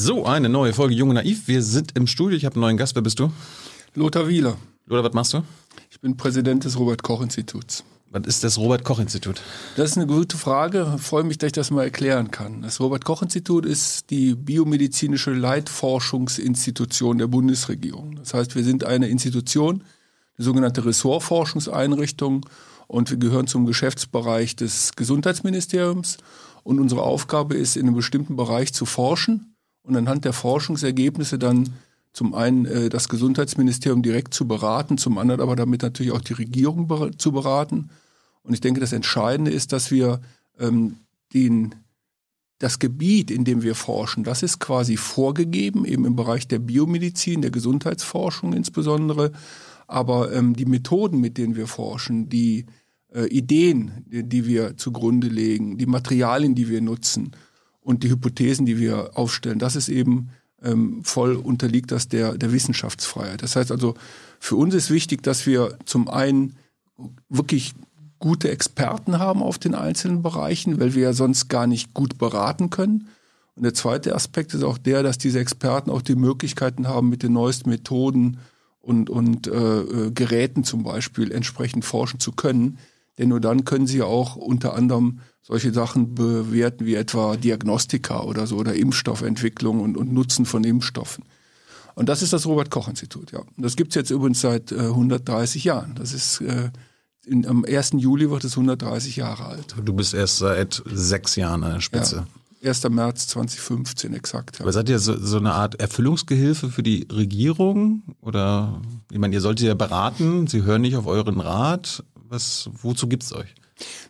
So, eine neue Folge Junge Naiv. Wir sind im Studio. Ich habe einen neuen Gast. Wer bist du? Lothar Wieler. Lothar, was machst du? Ich bin Präsident des Robert-Koch-Instituts. Was ist das Robert-Koch-Institut? Das ist eine gute Frage. Ich freue mich, dass ich das mal erklären kann. Das Robert-Koch-Institut ist die biomedizinische Leitforschungsinstitution der Bundesregierung. Das heißt, wir sind eine Institution, die sogenannte Ressortforschungseinrichtung und wir gehören zum Geschäftsbereich des Gesundheitsministeriums. Und unsere Aufgabe ist, in einem bestimmten Bereich zu forschen und anhand der Forschungsergebnisse dann zum einen äh, das Gesundheitsministerium direkt zu beraten, zum anderen aber damit natürlich auch die Regierung ber zu beraten. Und ich denke, das Entscheidende ist, dass wir ähm, den, das Gebiet, in dem wir forschen, das ist quasi vorgegeben, eben im Bereich der Biomedizin, der Gesundheitsforschung insbesondere. Aber ähm, die Methoden, mit denen wir forschen, die äh, Ideen, die, die wir zugrunde legen, die Materialien, die wir nutzen, und die Hypothesen, die wir aufstellen, das ist eben ähm, voll unterliegt das der, der Wissenschaftsfreiheit. Das heißt also, für uns ist wichtig, dass wir zum einen wirklich gute Experten haben auf den einzelnen Bereichen, weil wir ja sonst gar nicht gut beraten können. Und der zweite Aspekt ist auch der, dass diese Experten auch die Möglichkeiten haben, mit den neuesten Methoden und, und äh, äh Geräten zum Beispiel entsprechend forschen zu können. Denn nur dann können sie auch unter anderem solche Sachen bewerten wie etwa Diagnostika oder so oder Impfstoffentwicklung und, und Nutzen von Impfstoffen. Und das ist das Robert-Koch-Institut, ja. Das gibt's jetzt übrigens seit äh, 130 Jahren. Das ist äh, in, am 1. Juli wird es 130 Jahre alt. Du bist erst seit sechs Jahren an der Spitze. Ja. 1. März 2015 exakt. Ja. Aber seid ihr so, so eine Art Erfüllungsgehilfe für die Regierung? Oder ich meine, ihr solltet ja beraten, sie hören nicht auf euren Rat. Was, wozu gibt's euch?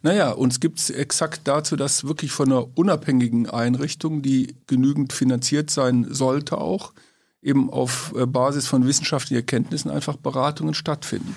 Naja, uns gibt es exakt dazu, dass wirklich von einer unabhängigen Einrichtung, die genügend finanziert sein sollte auch, eben auf äh, Basis von wissenschaftlichen Erkenntnissen einfach Beratungen stattfinden.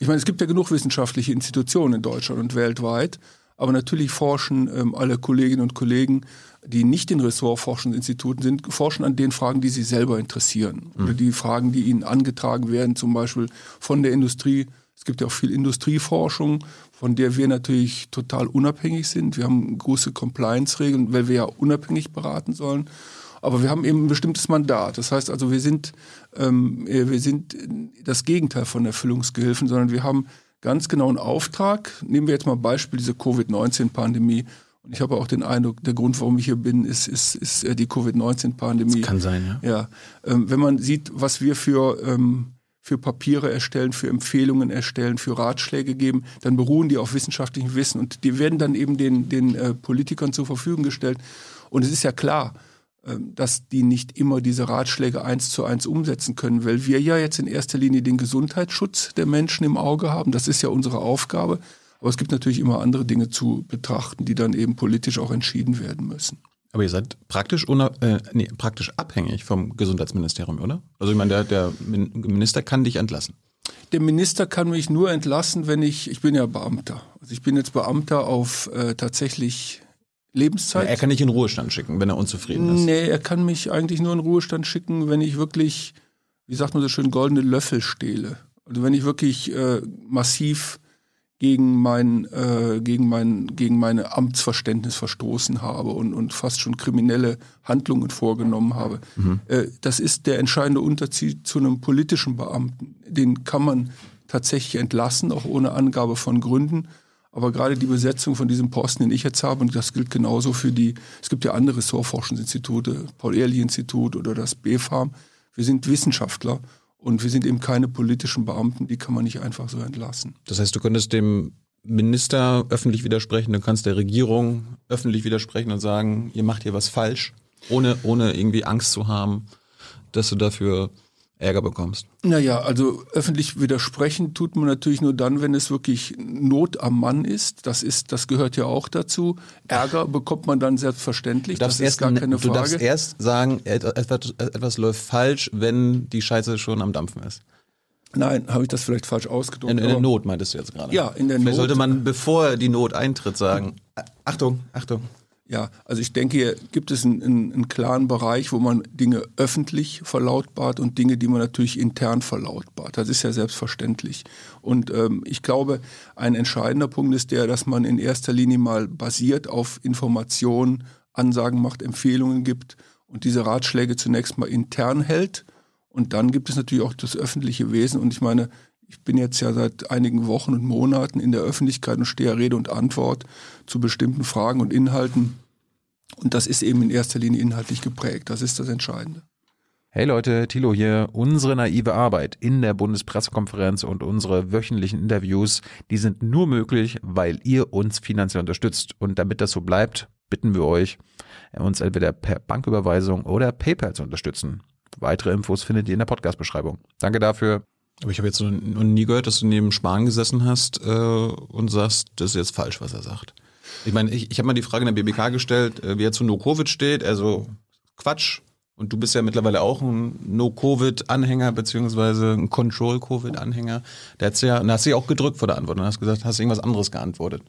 Ich meine, es gibt ja genug wissenschaftliche Institutionen in Deutschland und weltweit, aber natürlich forschen ähm, alle Kolleginnen und Kollegen, die nicht in Ressortforschungsinstituten sind, forschen an den Fragen, die sie selber interessieren. Mhm. Oder die Fragen, die ihnen angetragen werden, zum Beispiel von der Industrie. Es gibt ja auch viel Industrieforschung, von der wir natürlich total unabhängig sind. Wir haben große Compliance-Regeln, weil wir ja unabhängig beraten sollen. Aber wir haben eben ein bestimmtes Mandat. Das heißt also, wir sind, ähm, äh, wir sind das Gegenteil von Erfüllungsgehilfen, sondern wir haben ganz genau einen Auftrag. Nehmen wir jetzt mal Beispiel diese Covid-19-Pandemie. Und ich habe auch den Eindruck, der Grund, warum ich hier bin, ist, ist, ist äh, die Covid-19-Pandemie. Kann sein, ja. Ja, ähm, wenn man sieht, was wir für ähm, für Papiere erstellen, für Empfehlungen erstellen, für Ratschläge geben, dann beruhen die auf wissenschaftlichem Wissen und die werden dann eben den, den äh, Politikern zur Verfügung gestellt. Und es ist ja klar, äh, dass die nicht immer diese Ratschläge eins zu eins umsetzen können, weil wir ja jetzt in erster Linie den Gesundheitsschutz der Menschen im Auge haben. Das ist ja unsere Aufgabe. Aber es gibt natürlich immer andere Dinge zu betrachten, die dann eben politisch auch entschieden werden müssen. Aber ihr seid praktisch, äh, nee, praktisch abhängig vom Gesundheitsministerium, oder? Also ich meine, der, der Minister kann dich entlassen. Der Minister kann mich nur entlassen, wenn ich, ich bin ja Beamter. Also ich bin jetzt Beamter auf äh, tatsächlich Lebenszeit. Aber er kann dich in Ruhestand schicken, wenn er unzufrieden ist. Nee, er kann mich eigentlich nur in Ruhestand schicken, wenn ich wirklich, wie sagt man so schön, goldene Löffel stehle. Also wenn ich wirklich äh, massiv gegen mein, äh, gegen mein, gegen meine Amtsverständnis verstoßen habe und, und fast schon kriminelle Handlungen vorgenommen habe. Mhm. Äh, das ist der entscheidende Unterschied zu einem politischen Beamten. Den kann man tatsächlich entlassen, auch ohne Angabe von Gründen. Aber gerade die Besetzung von diesem Posten, den ich jetzt habe, und das gilt genauso für die, es gibt ja andere Ressortforschungsinstitute, Paul-Ehrlich-Institut oder das BfArM. Wir sind Wissenschaftler und wir sind eben keine politischen Beamten, die kann man nicht einfach so entlassen. Das heißt, du könntest dem Minister öffentlich widersprechen, du kannst der Regierung öffentlich widersprechen und sagen, ihr macht hier was falsch, ohne, ohne irgendwie Angst zu haben, dass du dafür Ärger bekommst? Naja, also öffentlich widersprechen tut man natürlich nur dann, wenn es wirklich Not am Mann ist. Das ist, das gehört ja auch dazu. Ärger bekommt man dann selbstverständlich. Das ist gar keine Frage. Du darfst erst sagen, etwas, etwas läuft falsch, wenn die Scheiße schon am Dampfen ist. Nein, habe ich das vielleicht falsch ausgedrückt? In, in der Not meintest du jetzt gerade. Ja, in der vielleicht Not. sollte man, bevor die Not eintritt, sagen, Achtung, Achtung. Ja, also ich denke, hier gibt es einen, einen, einen, klaren Bereich, wo man Dinge öffentlich verlautbart und Dinge, die man natürlich intern verlautbart. Das ist ja selbstverständlich. Und ähm, ich glaube, ein entscheidender Punkt ist der, dass man in erster Linie mal basiert auf Informationen, Ansagen macht, Empfehlungen gibt und diese Ratschläge zunächst mal intern hält. Und dann gibt es natürlich auch das öffentliche Wesen. Und ich meine, ich bin jetzt ja seit einigen Wochen und Monaten in der Öffentlichkeit und stehe Rede und Antwort zu bestimmten Fragen und Inhalten. Und das ist eben in erster Linie inhaltlich geprägt. Das ist das Entscheidende. Hey Leute, Thilo hier. Unsere naive Arbeit in der Bundespressekonferenz und unsere wöchentlichen Interviews, die sind nur möglich, weil ihr uns finanziell unterstützt. Und damit das so bleibt, bitten wir euch, uns entweder per Banküberweisung oder PayPal zu unterstützen. Weitere Infos findet ihr in der Podcast-Beschreibung. Danke dafür. Aber ich habe jetzt noch nie gehört, dass du neben Spahn gesessen hast äh, und sagst, das ist jetzt falsch, was er sagt. Ich meine, ich, ich habe mal die Frage in der BBK gestellt, äh, wie er zu No-Covid steht. Also Quatsch. Und du bist ja mittlerweile auch ein No-Covid-Anhänger beziehungsweise ein Control-Covid-Anhänger. Da hast du ja, hast du ja auch gedrückt vor der Antwort und hast gesagt, hast irgendwas anderes geantwortet.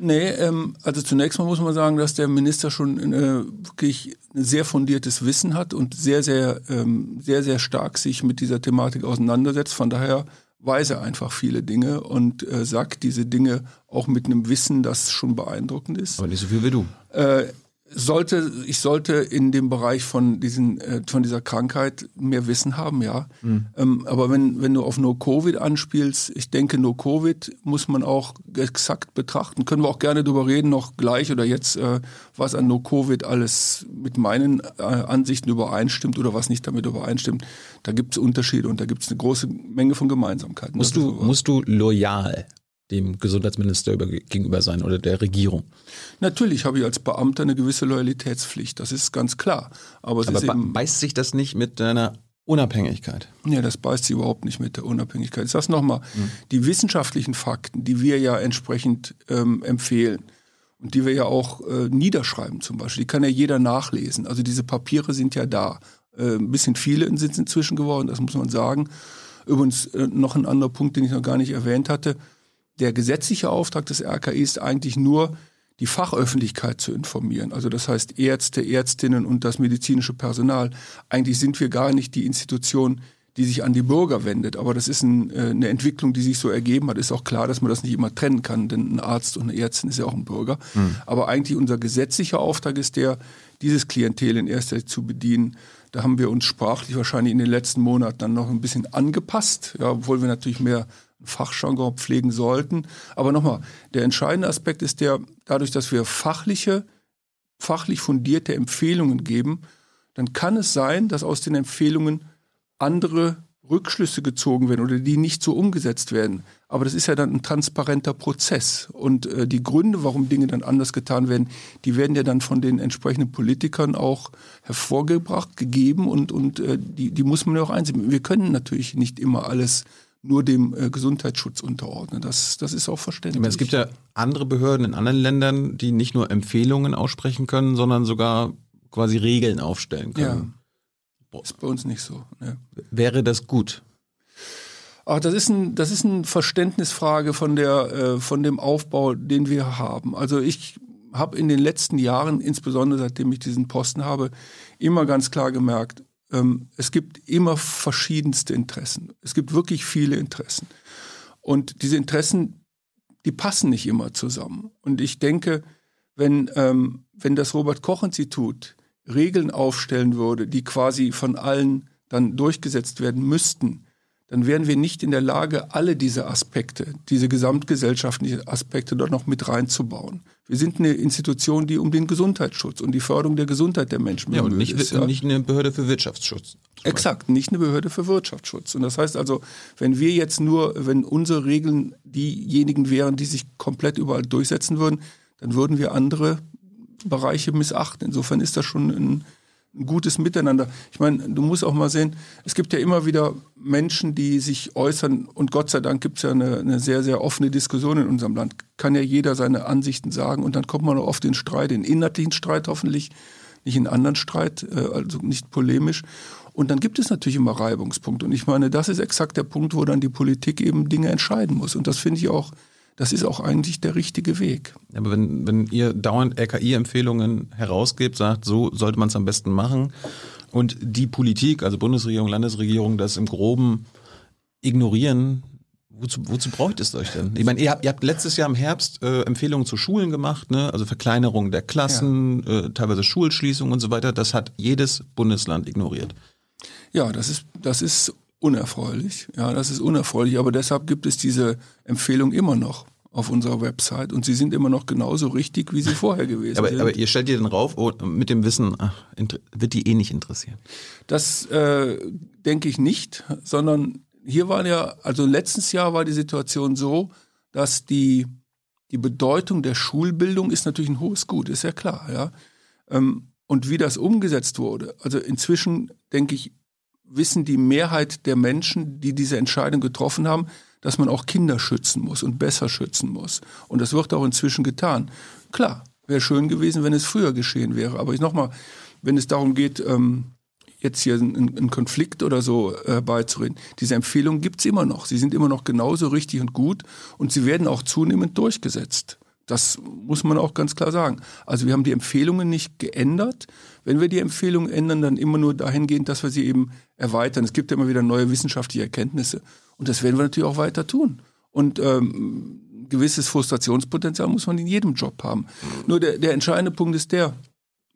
Nee, ähm, also zunächst mal muss man sagen, dass der Minister schon äh, wirklich ein sehr fundiertes Wissen hat und sehr, sehr, ähm, sehr, sehr stark sich mit dieser Thematik auseinandersetzt. Von daher weiß er einfach viele Dinge und äh, sagt diese Dinge auch mit einem Wissen, das schon beeindruckend ist. Aber nicht so viel wie du. Äh, sollte, ich sollte in dem Bereich von diesen, äh, von dieser Krankheit mehr Wissen haben, ja. Mhm. Ähm, aber wenn, wenn du auf No-Covid anspielst, ich denke, No-Covid muss man auch exakt betrachten. Können wir auch gerne drüber reden, noch gleich oder jetzt, äh, was an No-Covid alles mit meinen äh, Ansichten übereinstimmt oder was nicht damit übereinstimmt. Da gibt es Unterschiede und da gibt es eine große Menge von Gemeinsamkeiten. Musst du, musst du loyal dem Gesundheitsminister über, gegenüber sein oder der Regierung. Natürlich habe ich als Beamter eine gewisse Loyalitätspflicht, das ist ganz klar. Aber, es Aber ist eben, beißt sich das nicht mit deiner Unabhängigkeit? Nee, das beißt sich überhaupt nicht mit der Unabhängigkeit. Ich sage nochmal, mhm. die wissenschaftlichen Fakten, die wir ja entsprechend ähm, empfehlen und die wir ja auch äh, niederschreiben zum Beispiel, die kann ja jeder nachlesen. Also diese Papiere sind ja da. Äh, ein bisschen viele sind es inzwischen geworden, das muss man sagen. Übrigens äh, noch ein anderer Punkt, den ich noch gar nicht erwähnt hatte der gesetzliche Auftrag des RKI ist eigentlich nur, die Fachöffentlichkeit zu informieren. Also das heißt Ärzte, Ärztinnen und das medizinische Personal. Eigentlich sind wir gar nicht die Institution, die sich an die Bürger wendet. Aber das ist ein, äh, eine Entwicklung, die sich so ergeben hat. Ist auch klar, dass man das nicht immer trennen kann, denn ein Arzt und eine Ärztin ist ja auch ein Bürger. Mhm. Aber eigentlich unser gesetzlicher Auftrag ist der, dieses Klientel in erster Linie zu bedienen. Da haben wir uns sprachlich wahrscheinlich in den letzten Monaten dann noch ein bisschen angepasst, ja, obwohl wir natürlich mehr Fachjargon pflegen sollten. Aber nochmal, der entscheidende Aspekt ist der, dadurch, dass wir fachliche, fachlich fundierte Empfehlungen geben, dann kann es sein, dass aus den Empfehlungen andere Rückschlüsse gezogen werden oder die nicht so umgesetzt werden. Aber das ist ja dann ein transparenter Prozess. Und äh, die Gründe, warum Dinge dann anders getan werden, die werden ja dann von den entsprechenden Politikern auch hervorgebracht, gegeben und, und äh, die, die muss man ja auch einsehen. Wir können natürlich nicht immer alles nur dem äh, Gesundheitsschutz unterordnen. Das, das ist auch verständlich. es gibt ja andere Behörden in anderen Ländern, die nicht nur Empfehlungen aussprechen können, sondern sogar quasi Regeln aufstellen können. Ja. Ist bei uns nicht so. Ne? Wäre das gut? Ach, das ist ein, das ist eine Verständnisfrage von der, äh, von dem Aufbau, den wir haben. Also ich habe in den letzten Jahren, insbesondere seitdem ich diesen Posten habe, immer ganz klar gemerkt, ähm, es gibt immer verschiedenste Interessen. Es gibt wirklich viele Interessen. Und diese Interessen, die passen nicht immer zusammen. Und ich denke, wenn, ähm, wenn das Robert Koch Institut Regeln aufstellen würde, die quasi von allen dann durchgesetzt werden müssten, dann wären wir nicht in der Lage, alle diese Aspekte, diese gesamtgesellschaftlichen Aspekte dort noch mit reinzubauen. Wir sind eine Institution, die um den Gesundheitsschutz und die Förderung der Gesundheit der Menschen ja, und nicht, ist. Ja. nicht eine Behörde für Wirtschaftsschutz. Exakt, nicht eine Behörde für Wirtschaftsschutz. Und das heißt also, wenn wir jetzt nur, wenn unsere Regeln diejenigen wären, die sich komplett überall durchsetzen würden, dann würden wir andere Bereiche missachten. Insofern ist das schon ein, ein gutes Miteinander. Ich meine, du musst auch mal sehen, es gibt ja immer wieder Menschen, die sich äußern und Gott sei Dank gibt es ja eine, eine, sehr, sehr offene Diskussion in unserem Land. Kann ja jeder seine Ansichten sagen und dann kommt man oft in Streit, in inhaltlichen Streit hoffentlich, nicht in anderen Streit, äh, also nicht polemisch. Und dann gibt es natürlich immer Reibungspunkte. Und ich meine, das ist exakt der Punkt, wo dann die Politik eben Dinge entscheiden muss. Und das finde ich auch das ist auch eigentlich der richtige Weg. Aber wenn, wenn ihr dauernd RKI-Empfehlungen herausgebt, sagt, so sollte man es am besten machen und die Politik, also Bundesregierung, Landesregierung, das im Groben ignorieren, Wozu, wozu braucht es euch denn? Ich meine, ihr habt, ihr habt letztes Jahr im Herbst äh, Empfehlungen zu Schulen gemacht, ne? also Verkleinerung der Klassen, ja. äh, teilweise Schulschließung und so weiter. Das hat jedes Bundesland ignoriert. Ja, das ist, das ist unerfreulich. Ja, das ist unerfreulich. Aber deshalb gibt es diese Empfehlung immer noch auf unserer Website und sie sind immer noch genauso richtig, wie sie vorher gewesen aber, sind. Aber ihr stellt ihr den rauf oh, mit dem Wissen, ach, wird die eh nicht interessieren? Das äh, denke ich nicht, sondern hier war ja, also letztes Jahr war die Situation so, dass die, die Bedeutung der Schulbildung ist natürlich ein hohes Gut, ist ja klar, ja. Ähm, und wie das umgesetzt wurde, also inzwischen denke ich, wissen die Mehrheit der Menschen, die diese Entscheidung getroffen haben, dass man auch Kinder schützen muss und besser schützen muss. Und das wird auch inzwischen getan. Klar, wäre schön gewesen, wenn es früher geschehen wäre. Aber ich nochmal, wenn es darum geht, ähm, jetzt hier einen, Konflikt oder so herbeizureden. Äh, Diese Empfehlungen gibt's immer noch. Sie sind immer noch genauso richtig und gut und sie werden auch zunehmend durchgesetzt. Das muss man auch ganz klar sagen. Also wir haben die Empfehlungen nicht geändert. Wenn wir die Empfehlungen ändern, dann immer nur dahingehend, dass wir sie eben erweitern. Es gibt ja immer wieder neue wissenschaftliche Erkenntnisse. Und das werden wir natürlich auch weiter tun. Und ähm, gewisses Frustrationspotenzial muss man in jedem Job haben. Nur der, der entscheidende Punkt ist der,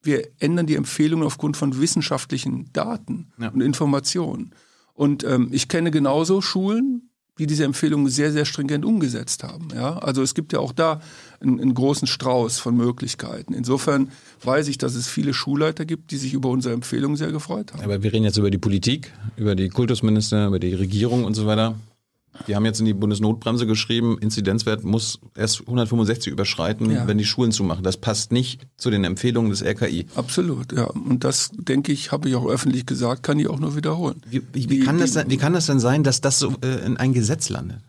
wir ändern die Empfehlungen aufgrund von wissenschaftlichen Daten ja. und Informationen. Und ähm, ich kenne genauso Schulen, die diese Empfehlungen sehr, sehr stringent umgesetzt haben. Ja? Also es gibt ja auch da einen, einen, großen Strauß von Möglichkeiten. Insofern weiß ich, dass es viele Schulleiter gibt, die sich über unsere Empfehlungen sehr gefreut haben. Aber wir reden jetzt über die Politik, über die Kultusminister, über die Regierung und so weiter. Die haben jetzt in die Bundesnotbremse geschrieben, Inzidenzwert muss erst 165 überschreiten, ja. wenn die Schulen zumachen. Das passt nicht zu den Empfehlungen des RKI. Absolut, ja. Und das, denke ich, habe ich auch öffentlich gesagt, kann ich auch nur wiederholen. Wie, wie, wie, kann, das, wie kann das denn sein, dass das so äh, in ein Gesetz landet?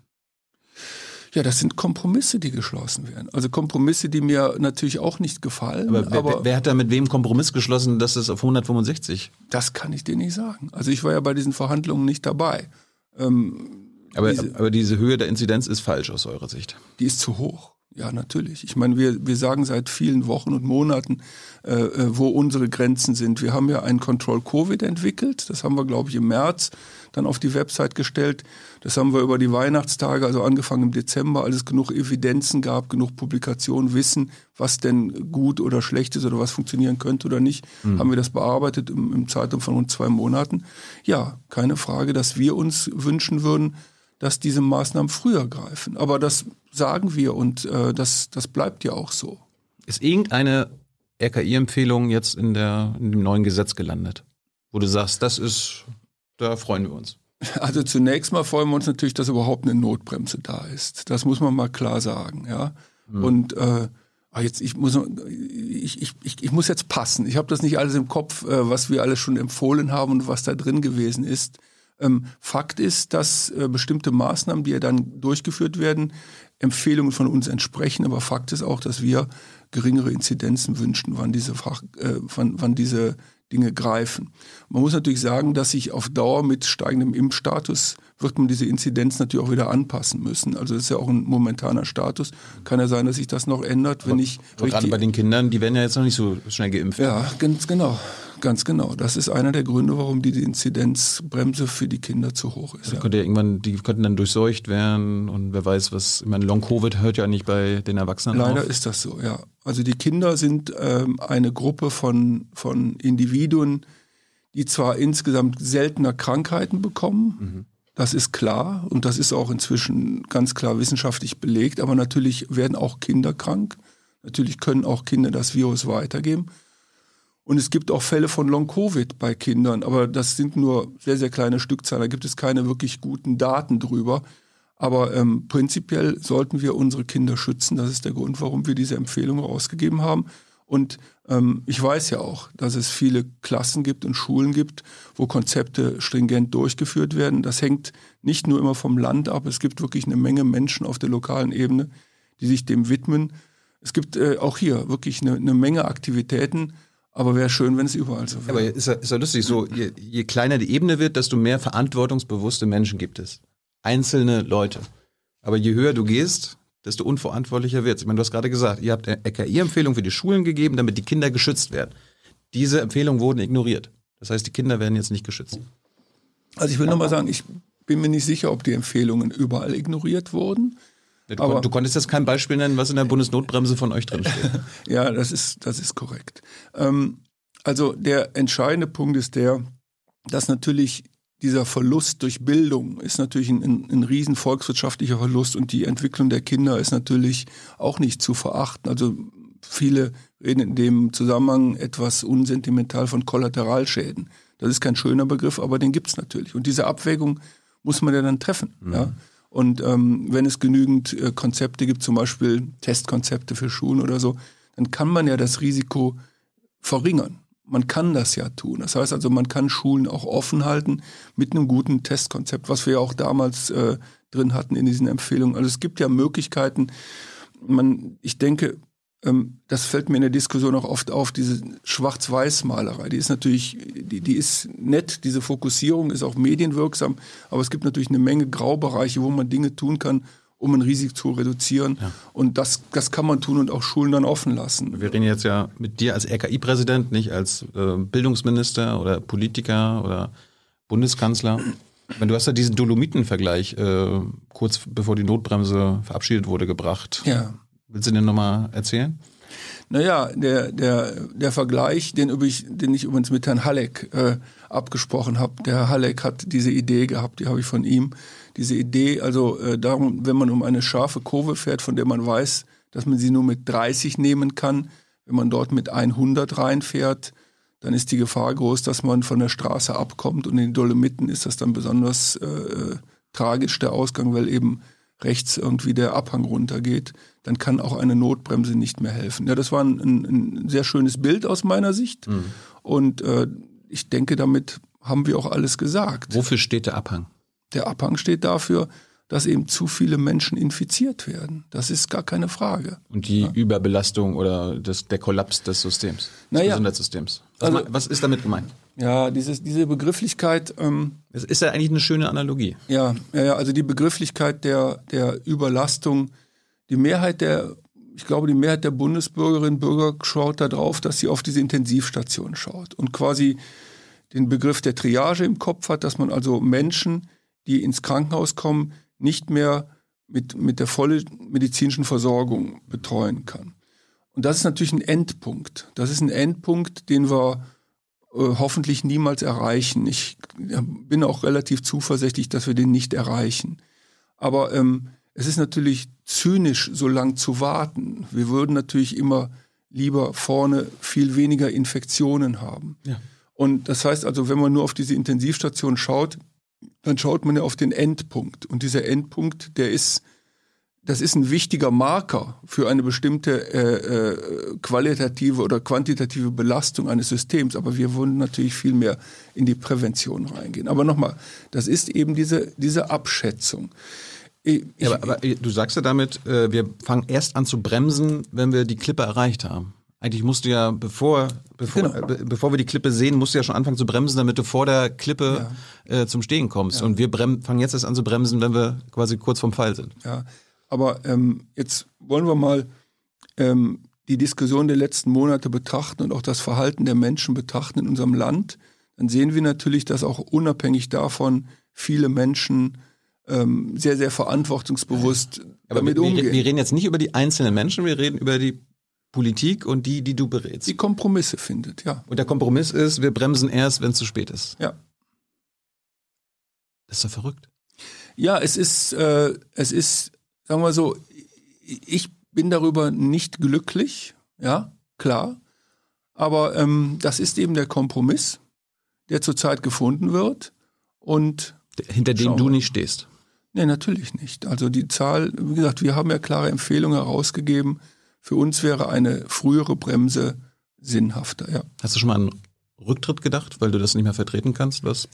Ja, das sind Kompromisse, die geschlossen werden. Also Kompromisse, die mir natürlich auch nicht gefallen. Aber, wer, aber wer, hat da mit wem Kompromiss geschlossen, dass es auf 165? Das kann ich dir nicht sagen. Also ich war ja bei diesen Verhandlungen nicht dabei. Ähm, aber diese, aber diese Höhe der Inzidenz ist falsch aus eurer Sicht. Die ist zu hoch. Ja, natürlich. Ich meine, wir, wir sagen seit vielen Wochen und Monaten, äh, äh, wo unsere Grenzen sind. Wir haben ja ein Control Covid entwickelt. Das haben wir, glaube ich, im März dann auf die Website gestellt. Das haben wir über die Weihnachtstage, also angefangen im Dezember, als es genug Evidenzen gab, genug Publikationen, Wissen, was denn gut oder schlecht ist oder was funktionieren könnte oder nicht, mhm. haben wir das bearbeitet im, im Zeitraum von rund zwei Monaten. Ja, keine Frage, dass wir uns wünschen würden, dass diese Maßnahmen früher greifen. Aber das sagen wir und äh, das, das bleibt ja auch so. Ist irgendeine RKI-Empfehlung jetzt in, der, in dem neuen Gesetz gelandet, wo du sagst, das ist, da freuen wir uns? Also zunächst mal freuen wir uns natürlich, dass überhaupt eine Notbremse da ist. Das muss man mal klar sagen, ja. Mhm. Und äh, ah, jetzt ich muss ich, ich, ich, ich muss jetzt passen. Ich habe das nicht alles im Kopf, äh, was wir alles schon empfohlen haben und was da drin gewesen ist. Ähm, Fakt ist, dass äh, bestimmte Maßnahmen, die ja dann durchgeführt werden, Empfehlungen von uns entsprechen. Aber Fakt ist auch, dass wir geringere Inzidenzen wünschen, wann diese, Fach, äh, wann, wann diese Dinge greifen. Man muss natürlich sagen, dass sich auf Dauer mit steigendem Impfstatus wird man diese Inzidenz natürlich auch wieder anpassen müssen. Also das ist ja auch ein momentaner Status. Kann ja sein, dass sich das noch ändert, wenn aber, ich. Aber gerade bei den Kindern, die werden ja jetzt noch nicht so schnell geimpft. Ja, ganz genau. Ganz genau. Das ist einer der Gründe, warum die, Inzidenzbremse für die Kinder zu hoch ist. Ja. Könnte ja irgendwann, die könnten dann durchseucht werden und wer weiß, was. Ich meine, Long-Covid hört ja nicht bei den Erwachsenen Leider auf. ist das so, ja. Also die Kinder sind ähm, eine Gruppe von, von Individuen, die zwar insgesamt seltener Krankheiten bekommen, mhm. Das ist klar und das ist auch inzwischen ganz klar wissenschaftlich belegt, aber natürlich werden auch Kinder krank. Natürlich können auch Kinder das Virus weitergeben. Und es gibt auch Fälle von Long-Covid bei Kindern, aber das sind nur sehr, sehr kleine Stückzahlen. Da gibt es keine wirklich guten Daten drüber. Aber ähm, prinzipiell sollten wir unsere Kinder schützen. Das ist der Grund, warum wir diese Empfehlung rausgegeben haben. Und ich weiß ja auch, dass es viele Klassen gibt und Schulen gibt, wo Konzepte stringent durchgeführt werden. Das hängt nicht nur immer vom Land ab. Es gibt wirklich eine Menge Menschen auf der lokalen Ebene, die sich dem widmen. Es gibt äh, auch hier wirklich eine, eine Menge Aktivitäten, aber wäre schön, wenn es überall so wäre. Aber ist ja, ist ja lustig, so je, je kleiner die Ebene wird, desto mehr verantwortungsbewusste Menschen gibt es. Einzelne Leute. Aber je höher du gehst, desto unverantwortlicher wird es. Ich meine, du hast gerade gesagt, ihr habt RKI-Empfehlungen für die Schulen gegeben, damit die Kinder geschützt werden. Diese Empfehlungen wurden ignoriert. Das heißt, die Kinder werden jetzt nicht geschützt. Also ich will nochmal sagen, ich bin mir nicht sicher, ob die Empfehlungen überall ignoriert wurden. Du, aber, du konntest jetzt kein Beispiel nennen, was in der Bundesnotbremse von euch drin steht. ja, das ist, das ist korrekt. Ähm, also der entscheidende Punkt ist der, dass natürlich dieser Verlust durch Bildung ist natürlich ein, ein, ein riesen volkswirtschaftlicher Verlust und die Entwicklung der Kinder ist natürlich auch nicht zu verachten. Also viele reden in dem Zusammenhang etwas unsentimental von Kollateralschäden. Das ist kein schöner Begriff, aber den gibt's natürlich. Und diese Abwägung muss man ja dann treffen. Mhm. Ja? Und ähm, wenn es genügend äh, Konzepte gibt, zum Beispiel Testkonzepte für Schulen oder so, dann kann man ja das Risiko verringern. Man kann das ja tun. Das heißt also, man kann Schulen auch offen halten mit einem guten Testkonzept, was wir ja auch damals äh, drin hatten in diesen Empfehlungen. Also es gibt ja Möglichkeiten. Man, ich denke, ähm, das fällt mir in der Diskussion auch oft auf, diese Schwarz-Weiß-Malerei. Die ist natürlich, die, die ist nett, diese Fokussierung ist auch medienwirksam, aber es gibt natürlich eine Menge Graubereiche, wo man Dinge tun kann, um ein Risiko zu reduzieren. Ja. Und das, das kann man tun und auch Schulen dann offen lassen. Wir reden jetzt ja mit dir als RKI-Präsident, nicht als äh, Bildungsminister oder Politiker oder Bundeskanzler. Du hast ja diesen Dolomiten-Vergleich äh, kurz bevor die Notbremse verabschiedet wurde gebracht. Ja. Willst du den nochmal erzählen? Naja, der, der, der Vergleich, den, ich, den ich übrigens mit Herrn Halleck äh, abgesprochen habe, der Herr Halleck hat diese Idee gehabt, die habe ich von ihm. Diese Idee, also äh, darum, wenn man um eine scharfe Kurve fährt, von der man weiß, dass man sie nur mit 30 nehmen kann, wenn man dort mit 100 reinfährt, dann ist die Gefahr groß, dass man von der Straße abkommt und in den Dolomiten ist das dann besonders äh, äh tragisch, der Ausgang, weil eben rechts irgendwie der Abhang runtergeht, dann kann auch eine Notbremse nicht mehr helfen. Ja, das war ein, ein sehr schönes Bild aus meiner Sicht. Mhm. Und äh, ich denke, damit haben wir auch alles gesagt. Wofür steht der Abhang? Der Abhang steht dafür, dass eben zu viele Menschen infiziert werden. Das ist gar keine Frage. Und die ja. Überbelastung oder das, der Kollaps des Systems, des naja, Gesundheitssystems. Was, also, was ist damit gemeint? Ja, dieses, diese Begrifflichkeit. Ähm, das ist ja eigentlich eine schöne Analogie. Ja, ja, also die Begrifflichkeit der, der Überlastung. Die Mehrheit der, ich glaube, die Mehrheit der Bundesbürgerinnen und Bürger schaut darauf, dass sie auf diese Intensivstation schaut und quasi den Begriff der Triage im Kopf hat, dass man also Menschen, die ins Krankenhaus kommen, nicht mehr mit, mit der vollen medizinischen Versorgung betreuen kann. Und das ist natürlich ein Endpunkt. Das ist ein Endpunkt, den wir äh, hoffentlich niemals erreichen. Ich bin auch relativ zuversichtlich, dass wir den nicht erreichen. Aber ähm, es ist natürlich zynisch, so lang zu warten. Wir würden natürlich immer lieber vorne viel weniger Infektionen haben. Ja. Und das heißt also, wenn man nur auf diese Intensivstation schaut, dann schaut man ja auf den Endpunkt. Und dieser Endpunkt, der ist, das ist ein wichtiger Marker für eine bestimmte äh, äh, qualitative oder quantitative Belastung eines Systems. Aber wir wollen natürlich viel mehr in die Prävention reingehen. Aber nochmal, das ist eben diese, diese Abschätzung. Ich, ja, aber, aber, du sagst ja damit, äh, wir fangen erst an zu bremsen, wenn wir die Klippe erreicht haben. Eigentlich musst du ja, bevor, bevor, genau. äh, bevor wir die Klippe sehen, musst du ja schon anfangen zu bremsen, damit du vor der Klippe ja. äh, zum Stehen kommst. Ja. Und wir fangen jetzt erst an zu bremsen, wenn wir quasi kurz vorm Fall sind. Ja, aber ähm, jetzt wollen wir mal ähm, die Diskussion der letzten Monate betrachten und auch das Verhalten der Menschen betrachten in unserem Land. Dann sehen wir natürlich, dass auch unabhängig davon viele Menschen ähm, sehr, sehr verantwortungsbewusst aber damit wir, umgehen. Wir reden jetzt nicht über die einzelnen Menschen, wir reden über die Politik und die, die du berätst. Die Kompromisse findet, ja. Und der Kompromiss ist, wir bremsen erst, wenn es zu spät ist. Ja. Das ist ja verrückt. Ja, es ist, äh, es ist, sagen wir so, ich bin darüber nicht glücklich, ja, klar. Aber ähm, das ist eben der Kompromiss, der zurzeit gefunden wird. Und hinter dem du nicht stehst. Nee, natürlich nicht. Also die Zahl, wie gesagt, wir haben ja klare Empfehlungen herausgegeben, für uns wäre eine frühere Bremse sinnhafter, ja. Hast du schon mal einen Rücktritt gedacht, weil du das nicht mehr vertreten kannst, was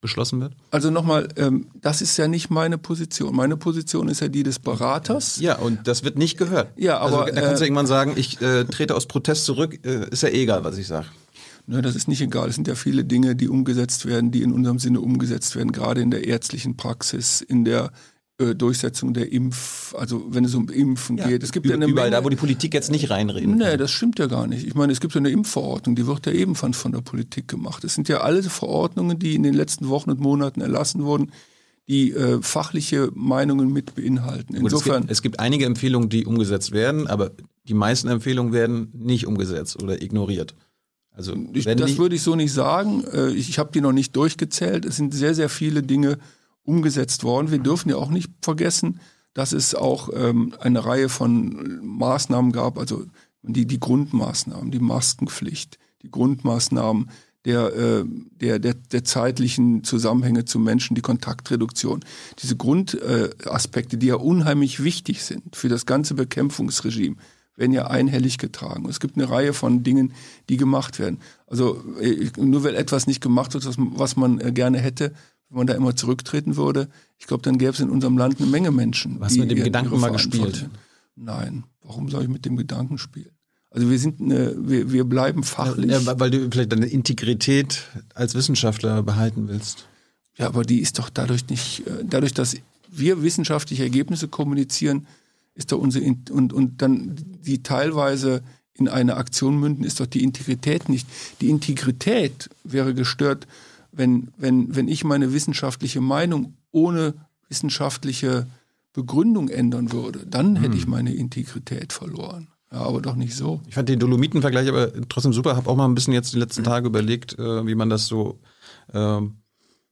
beschlossen wird? Also nochmal, ähm, das ist ja nicht meine Position. Meine Position ist ja die des Beraters. Ja, und das wird nicht gehört. Ja, also aber also, da kannst du äh, irgendwann sagen, ich äh, trete aus Protest zurück. Äh, ist ja egal, was ich sage. Ne, das ist nicht egal. Es sind ja viele Dinge, die umgesetzt werden, die in unserem Sinne umgesetzt werden, gerade in der ärztlichen Praxis, in der Durchsetzung der Impf, also wenn es um Impfen ja, geht. Es gibt ja eine überall Menge, da, wo die Politik jetzt nicht reinreden. Nee, das stimmt ja gar nicht. Ich meine, es gibt ja eine Impfverordnung, die wird ja ebenfalls von der Politik gemacht. Es sind ja alle Verordnungen, die in den letzten Wochen und Monaten erlassen wurden, die äh, fachliche Meinungen mit beinhalten. Insofern. Es gibt, es gibt einige Empfehlungen, die umgesetzt werden, aber die meisten Empfehlungen werden nicht umgesetzt oder ignoriert. Also ich, das würde ich so nicht sagen. Äh, ich, ich habe die noch nicht durchgezählt. Es sind sehr, sehr viele Dinge umgesetzt worden. Wir dürfen ja auch nicht vergessen, dass es auch ähm, eine Reihe von Maßnahmen gab, also die, die Grundmaßnahmen, die Maskenpflicht, die Grundmaßnahmen der, äh, der, der, der zeitlichen Zusammenhänge zu Menschen, die Kontaktreduktion. Diese Grundaspekte, äh, die ja unheimlich wichtig sind für das ganze Bekämpfungsregime, werden ja einhellig getragen. Es gibt eine Reihe von Dingen, die gemacht werden. Also äh, nur weil etwas nicht gemacht wird, was man äh, gerne hätte, wenn man da immer zurücktreten würde, ich glaube, dann gäbe es in unserem Land eine Menge Menschen. Was mit dem Gedanken mal gespielt? Nein, warum soll ich mit dem Gedanken spielen? Also wir sind eine, wir, wir bleiben fachlich. Ja, weil du vielleicht deine Integrität als Wissenschaftler behalten willst. Ja, aber die ist doch dadurch nicht, äh, dadurch, dass wir wissenschaftliche Ergebnisse kommunizieren, ist doch unsere, und, und dann die teilweise in eine Aktion münden, ist doch die Integrität nicht. Die Integrität wäre gestört, wenn, wenn, wenn ich meine wissenschaftliche Meinung ohne wissenschaftliche Begründung ändern würde. Dann hätte hm. ich meine Integrität verloren. Ja, aber doch nicht so. Ich fand den Dolomiten-Vergleich aber trotzdem super. Habe auch mal ein bisschen jetzt die letzten Tage überlegt, äh, wie man das so äh,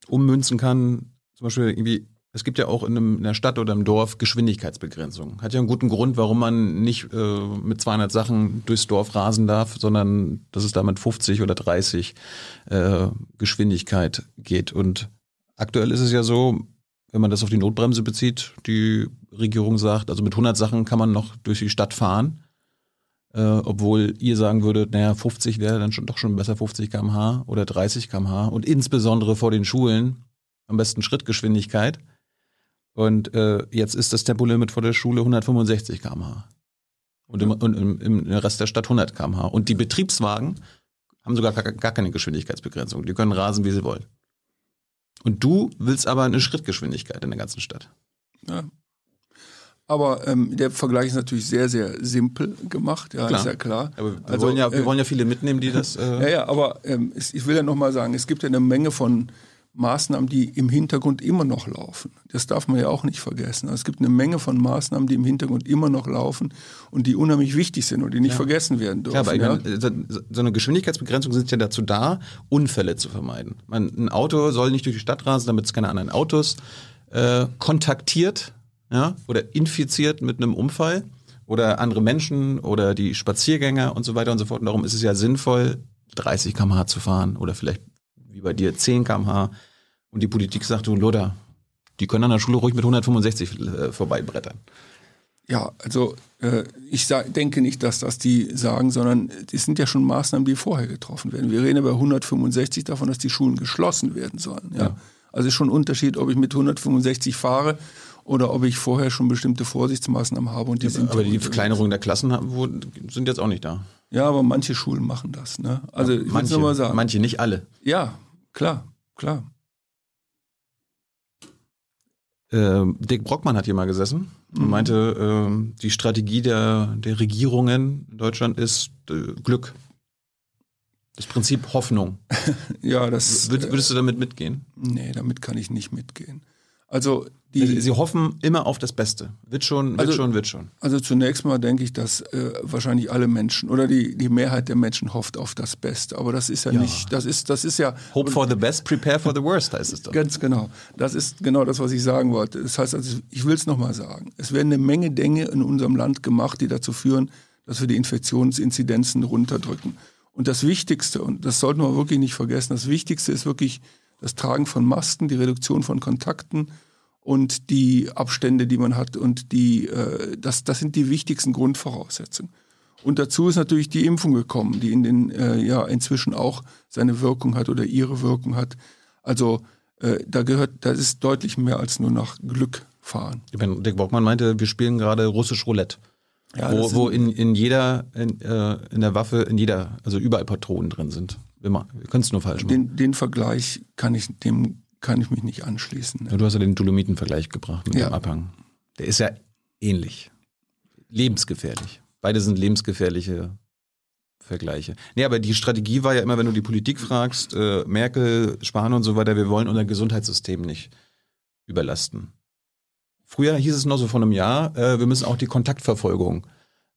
ummünzen kann. Zum Beispiel irgendwie, es gibt ja auch in, einem, in einer Stadt oder im Dorf Geschwindigkeitsbegrenzung. Hat ja einen guten Grund, warum man nicht äh, mit 200 Sachen durchs Dorf rasen darf, sondern dass es da mit 50 oder 30 äh, Geschwindigkeit geht. Und aktuell ist es ja so, wenn man das auf die Notbremse bezieht, die Regierung sagt, also mit 100 Sachen kann man noch durch die Stadt fahren äh, obwohl ihr sagen würdet, naja, 50 wäre dann schon doch schon besser 50 km/h oder 30 km/h und insbesondere vor den Schulen am besten Schrittgeschwindigkeit. Und äh, jetzt ist das Tempolimit vor der Schule 165 km/h. Und, im, und im, im Rest der Stadt 100 km/h. Und die Betriebswagen haben sogar gar, gar keine Geschwindigkeitsbegrenzung. Die können rasen, wie sie wollen. Und du willst aber eine Schrittgeschwindigkeit in der ganzen Stadt. Ja, aber ähm, der Vergleich ist natürlich sehr, sehr simpel gemacht, ja, klar. ist ja klar. Aber wir, also, wollen ja, wir äh, wollen ja viele mitnehmen, die das. Äh ja, ja, aber ähm, ich will ja nochmal sagen, es gibt ja eine Menge von Maßnahmen, die im Hintergrund immer noch laufen. Das darf man ja auch nicht vergessen. Also es gibt eine Menge von Maßnahmen, die im Hintergrund immer noch laufen und die unheimlich wichtig sind und die nicht ja. vergessen werden dürfen. Klar, aber ja? so eine Geschwindigkeitsbegrenzung sind ja dazu da, Unfälle zu vermeiden. Man, ein Auto soll nicht durch die Stadt rasen, damit es keine anderen Autos äh, kontaktiert ja, oder infiziert mit einem Unfall oder andere Menschen oder die Spaziergänger und so weiter und so fort. Und darum ist es ja sinnvoll, 30 km/h zu fahren oder vielleicht wie bei dir 10 km/h. Und die Politik sagt, du Loder, die können an der Schule ruhig mit 165 äh, vorbeibrettern. Ja, also äh, ich denke nicht, dass das die sagen, sondern es sind ja schon Maßnahmen, die vorher getroffen werden. Wir reden bei 165 davon, dass die Schulen geschlossen werden sollen. Ja? ja. Also ist schon ein Unterschied, ob ich mit 165 fahre oder ob ich vorher schon bestimmte Vorsichtsmaßnahmen habe. Und die ja, sind aber die Verkleinerung der Klassen sind jetzt auch nicht da. Ja, aber manche Schulen machen das. Ne? Also ja, ich manche, nur mal sagen. Manche, nicht alle. Ja, klar, klar. Äh, Dick Brockmann hat hier mal gesessen und mhm. meinte, äh, die Strategie der, der Regierungen in Deutschland ist äh, Glück. Das Prinzip Hoffnung. ja, das. Würdest du damit mitgehen? Nee, damit kann ich nicht mitgehen. Also die, also Sie hoffen immer auf das Beste. Wird schon, wird also, schon, wird schon. Also zunächst mal denke ich, dass äh, wahrscheinlich alle Menschen oder die, die Mehrheit der Menschen hofft auf das Beste. Aber das ist ja, ja. nicht, das ist, das ist ja. Hope for the best, prepare for the worst heißt es doch. Ganz genau. Das ist genau das, was ich sagen wollte. Das heißt, also, ich will es nochmal sagen. Es werden eine Menge Dinge in unserem Land gemacht, die dazu führen, dass wir die Infektionsinzidenzen runterdrücken. Und das Wichtigste, und das sollten wir wirklich nicht vergessen, das Wichtigste ist wirklich das Tragen von Masken, die Reduktion von Kontakten und die Abstände, die man hat und die, äh, das, das sind die wichtigsten Grundvoraussetzungen. Und dazu ist natürlich die Impfung gekommen, die in den äh, ja inzwischen auch seine Wirkung hat oder ihre Wirkung hat. Also äh, da gehört, das ist deutlich mehr als nur nach Glück fahren. Dick Bockmann meinte, wir spielen gerade russisch Roulette. Ja, wo, wo in, in jeder, in, äh, in der Waffe, in jeder, also überall Patronen drin sind. Wir, wir können es nur falsch machen. Den, den Vergleich kann ich dem kann ich mich nicht anschließen. Ne? Du hast ja den Dolomiten-Vergleich gebracht mit ja. dem Abhang. Der ist ja ähnlich. Lebensgefährlich. Beide sind lebensgefährliche Vergleiche. Nee, aber die Strategie war ja immer, wenn du die Politik fragst, äh, Merkel, Spahn und so weiter, wir wollen unser Gesundheitssystem nicht überlasten. Früher hieß es noch so vor einem Jahr, äh, wir müssen auch die Kontaktverfolgung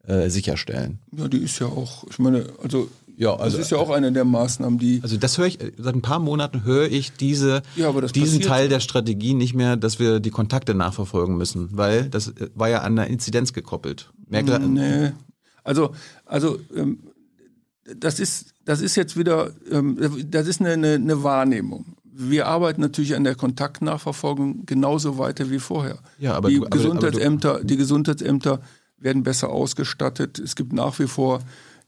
äh, sicherstellen. Ja, die ist ja auch, ich meine, also, Ja, also- das ist ja auch eine der Maßnahmen, die. Also das höre ich, seit ein paar Monaten höre ich diese, Ja, diesen Teil der Strategie nicht mehr, dass wir die Kontakte nachverfolgen müssen, weil das äh, war ja an der Inzidenz gekoppelt. Merkt Nee. Also, also ähm, das ist, das ist jetzt wieder, ähm, das ist eine, eine, eine Wahrnehmung. Wir arbeiten natürlich an der Kontaktnachverfolgung genauso weiter wie vorher. Ja, aber die du- aber- aber du- Gesundheitsämter, die Gesundheitsämter werden besser ausgestattet. Es gibt nach wie vor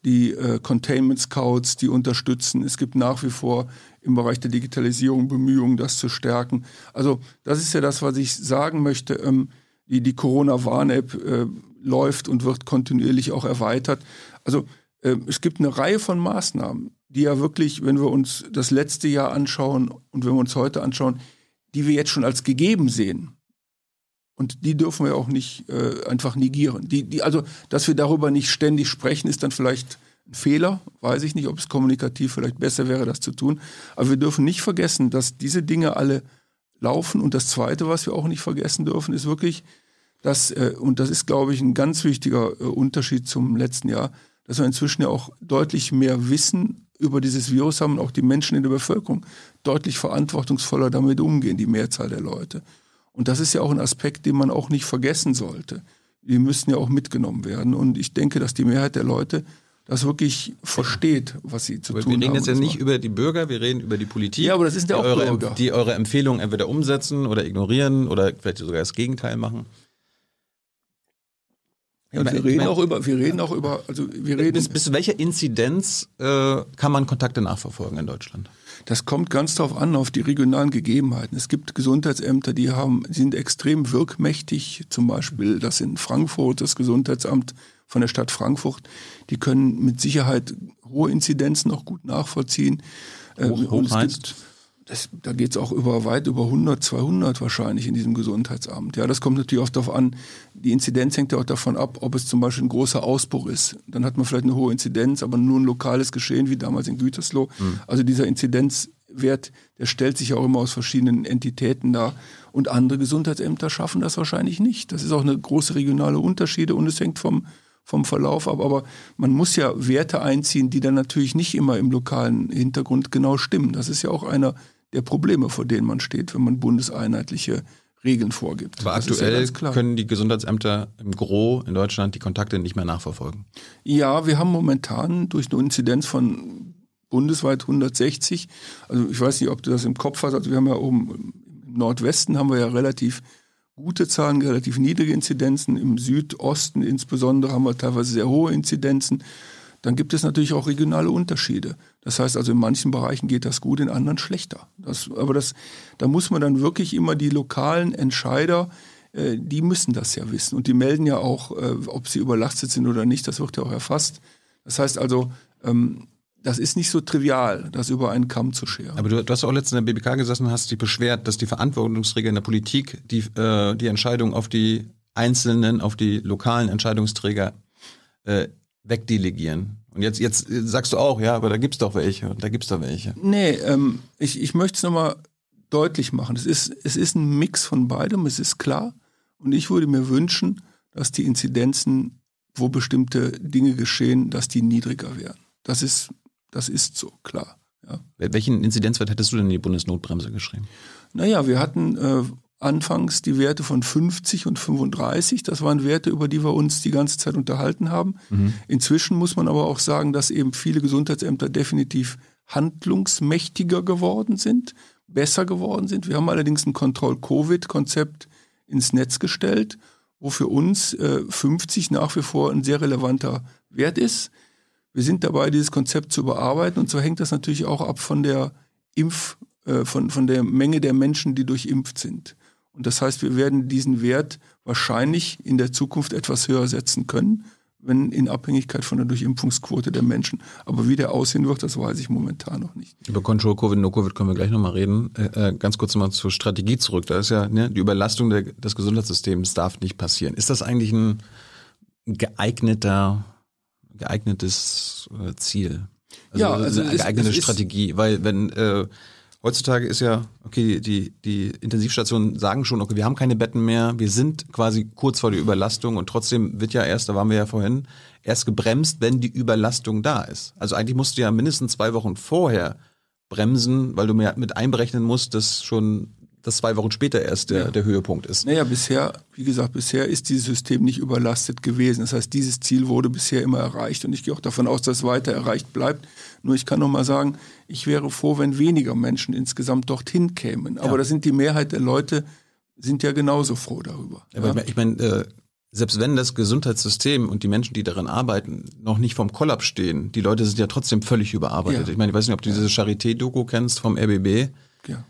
die äh, Containment Scouts, die unterstützen. Es gibt nach wie vor im Bereich der Digitalisierung Bemühungen, das zu stärken. Also das ist ja das, was ich sagen möchte. Ähm, die die Corona-Warn-App äh, läuft und wird kontinuierlich auch erweitert. Also äh, es gibt eine Reihe von Maßnahmen, die ja wirklich, wenn wir uns das letzte Jahr anschauen und wenn wir uns heute anschauen, die wir jetzt schon als gegeben sehen. Und die dürfen wir auch nicht äh, einfach negieren. Die, die, also, dass wir darüber nicht ständig sprechen, ist dann vielleicht ein Fehler. Weiß ich nicht, ob es kommunikativ vielleicht besser wäre, das zu tun. Aber wir dürfen nicht vergessen, dass diese Dinge alle laufen. Und das Zweite, was wir auch nicht vergessen dürfen, ist wirklich, dass, äh, und das ist, glaube ich, ein ganz wichtiger äh, Unterschied zum letzten Jahr, dass wir inzwischen ja auch deutlich mehr Wissen über dieses Virus haben und auch die Menschen in der Bevölkerung deutlich verantwortungsvoller damit umgehen, die Mehrzahl der Leute. Und das ist ja auch ein Aspekt, den man auch nicht vergessen sollte. Die müssen ja auch mitgenommen werden. Und ich denke, dass die Mehrheit der Leute das wirklich versteht, was sie zu Aber tun wir reden haben. jetzt ja nicht über die Bürger, wir reden über die Politik. Ja, aber das sind ja die auch eure, Bürger. Die eure Empfehlungen entweder umsetzen oder ignorieren oder vielleicht sogar das Gegenteil machen. Ja, wir reden auch über, wir reden auch über, also wir reden. Bis, bis zu welcher Inzidenz äh, kann man Kontakte nachverfolgen in Deutschland? Das kommt ganz darauf an, auf die regionalen Gegebenheiten. Es gibt Gesundheitsämter, die haben, sind extrem wirkmächtig. Zum Beispiel das in Frankfurt, das Gesundheitsamt von der Stadt Frankfurt. Die können mit Sicherheit hohe Inzidenzen auch gut nachvollziehen. Hoch- es hoch heißt? Das, da geht es auch über weit über 100, 200 wahrscheinlich in diesem Gesundheitsamt. Ja, das kommt natürlich oft darauf an. Die Inzidenz hängt ja auch davon ab, ob es zum Beispiel ein großer Ausbruch ist. Dann hat man vielleicht eine hohe Inzidenz, aber nur ein lokales Geschehen, wie damals in Gütersloh. Also dieser Inzidenzwert, der stellt sich ja auch immer aus verschiedenen Entitäten dar. Und andere Gesundheitsämter schaffen das wahrscheinlich nicht. Das ist auch eine große regionale Unterschiede und es hängt vom, vom Verlauf ab. Aber man muss ja Werte einziehen, die dann natürlich nicht immer im lokalen Hintergrund genau stimmen. Das ist ja auch einer der Probleme, vor denen man steht, wenn man bundeseinheitliche Regeln vorgibt. Aber das ja aktuell klar. können die Gesundheitsämter im Gro in Deutschland die Kontakte nicht mehr nachverfolgen. Ja, wir haben momentan durch eine Inzidenz von bundesweit 160, also ich weiß nicht, ob du das im Kopf hast, also wir haben ja oben im Nordwesten haben wir ja relativ gute Zahlen, relativ niedrige Inzidenzen, im Südosten insbesondere haben wir teilweise sehr hohe Inzidenzen. Dann gibt es natürlich auch regionale Unterschiede. Das heißt also, in manchen Bereichen geht das gut, in anderen schlechter. Das, aber das, da muss man dann wirklich immer die lokalen Entscheider, äh, die müssen das ja wissen. Und die melden ja auch, äh, ob sie überlastet sind oder nicht. Das wird ja auch erfasst. Das heißt also, ähm, das ist nicht so trivial, das über einen Kamm zu scheren. Aber du, du hast auch letztens in der BBK gesessen und hast dich beschwert, dass die Verantwortungsträger in der Politik die, äh, die Entscheidung auf die einzelnen, auf die lokalen Entscheidungsträger äh, wegdelegieren. Und jetzt, jetzt sagst du auch, ja, aber da gibt's doch welche und da gibt's doch welche. Nee, ähm, ich, ich möchte es nochmal deutlich machen. Es ist, es ist ein Mix von beidem, es ist klar. Und ich würde mir wünschen, dass die Inzidenzen, wo bestimmte Dinge geschehen, dass die niedriger werden. Das ist, das ist so, klar. Ja. Welchen Inzidenzwert hättest du denn in die Bundesnotbremse geschrieben? Naja, wir hatten äh, anfangs die Werte von 50 und 35. Das waren Werte, über die wir uns die ganze Zeit unterhalten haben. Inzwischen muss man aber auch sagen, dass eben viele Gesundheitsämter definitiv handlungsmächtiger geworden sind, besser geworden sind. Wir haben allerdings ein Kontroll-Covid-Konzept ins Netz gestellt, wo für uns äh, 50 nach wie vor ein sehr relevanter Wert ist. Wir sind dabei, dieses Konzept zu überarbeiten und so hängt das natürlich auch ab von der Impf, äh, von, von der Menge der Menschen, die durchimpft sind. Und das heißt, wir werden diesen Wert wahrscheinlich in der Zukunft etwas höher setzen können, wenn in Abhängigkeit von der Durchimpfungsquote der Menschen. Aber wie der aussehen wird, das weiß ich momentan noch nicht. Über Control Covid, No Covid können wir gleich nochmal reden. Äh, äh, ganz kurz nochmal zur Strategie zurück. Da ist ja ne, die Überlastung der, des Gesundheitssystems darf nicht passieren. Ist das eigentlich ein geeigneter, geeignetes äh, Ziel? Ja, also eine geeignete Strategie, weil wenn äh, heutzutage ist ja, okay, die, die Intensivstationen sagen schon, okay, wir haben keine Betten mehr, wir sind quasi kurz vor der Überlastung und trotzdem wird ja erst, da waren wir ja vorhin, erst gebremst, wenn die Überlastung da ist. Also eigentlich musst du ja mindestens zwei Wochen vorher bremsen, weil du mit einberechnen musst, dass schon das zwei Wochen später erst der, ja. der Höhepunkt ist. Naja, bisher, wie gesagt, bisher ist dieses System nicht überlastet gewesen. Das heißt, dieses Ziel wurde bisher immer erreicht und ich gehe auch davon aus, dass es weiter erreicht bleibt. Nur ich kann noch mal sagen, ich wäre froh, wenn weniger Menschen insgesamt dorthin kämen. Aber ja. das sind die Mehrheit der Leute, sind ja genauso froh darüber. Aber ja? ich meine, äh, selbst wenn das Gesundheitssystem und die Menschen, die daran arbeiten, noch nicht vom Kollaps stehen, die Leute sind ja trotzdem völlig überarbeitet. Ja. Ich meine, ich weiß nicht, ob du diese Charité-Doku kennst vom RBB. Ja.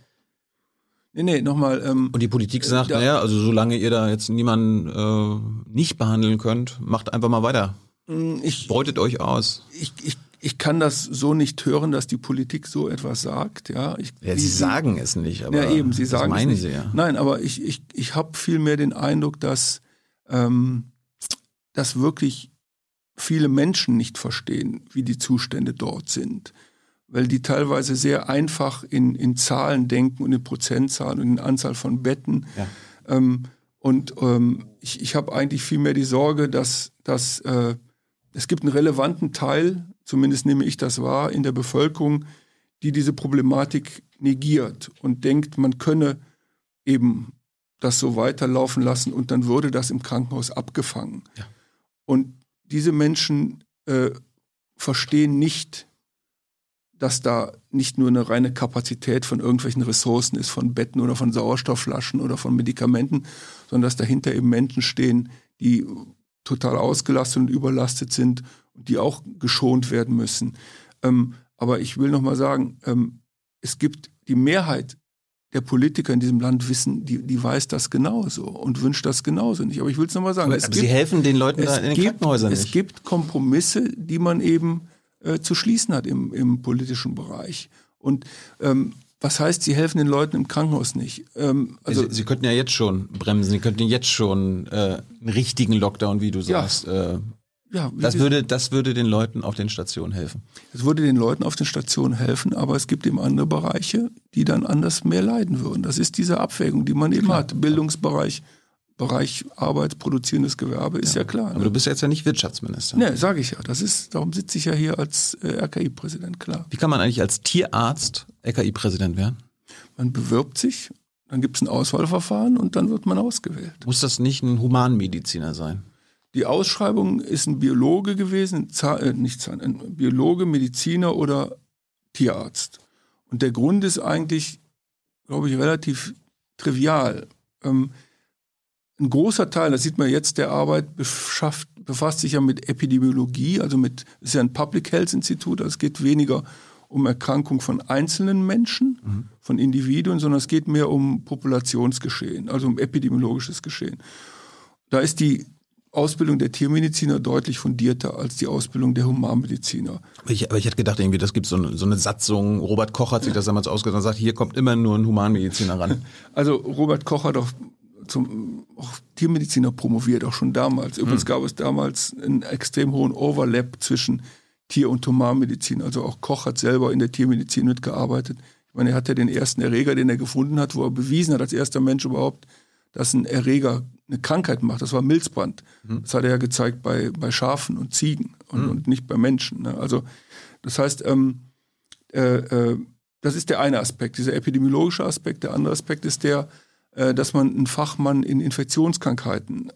Nee, nee, nochmal. Ähm, und die Politik sagt, naja, also solange ihr da jetzt niemanden äh, nicht behandeln könnt, macht einfach mal weiter. Mm, ich, Beutet euch aus. Ich, ich, ich kann das so nicht hören, dass die Politik so etwas sagt. Ja, ich, ja sie die, sagen es nicht, aber ja, eben, sie sagen das meinen es nicht. sie ja. Nein, aber ich, ich, ich habe vielmehr den Eindruck, dass, ähm, dass wirklich viele Menschen nicht verstehen, wie die Zustände dort sind weil die teilweise sehr einfach in, in Zahlen denken und in Prozentzahlen und in Anzahl von Betten. Ja. Ähm, und ähm, ich, ich habe eigentlich vielmehr die Sorge, dass, dass äh, es gibt einen relevanten Teil, zumindest nehme ich das wahr, in der Bevölkerung, die diese Problematik negiert und denkt, man könne eben das so weiterlaufen lassen und dann würde das im Krankenhaus abgefangen. Ja. Und diese Menschen äh, verstehen nicht, dass da nicht nur eine reine Kapazität von irgendwelchen Ressourcen ist, von Betten oder von Sauerstoffflaschen oder von Medikamenten, sondern dass dahinter eben Menschen stehen, die total ausgelastet und überlastet sind und die auch geschont werden müssen. Ähm, aber ich will noch mal sagen, ähm, es gibt die Mehrheit der Politiker in diesem Land wissen, die, die weiß das genauso und wünscht das genauso nicht. Aber ich will es nochmal sagen. Aber, aber gibt, sie helfen den Leuten da in den gibt, Krankenhäusern nicht. Es gibt Kompromisse, die man eben äh, zu schließen hat im, im politischen Bereich. Und ähm, was heißt, sie helfen den Leuten im Krankenhaus nicht? Ähm, also sie, sie, könnten ja jetzt schon bremsen, sie könnten jetzt schon äh, einen richtigen Lockdown, wie du sagst. Ja. Äh, ja, das würde, das würde den Leuten auf den Stationen helfen. Es würde den Leuten auf den Stationen helfen, aber es gibt eben andere Bereiche, die dann anders mehr leiden würden. Das ist diese Abwägung, die man eben Klar. hat. Bildungsbereich, Bereich arbeitsproduzierendes Gewerbe, ist ja, ja klar. Aber ne? du bist jetzt ja nicht Wirtschaftsminister. Ne, sage ich ja. Das ist, darum sitze ich ja hier als äh, RKI-Präsident, klar. Wie kann man eigentlich als Tierarzt RKI-Präsident werden? Man bewirbt sich, dann gibt es ein Auswahlverfahren und dann wird man ausgewählt. Muss das nicht ein Humanmediziner sein? Die Ausschreibung ist ein Biologe gewesen, äh, nicht ein Biologe, Mediziner oder Tierarzt. Und der Grund ist eigentlich, glaube ich, relativ trivial. Ähm, ein großer Teil, das sieht man jetzt, der Arbeit beschafft, befasst sich ja mit Epidemiologie, also mit, ist ja ein Public Health Institut, also es geht weniger um Erkrankung von einzelnen Menschen, mhm. von Individuen, sondern es geht mehr um Populationsgeschehen, also um epidemiologisches Geschehen. Da ist die Ausbildung der Tiermediziner deutlich fundierter als die Ausbildung der Humanmediziner. Ich, aber ich hätte gedacht, irgendwie, das gibt so eine, so eine Satzung. Robert Koch hat sich das damals ausgedacht und sagt, hier kommt immer nur ein Humanmediziner ran. Also Robert Koch hat auch zum auch Tiermediziner promoviert, auch schon damals. Übrigens hm. gab es damals einen extrem hohen Overlap zwischen Tier- und Humanmedizin. Also auch Koch hat selber in der Tiermedizin mitgearbeitet. Ich meine, er hat ja den ersten Erreger, den er gefunden hat, wo er bewiesen hat, als erster Mensch überhaupt, dass ein Erreger eine Krankheit macht. Das war Milzbrand. Hm. Das hat er ja gezeigt bei, bei Schafen und Ziegen und, hm. und nicht bei Menschen. Ne? Also das heißt, ähm, äh, äh, das ist der eine Aspekt, dieser epidemiologische Aspekt. Der andere Aspekt ist der, dass man einen Fachmann in Infektionskrankheiten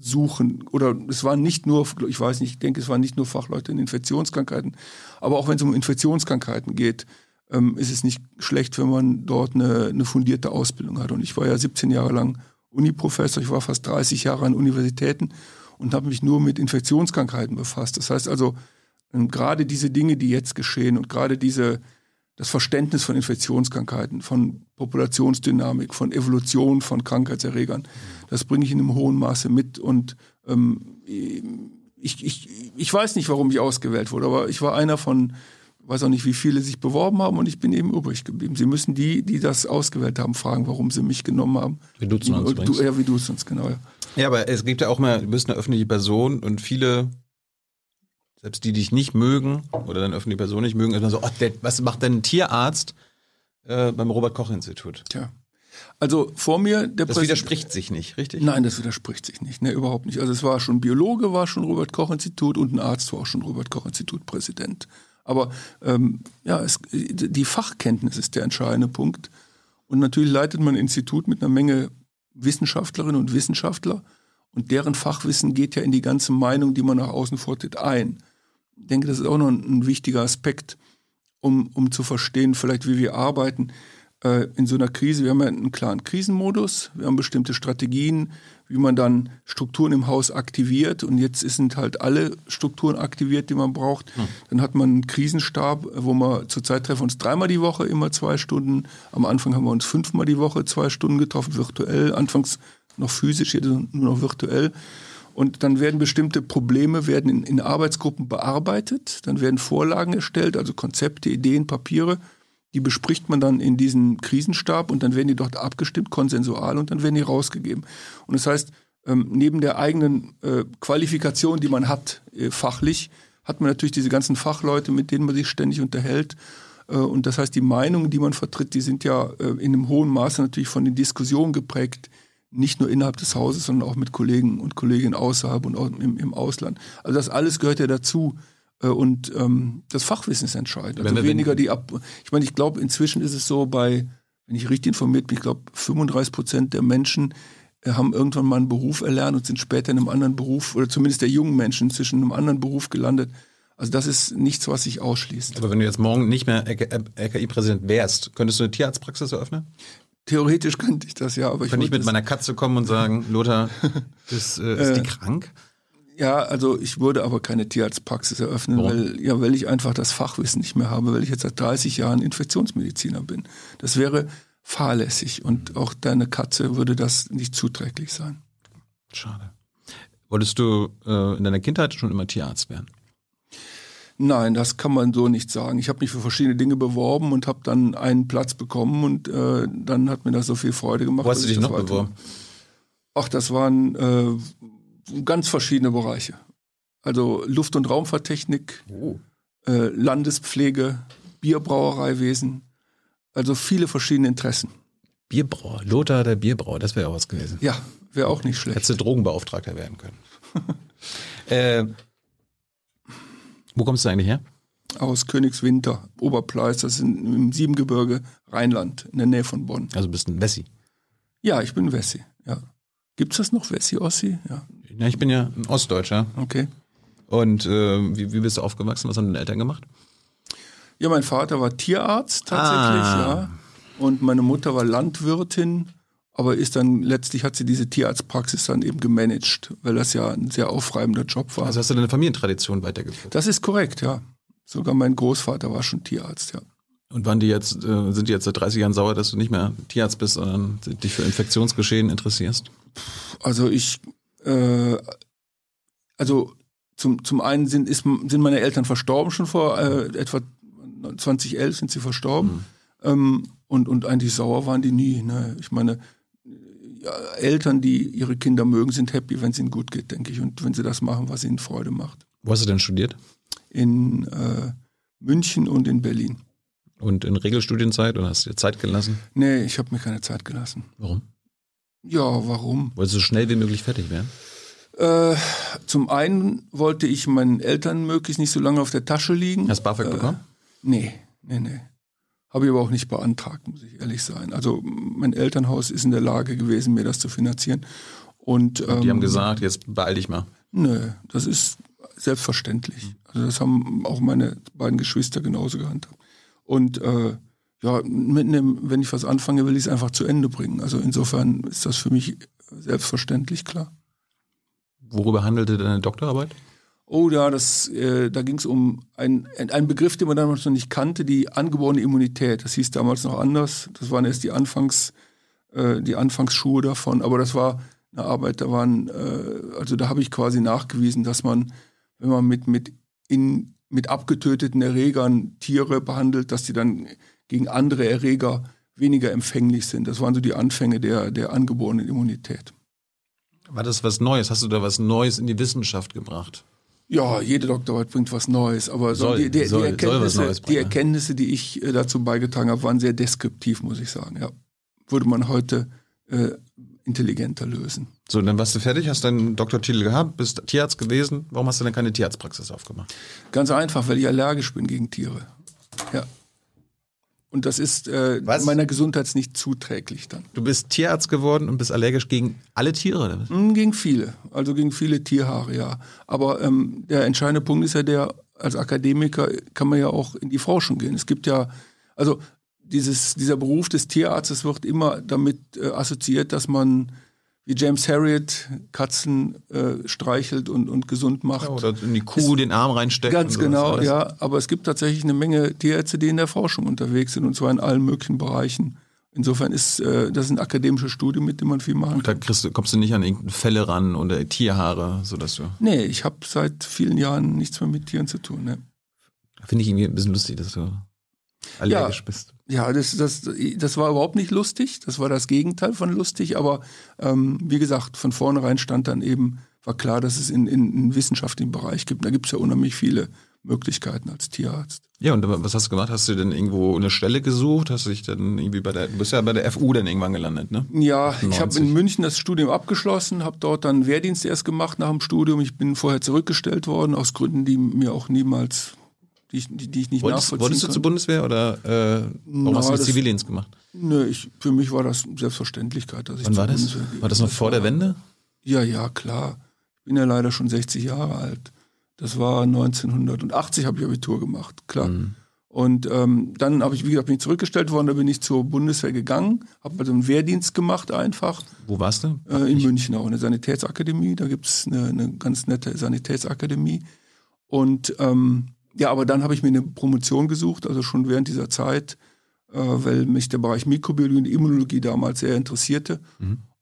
suchen oder es waren nicht nur, ich weiß nicht, ich denke, es waren nicht nur Fachleute in Infektionskrankheiten, aber auch wenn es um Infektionskrankheiten geht, ähm, ist es nicht schlecht, wenn man dort eine, eine fundierte Ausbildung hat. Und ich war ja 17 Jahre lang Uniprofessor, ich war fast 30 Jahre an Universitäten und habe mich nur mit Infektionskrankheiten befasst. Das heißt also, ähm, gerade diese Dinge, die jetzt geschehen und gerade diese das Verständnis von Infektionskrankheiten, von Populationsdynamik, von Evolution von Krankheitserregern, das bringe ich in einem hohen Maße mit. Und ähm, ich, ich, ich weiß nicht, warum ich ausgewählt wurde, aber ich war einer von, weiß auch nicht, wie viele sich beworben haben und ich bin eben übrig geblieben. Sie müssen die, die das ausgewählt haben, fragen, warum sie mich genommen haben. Wie duzen uns du, Ja, wie du uns, genau. Ja. ja, aber es gibt ja auch mal, du bist eine öffentliche Person und viele selbst die dich nicht mögen oder deine öffentliche Person nicht mögen, immer so, oh, der, was macht denn ein Tierarzt? äh, beim Robert-Koch-Institut. Tja. Also vor mir der Das Präsident- widerspricht sich nicht, richtig? Nein, das widerspricht sich nicht, ne, überhaupt nicht. Also es war schon Biologe, war schon Robert Koch Institut und ein Arzt war auch schon Robert Koch Institut Präsident. Aber ähm, ja, es, die Fachkenntnis ist der entscheidende Punkt. Und natürlich leitet man ein Institut mit einer Menge Wissenschaftlerinnen und Wissenschaftler und deren Fachwissen geht ja in die ganze Meinung, die man nach außen vortritt, ein. Ich denke, das ist auch noch ein, wichtiger Aspekt, um, um zu verstehen, vielleicht wie wir arbeiten äh, in so einer Krise. Wir haben ja einen klaren Krisenmodus, wir haben bestimmte Strategien, wie man dann Strukturen im Haus aktiviert und jetzt sind halt alle Strukturen aktiviert, die man braucht. Dann hat man einen Krisenstab, wo wir zurzeit treffen uns dreimal die Woche, immer zwei Stunden. Am Anfang haben wir uns fünfmal die Woche zwei Stunden getroffen, virtuell. Anfangs noch physisch, jetzt nur noch virtuell. Und dann werden bestimmte Probleme werden in, in Arbeitsgruppen bearbeitet, dann werden Vorlagen erstellt, also Konzepte, Ideen, Papiere. Die bespricht man dann in diesem Krisenstab und dann werden die dort abgestimmt, konsensual und dann werden die rausgegeben. Und das heißt, ähm, neben der eigenen äh, Qualifikation, die man hat, äh, fachlich, hat man natürlich diese ganzen Fachleute, mit denen man sich ständig unterhält. Äh, und das heißt, die Meinungen, die man vertritt, die sind ja äh, in einem hohen Maße natürlich von den Diskussionen geprägt, nicht nur innerhalb des Hauses, sondern auch mit Kollegen und Kolleginnen außerhalb und auch im, im Ausland. Also das alles gehört ja dazu. Äh, Und ähm, das Fachwissen ist entscheidend. Wenn Also wenn- weniger die Ab. Ich meine, ich glaube, inzwischen ist es so bei, wenn ich richtig informiert bin, ich glaube, 35 Prozent der Menschen äh, haben irgendwann mal einen Beruf erlernt und sind später in einem anderen Beruf, oder zumindest der jungen Menschen inzwischen in einem anderen Beruf gelandet. Also das ist nichts, was sich ausschließt. Aber wenn du jetzt morgen nicht mehr RKI-Präsident wärst, könntest du eine Tierarztpraxis eröffnen? Theoretisch könnte ich das ja, aber ich Könnte ich mit meiner Katze kommen und sagen, Lothar, ist, äh, ist die krank? Ja, also ich würde aber keine Tierarztpraxis eröffnen, Warum? weil, ja, weil ich einfach das Fachwissen nicht mehr habe, weil ich jetzt seit 30 Jahren Infektionsmediziner bin. Das wäre fahrlässig und auch deine Katze würde das nicht zuträglich sein. Schade. Wolltest du äh, in deiner Kindheit schon immer Tierarzt werden? Nein, das kann man so nicht sagen. Ich habe mich für verschiedene Dinge beworben und habe dann einen Platz bekommen und äh, dann hat mir das so viel Freude gemacht. Wo hast dass du ich dich noch beworben? Ach, das waren äh, ganz verschiedene Bereiche. Also Luft- und Raumfahrttechnik, Oh. äh, Landespflege, Bierbrauereiwesen, also viele verschiedene Interessen. Bierbrauer. Lothar der Bierbrauer, das wäre auch was gewesen. Ja, wäre auch nicht schlecht. Hättest du Drogenbeauftragter werden können. äh, wo kommst du eigentlich her? Aus Königswinter, Oberpleis, das ist im Siebengebirge, Rheinland, in der Nähe von Bonn. Also bist ein Wessi. Ja, ich bin Wessi, ja. Gibt's das noch, Wessi, Ossi? Ja, Ja, ich bin ja ein Ostdeutscher. okay. Und äh, wie, wie bist du aufgewachsen? Was haben deine Eltern gemacht? Ja, mein Vater war Tierarzt tatsächlich, Ah. ja. Und meine Mutter war Landwirtin, aber ist dann, letztlich hat sie diese Tierarztpraxis dann eben gemanagt, weil das ja ein sehr aufreibender Job war. Also hast du deine Familientradition weitergeführt. das ist korrekt, ja. Sogar mein Großvater war schon Tierarzt, ja. Und waren die jetzt, äh, sind die jetzt seit 30 Jahren sauer, dass du nicht mehr Tierarzt bist, sondern dich für Infektionsgeschehen interessierst? Also ich, äh, also zum, zum einen sind, ist, sind meine Eltern verstorben schon vor äh, etwa 2011 sind sie verstorben. Ähm, und, und eigentlich sauer waren die nie. Ne? Ich meine, Eltern, die ihre Kinder mögen, sind happy, wenn es ihnen gut geht, denke ich. Und wenn sie das machen, was ihnen Freude macht. Wo hast du denn studiert? In äh, München und in Berlin. Und in Regelstudienzeit oder hast du dir Zeit gelassen? Nee, ich habe mir keine Zeit gelassen. Warum? Ja, warum? Wolltest du so schnell wie möglich fertig werden? Äh, zum einen wollte ich meinen Eltern möglichst nicht so lange auf der Tasche liegen. Hast BAföG Äh, bekommen? Nee, nee, nee. Habe ich aber auch nicht beantragt, muss ich ehrlich sein. Also mein Elternhaus ist in der Lage gewesen, mir das zu finanzieren. Und, Und die ähm, haben gesagt, jetzt beeil dich mal. Nö, das ist selbstverständlich. Also das haben auch meine beiden Geschwister genauso gehandhabt. Und äh, ja, mit einem, wenn ich was anfange, will ich es einfach zu Ende bringen. Also insofern ist das für mich selbstverständlich klar. Worüber handelte deine Doktorarbeit? Oh ja, das, äh, da ging es um ein- einen Begriff, den man damals noch nicht kannte, die angeborene Immunität. Das hieß damals noch anders. Das waren erst die Anfangs, äh, die Anfangsschuhe davon. Aber das war eine Arbeit, da waren, äh, also da habe ich quasi nachgewiesen, dass man, wenn man mit, mit, in, mit abgetöteten Erregern Tiere behandelt, dass die dann gegen andere Erreger weniger empfänglich sind. Das waren so die Anfänge der, der angeborenen Immunität. War das was Neues? Hast du da was Neues in die Wissenschaft gebracht? Ja, jede Doktorarbeit bringt was Neues, aber so Soll- die, die, soll- die, Erkenntnisse, die. Erkenntnisse, die ich äh, dazu beigetragen habe, waren sehr deskriptiv, muss ich sagen. Ja. Würde man heute äh, intelligenter lösen. So, dann warst du fertig, hast deinen Doktortitel gehabt, bist Tierarzt gewesen. Warum hast du denn keine Tierarztpraxis aufgemacht? Ganz einfach, weil ich allergisch bin gegen Tiere. Ja. Und das ist äh, Was? meiner Gesundheit nicht zuträglich dann. Du bist Tierarzt geworden und bist allergisch gegen alle Tiere. oder? Hm, Gegen viele, also gegen viele Tierhaare, ja. Aber ähm, der entscheidende Punkt ist ja der, als Akademiker kann man ja auch in die Forschung gehen. Es gibt ja, also dieses, dieser Beruf des Tierarztes wird immer damit äh, assoziiert, dass man wie James Harriet Katzen äh, streichelt und, und gesund macht. Oder in die Kuh den Arm reinsteckt. Ganz genau, alles. ja. Aber es gibt tatsächlich eine Menge Tierärzte, die in der Forschung unterwegs sind und zwar in allen möglichen Bereichen. Insofern ist äh, das ein akademisches Studium, mit dem man viel machen Da kann. kriegst du, kommst du nicht an irgendeine Fälle ran oder Tierhaare, sodass du. Nee, ich habe seit vielen Jahren nichts mehr mit Tieren zu tun. Ne? Finde ich irgendwie ein bisschen lustig, dass du allergisch bist. Ja, das, das, das war überhaupt nicht lustig. Das war das Gegenteil von lustig. Aber ähm, wie gesagt, von vornherein stand dann eben, war klar, dass es in, in, in wissenschaftlichen Bereich gibt. Da gibt es ja unheimlich viele Möglichkeiten als Tierarzt. Ja, und was hast du gemacht? Hast du denn irgendwo eine Stelle gesucht? Hast du dich dann irgendwie bei der, du bist ja bei der FU dann irgendwann gelandet, ne? Ja, ich habe 90. in München das Studium abgeschlossen, habe dort dann Wehrdienst erst gemacht nach dem Studium. Ich bin vorher zurückgestellt worden, aus Gründen, die mir auch niemals, die ich, die, die ich nicht Wolltest, nachvollziehen wolltest du kann. zur Bundeswehr oder äh, warum Na, hast du das- Zivildienst gemacht? Nö, ich, für mich war das Selbstverständlichkeit, dass ich Wann war das? Bundeswehr. War das noch vor der Wende? Ja, ja, klar. Ich bin ja leider schon 60 Jahre alt. Das war 1980 habe ich Abitur gemacht, klar. Mhm. Und ähm, dann habe ich, wie gesagt, bin ich zurückgestellt worden, da bin ich zur Bundeswehr gegangen, habe also einen Wehrdienst gemacht einfach Wo warst du? äh, in München auch, eine Sanitätsakademie, da gibt's eine, eine ganz nette Sanitätsakademie. Und ähm, ja, aber dann habe ich mir eine Promotion gesucht, also schon während dieser Zeit, äh, weil mich der Bereich Mikrobiologie und Immunologie damals sehr interessierte.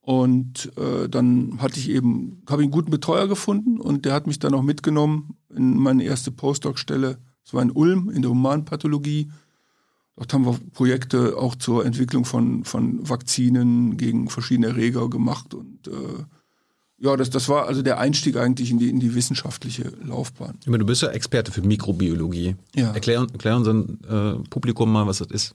Und äh, dann hatte ich eben, habe ich einen guten Betreuer gefunden und der hat mich dann auch mitgenommen in meine erste Postdoc-Stelle. Das war in Ulm in der Humanpathologie. Dort haben wir Projekte auch zur Entwicklung von, von Vakzinen gegen verschiedene Erreger gemacht. Und äh, ja, das, das war also der Einstieg eigentlich in die, in die wissenschaftliche Laufbahn. Ich meine, Du bist ja Experte für Mikrobiologie. Ja. Erklär, erklär unserem äh, Publikum mal, was das ist.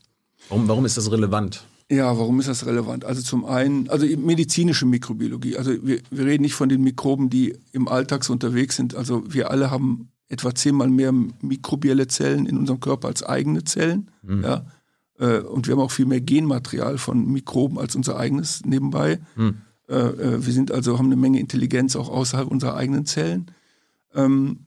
Warum, warum ist das relevant? Ja, warum ist das relevant? Also zum einen, also medizinische Mikrobiologie. Also wir, wir reden nicht von den Mikroben, die im Alltag so unterwegs sind. Also wir alle haben etwa zehnmal mehr mikrobielle Zellen in unserem Körper als eigene Zellen. Ja. Äh, Und wir haben auch viel mehr Genmaterial von Mikroben als unser eigenes nebenbei. Äh, äh, Wir sind also, haben eine Menge Intelligenz auch außerhalb unserer eigenen Zellen. Ähm,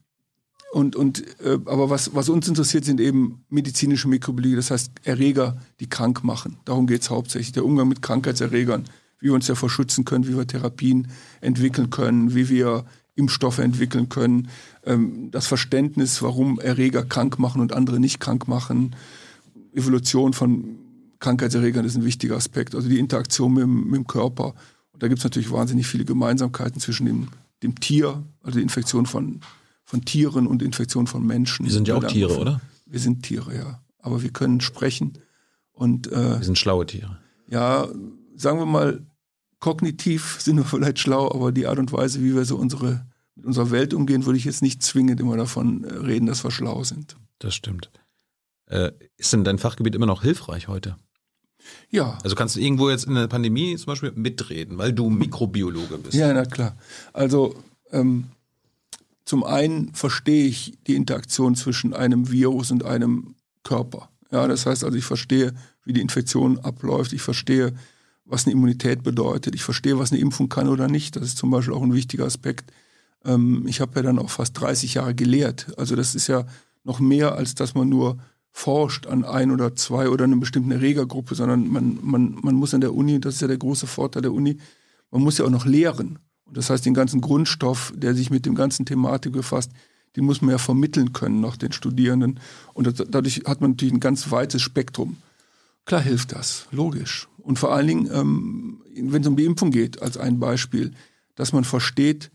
Und, und äh, aber was, was uns interessiert, sind eben medizinische Mikrobiologie, das heißt Erreger, die krank machen. Darum geht es hauptsächlich. Der Umgang mit Krankheitserregern, wie wir uns davor schützen können, wie wir Therapien entwickeln können, wie wir Impfstoffe entwickeln können, ähm, das Verständnis, warum Erreger krank machen und andere nicht krank machen, Evolution von Krankheitserregern ist ein wichtiger Aspekt, also die Interaktion mit, mit dem Körper. Und da gibt es natürlich wahnsinnig viele Gemeinsamkeiten zwischen dem, dem Tier, also die Infektion von, von Tieren und Infektion von Menschen. Wir sind ja auch Weil Tiere, oder? Wir sind Tiere, ja. Aber wir können sprechen. Und äh, Wir sind schlaue Tiere. ja, sagen wir mal, kognitiv sind wir vielleicht schlau, aber die Art und Weise, wie wir so unsere, mit unserer Welt umgehen, würde ich jetzt nicht zwingend immer davon äh, reden, dass wir schlau sind. Das stimmt. Äh, ist denn dein Fachgebiet immer noch hilfreich heute? Ja, Also kannst du irgendwo jetzt in der Pandemie zum Beispiel mitreden, weil du Mikrobiologe bist. Ja, na klar. Also ähm, zum einen verstehe ich die Interaktion zwischen einem Virus und einem Körper. Ja, das heißt also, ich verstehe, wie die Infektion abläuft. Ich verstehe, was eine Immunität bedeutet. Ich verstehe, was eine Impfung kann oder nicht. Das ist zum Beispiel auch ein wichtiger Aspekt. Ähm, ich habe ja dann auch fast 30 Jahre gelehrt. Also das ist ja noch mehr, als dass man nur forscht an ein oder zwei oder einer bestimmten Erregergruppe, sondern man, man, man muss an der Uni, das ist ja der große Vorteil der Uni, man muss ja auch noch lehren. Und das heißt, den ganzen Grundstoff, der sich mit dem ganzen Thematik befasst, den muss man ja vermitteln können noch den Studierenden. Und das, dadurch hat man natürlich ein ganz weites Spektrum. Klar hilft das, logisch. Und vor allen Dingen, ähm, wenn es um die Impfung geht, als ein Beispiel, dass man versteht,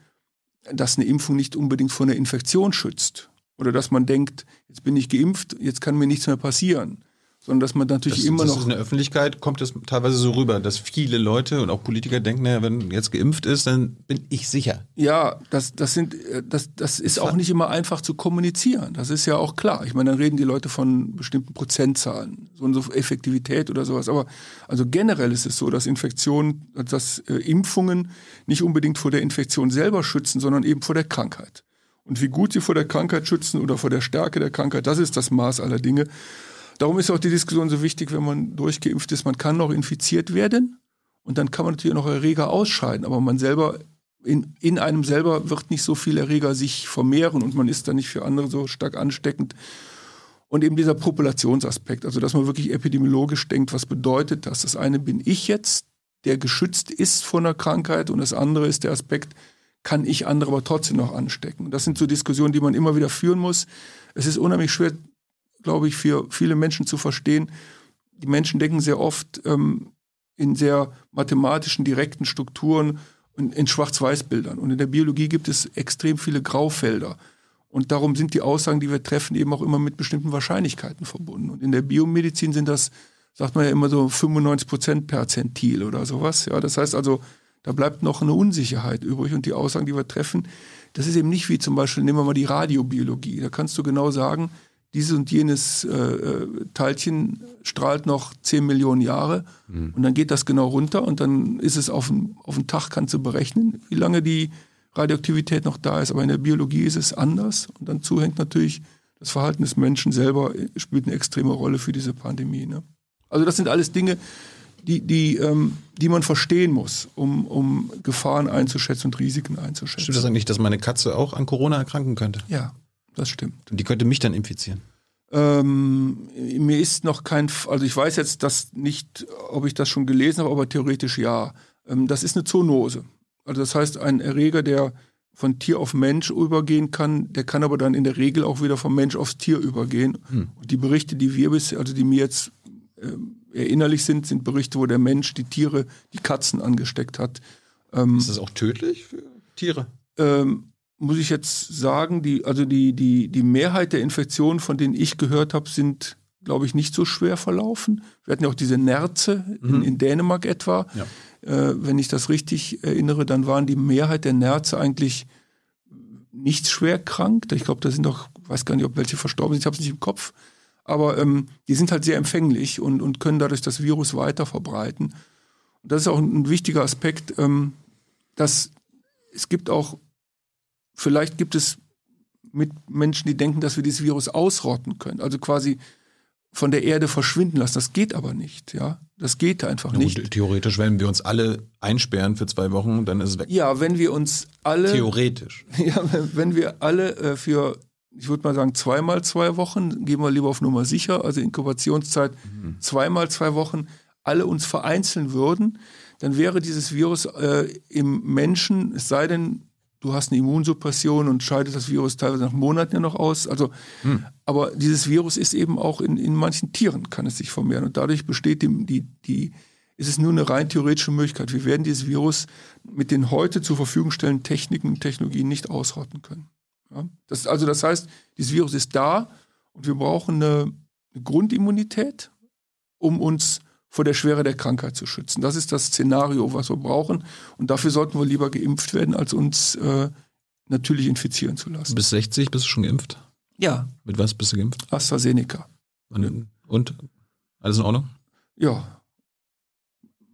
dass eine Impfung nicht unbedingt vor einer Infektion schützt. Oder dass man denkt, jetzt bin ich geimpft, jetzt kann mir nichts mehr passieren. sondern dass man natürlich das, immer das noch. In der Öffentlichkeit kommt es teilweise so rüber, dass viele Leute und auch Politiker denken, naja, wenn jetzt geimpft ist, dann bin ich sicher. Ja, das, das sind, äh, das, das ist auch nicht immer einfach zu kommunizieren. Das ist ja auch klar. Ich meine, dann reden die Leute von bestimmten Prozentzahlen, so und so Effektivität oder sowas. Aber also generell ist es so, dass Infektionen, dass äh, Impfungen nicht unbedingt vor der Infektion selber schützen, sondern eben vor der Krankheit. Und wie gut sie vor der Krankheit schützen oder vor der Stärke der Krankheit, das ist das Maß aller Dinge. Darum ist auch die Diskussion so wichtig, wenn man durchgeimpft ist. Man kann noch infiziert werden und dann kann man natürlich noch Erreger ausscheiden, aber man selber, in, in einem selber wird nicht so viel Erreger sich vermehren und man ist dann nicht für andere so stark ansteckend. Und eben dieser Populationsaspekt, also dass man wirklich epidemiologisch denkt, was bedeutet das? Das eine bin ich jetzt, der geschützt ist vor einer Krankheit und das andere ist der Aspekt, kann ich andere aber trotzdem noch anstecken? Das sind so Diskussionen, die man immer wieder führen muss. Es ist unheimlich schwer glaube ich, für viele Menschen zu verstehen. Die Menschen denken sehr oft ähm, in sehr mathematischen, direkten Strukturen und in Schwarz-Weiß-Bildern. Und in der Biologie gibt es extrem viele Graufelder. Und darum sind die Aussagen, die wir treffen, eben auch immer mit bestimmten Wahrscheinlichkeiten verbunden. Und in der Biomedizin sind das, sagt man ja immer so 95 Prozent Perzentil oder sowas. Ja, das heißt also, da bleibt noch eine Unsicherheit übrig. Und die Aussagen, die wir treffen, das ist eben nicht wie zum Beispiel, nehmen wir mal die Radiobiologie. Da kannst du genau sagen, dieses und jenes äh, äh, Teilchen strahlt noch 10 Millionen Jahre mhm. und dann geht das genau runter und dann ist es auf den, auf den Tag, kannst du berechnen, wie lange die Radioaktivität noch da ist. Aber in der Biologie ist es anders und dazu hängt natürlich das Verhalten des Menschen selber, spielt eine extreme Rolle für diese Pandemie. Ne? Also das sind alles Dinge, die, die, ähm, die man verstehen muss, um, um Gefahren einzuschätzen und Risiken einzuschätzen. Stimmt das eigentlich, dass meine Katze auch an Corona erkranken könnte? Ja das stimmt. Die könnte mich dann infizieren. Ähm, mir ist noch kein, also ich weiß jetzt das nicht, ob ich das schon gelesen habe, aber theoretisch ja. Ähm, das ist eine Zoonose. Also das heißt, ein Erreger, der von Tier auf Mensch übergehen kann, der kann aber dann in der Regel auch wieder vom Mensch aufs Tier übergehen. Hm. Und die Berichte, die wir bisher, also die mir jetzt äh, erinnerlich sind, sind Berichte, wo der Mensch die Tiere, die Katzen angesteckt hat. Ähm, ist das auch tödlich für Tiere? Ähm, muss ich jetzt sagen, die, also die, die, die Mehrheit der Infektionen, von denen ich gehört habe, sind, glaube ich, nicht so schwer verlaufen. Wir hatten ja auch diese Nerze mhm. in, in, Dänemark etwa. Ja. Äh, wenn ich das richtig erinnere, dann waren die Mehrheit der Nerze eigentlich nicht schwer krank. Ich glaube, da sind doch, weiß gar nicht, ob welche verstorben sind, ich habe es nicht im Kopf. Aber ähm, die sind halt sehr empfänglich und, und können dadurch das Virus weiter verbreiten. Und das ist auch ein wichtiger Aspekt, ähm, dass es gibt auch Vielleicht gibt es mit Menschen, die denken, dass wir dieses Virus ausrotten können. Also quasi von der Erde verschwinden lassen. Das geht aber nicht, ja. Das geht einfach nicht. Gut, theoretisch, wenn wir uns alle einsperren für zwei Wochen, dann ist es weg. Ja, wenn wir uns alle. Theoretisch. Ja, wenn wir alle äh, für, ich würde mal sagen, zweimal zwei Wochen, gehen wir lieber auf Nummer sicher, also Inkubationszeit mhm. zweimal zwei Wochen, alle uns vereinzeln würden, dann wäre dieses Virus äh, im Menschen, es sei denn, du hast eine Immunsuppression und scheidest das Virus teilweise nach Monaten ja noch aus. Also, hm. aber dieses Virus ist eben auch in, in manchen Tieren kann es sich vermehren und dadurch besteht die, die, die, ist es nur eine rein theoretische Möglichkeit. Wir werden dieses Virus mit den heute zur Verfügung stellenden Techniken und Technologien nicht ausrotten können. Ja? Das, also das heißt, dieses Virus ist da und wir brauchen eine, eine Grundimmunität, um uns vor der Schwere der Krankheit zu schützen. Das ist das Szenario, was wir brauchen. Und dafür sollten wir lieber geimpft werden, als uns äh, natürlich infizieren zu lassen. Bis 60 bist du schon geimpft? Ja. Mit was bist du geimpft? AstraZeneca. Und, und? Alles in Ordnung? Ja.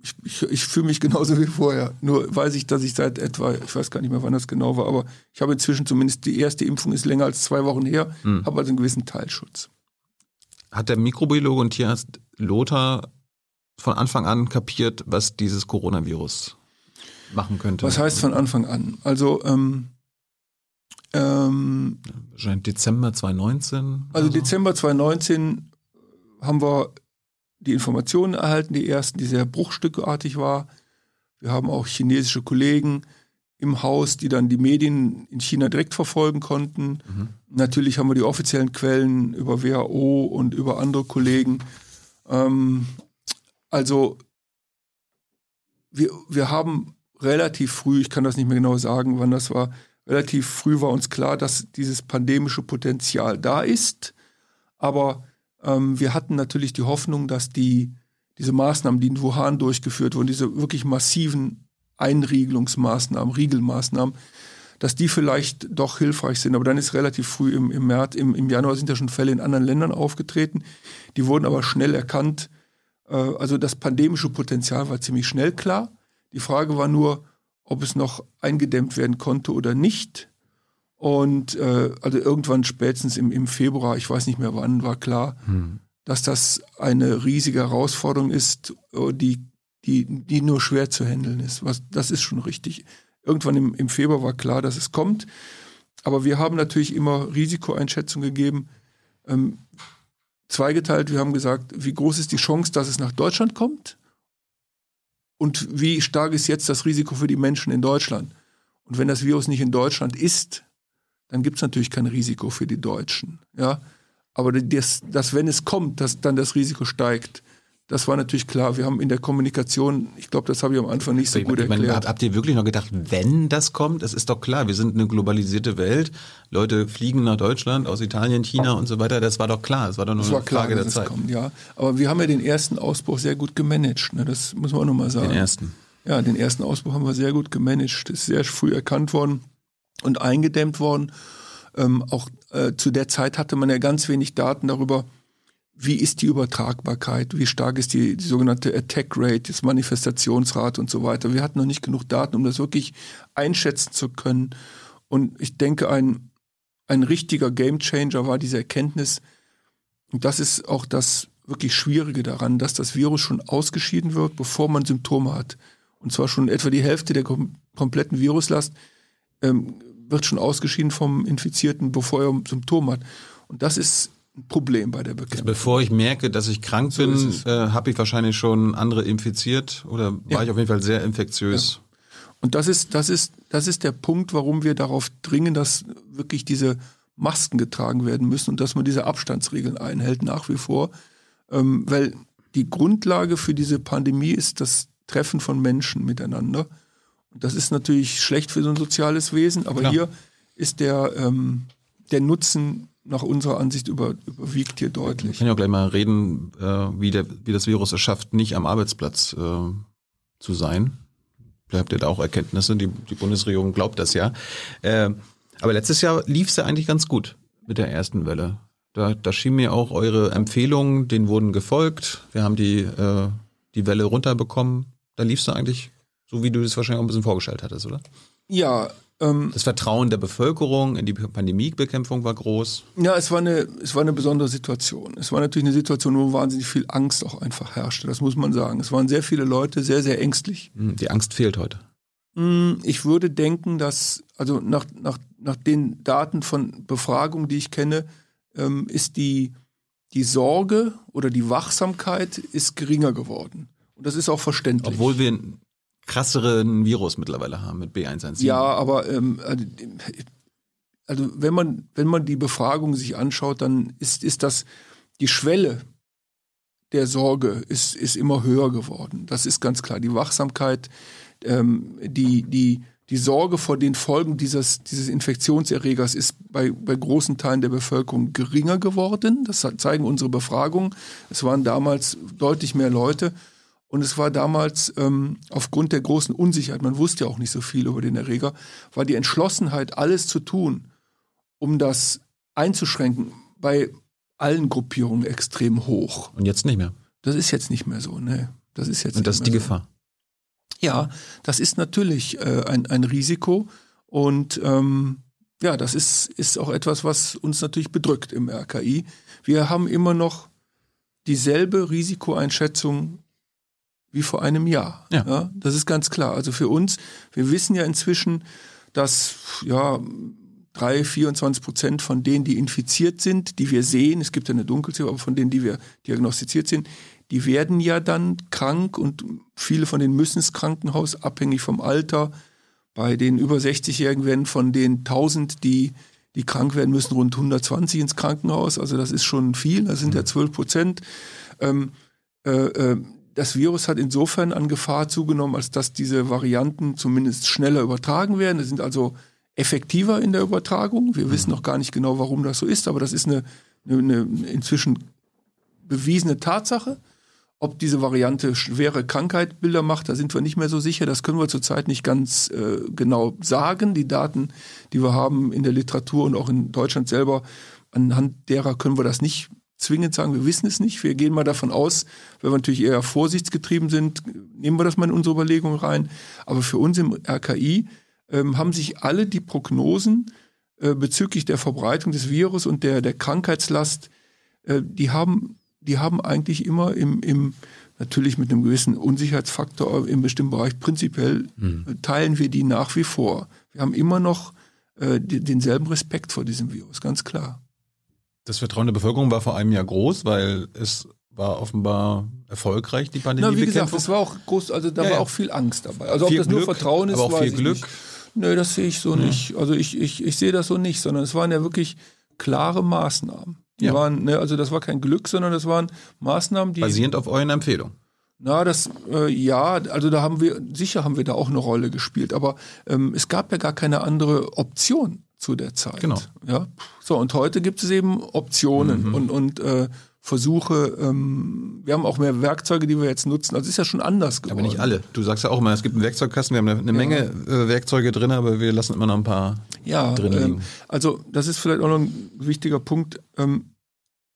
Ich, ich, ich fühle mich genauso wie vorher. Nur weiß ich, dass ich seit etwa, ich weiß gar nicht mehr, wann das genau war, aber ich habe inzwischen zumindest die erste Impfung ist länger als zwei Wochen her, hm. habe also einen gewissen Teilschutz. Hat der Mikrobiologe und Tierarzt Lothar von Anfang an kapiert, was dieses Coronavirus machen könnte? Was heißt von Anfang an? Also ähm, ähm, wahrscheinlich Dezember 2019. Also so. Dezember 2019 haben wir die Informationen erhalten, die ersten, die sehr bruchstückartig war. Wir haben auch chinesische Kollegen im Haus, die dann die Medien in China direkt verfolgen konnten. Mhm. Natürlich haben wir die offiziellen Quellen über WHO und über andere Kollegen. Ähm, also wir, wir haben relativ früh, ich kann das nicht mehr genau sagen, wann das war, relativ früh war uns klar, dass dieses pandemische Potenzial da ist. Aber Ähm, wir hatten natürlich die Hoffnung, dass die, diese Maßnahmen, die in Wuhan durchgeführt wurden, diese wirklich massiven Einriegelungsmaßnahmen, Riegelmaßnahmen, dass die vielleicht doch hilfreich sind. Aber dann ist relativ früh im, im März, im, im Januar sind ja schon Fälle in anderen Ländern aufgetreten. Die wurden aber schnell erkannt. Äh, also das pandemische Potenzial war ziemlich schnell klar. Die Frage war nur, ob es noch eingedämmt werden konnte oder nicht. Und äh, also irgendwann spätestens im, im Februar, ich weiß nicht mehr wann, war klar, hm. dass das eine riesige Herausforderung ist, äh, die, die, die nur schwer zu handeln ist. Was, das ist schon richtig. Irgendwann im, im Februar war klar, dass es kommt. Aber wir haben natürlich immer Risikoeinschätzung gegeben. Ähm, zweigeteilt, wir haben gesagt, wie groß ist die Chance, dass es nach Deutschland kommt? Und wie stark ist jetzt das Risiko für die Menschen in Deutschland? Und wenn das Virus nicht in Deutschland ist, dann gibt es natürlich kein Risiko für die Deutschen. Ja? Aber das, das, wenn es kommt, dass dann das Risiko steigt, das war natürlich klar. Wir haben in der Kommunikation, ich glaube, das habe ich am Anfang nicht so ich gut erklärt. Meine, habt ihr wirklich noch gedacht, wenn das kommt? Es ist doch klar, wir sind eine globalisierte Welt. Leute fliegen nach Deutschland aus Italien, China und so weiter. Das war doch klar. Es war doch nur das eine klar, Frage der Zeit. Kommt, ja. Aber wir haben ja den ersten Ausbruch sehr gut gemanagt. Ne? Das muss man auch nochmal sagen. Den ersten. Ja, den ersten Ausbruch haben wir sehr gut gemanagt. Das ist sehr früh erkannt worden und eingedämmt worden. Ähm, auch äh, zu der Zeit hatte man ja ganz wenig Daten darüber, wie ist die Übertragbarkeit, wie stark ist die, die sogenannte Attack Rate, das Manifestationsrat und so weiter. Wir hatten noch nicht genug Daten, um das wirklich einschätzen zu können. Und ich denke, ein, ein richtiger Gamechanger war diese Erkenntnis, und das ist auch das wirklich Schwierige daran, dass das Virus schon ausgeschieden wird, bevor man Symptome hat. Und zwar schon etwa die Hälfte der kom kompletten Viruslast ähm, wird schon ausgeschieden vom Infizierten, bevor er Symptome hat. Und das ist ein Problem bei der Bekämpfung. Also bevor ich merke, dass ich krank so bin, äh, habe ich wahrscheinlich schon andere infiziert oder war ja. ich auf jeden Fall sehr infektiös. Ja. Und das ist, das ist, das ist der Punkt, warum wir darauf dringen, dass wirklich diese Masken getragen werden müssen und dass man diese Abstandsregeln einhält nach wie vor. Ähm, weil die Grundlage für diese Pandemie ist das Treffen von Menschen miteinander. Das ist natürlich schlecht für so ein soziales Wesen, aber Klar. hier ist der, ähm, der Nutzen nach unserer Ansicht über, überwiegt hier deutlich. Ich kann ja auch gleich mal reden, äh, wie, der, wie das Virus es schafft, nicht am Arbeitsplatz äh, zu sein. Vielleicht habt ihr da auch Erkenntnisse, die, die Bundesregierung glaubt das ja. Äh, aber letztes Jahr lief es ja eigentlich ganz gut mit der ersten Welle. Da, da schien mir auch eure Empfehlungen, denen wurden gefolgt. Wir haben die, äh, die Welle runterbekommen. Da lief es eigentlich so, wie du das wahrscheinlich auch ein bisschen vorgestellt hattest, oder? Ja, ähm, das Vertrauen der Bevölkerung in die Pandemiebekämpfung war groß. Ja, es war, eine, es war eine besondere Situation. Es war natürlich eine Situation, wo wahnsinnig viel Angst auch einfach herrschte. Das muss man sagen. Es waren sehr viele Leute sehr, sehr ängstlich. Hm, die Angst fehlt heute. Hm, ich würde denken, dass, also nach, nach, nach den Daten von Befragungen, die ich kenne, ähm, ist die, die Sorge oder die Wachsamkeit ist geringer geworden. Und das ist auch verständlich. Obwohl wir krasseren Virus mittlerweile haben mit B117. Ja, aber ähm, also, also wenn man wenn man die Befragung sich anschaut, dann ist ist das die Schwelle der Sorge ist ist immer höher geworden. Das ist ganz klar. Die Wachsamkeit, ähm, die die die Sorge vor den Folgen dieses, dieses Infektionserregers ist bei, bei großen Teilen der Bevölkerung geringer geworden. Das zeigen unsere Befragungen. Es waren damals deutlich mehr Leute. Und es war damals ähm, aufgrund der großen Unsicherheit, man wusste ja auch nicht so viel über den Erreger, war die Entschlossenheit, alles zu tun, um das einzuschränken, bei allen Gruppierungen extrem hoch. Und jetzt nicht mehr. Das ist jetzt nicht mehr so, ne? Das ist jetzt. Und das ist die so. Gefahr. Ja, das ist natürlich äh, ein, ein Risiko und ähm, ja, das ist, ist auch etwas, was uns natürlich bedrückt im RKI. Wir haben immer noch dieselbe Risikoeinschätzung wie vor einem Jahr. Ja. ja. Das ist ganz klar. Also für uns, wir wissen ja inzwischen, dass ja drei, 24 Prozent von denen, die infiziert sind, die wir sehen, es gibt ja eine Dunkelziffer, aber von denen, die wir diagnostiziert sind, die werden ja dann krank und viele von denen müssen ins Krankenhaus, abhängig vom Alter. Bei den über 60-Jährigen werden von den 1000, die, die krank werden müssen, rund 120 ins Krankenhaus. Also das ist schon viel, das sind ja 12 mhm. Prozent. Ähm, äh, äh, das Virus hat insofern an Gefahr zugenommen, als dass diese Varianten zumindest schneller übertragen werden. Sie sind also effektiver in der Übertragung. Wir mhm. wissen noch gar nicht genau, warum das so ist, aber das ist eine, eine, inzwischen bewiesene Tatsache. Ob diese Variante schwere Krankheitbilder macht, da sind wir nicht mehr so sicher. Das können wir zurzeit nicht ganz äh, genau sagen. Die Daten, die wir haben in der Literatur und auch in Deutschland selber, anhand derer können wir das nicht zwingend sagen. Wir wissen es nicht. Wir gehen mal davon aus, wenn wir natürlich eher vorsichtsgetrieben sind, nehmen wir das mal in unsere Überlegungen rein. Aber für uns im RKI ähm, haben sich alle die Prognosen äh, bezüglich der Verbreitung des Virus und der, der Krankheitslast, äh, die haben die haben eigentlich immer im, im natürlich mit einem gewissen Unsicherheitsfaktor im bestimmten Bereich prinzipiell mhm. teilen wir die nach wie vor. Wir haben immer noch äh, denselben Respekt vor diesem Virus, ganz klar. Das Vertrauen der Bevölkerung war vor einem Jahr groß, weil es war offenbar erfolgreich, die Pandemie. Na, wie gesagt, es war auch groß, also da ja, war auch viel Angst dabei. Also ob das Glück, nur Vertrauen ist, aber auch viel Glück. Nicht. Nö, das sehe ich so ja. nicht. Also ich, ich, ich sehe das so nicht, sondern es waren ja wirklich klare Maßnahmen. Die ja. waren, ne, also das war kein Glück, sondern das waren Maßnahmen, die. Basierend auf euren Empfehlungen. Na, das, äh, ja, also da haben wir, sicher haben wir da auch eine Rolle gespielt, aber ähm, es gab ja gar keine andere Option zu der Zeit. Genau. Ja. So, und heute gibt es eben Optionen mhm. und, und äh, Versuche, ähm, wir haben auch mehr Werkzeuge, die wir jetzt nutzen. Also ist ja schon anders geworden. Aber nicht alle. Du sagst ja auch immer, es gibt einen Werkzeugkasten, wir haben eine, eine ja. Menge äh, Werkzeuge drin, aber wir lassen immer noch ein paar ja, drin liegen. Ähm, also das ist vielleicht auch noch ein wichtiger Punkt. Ähm,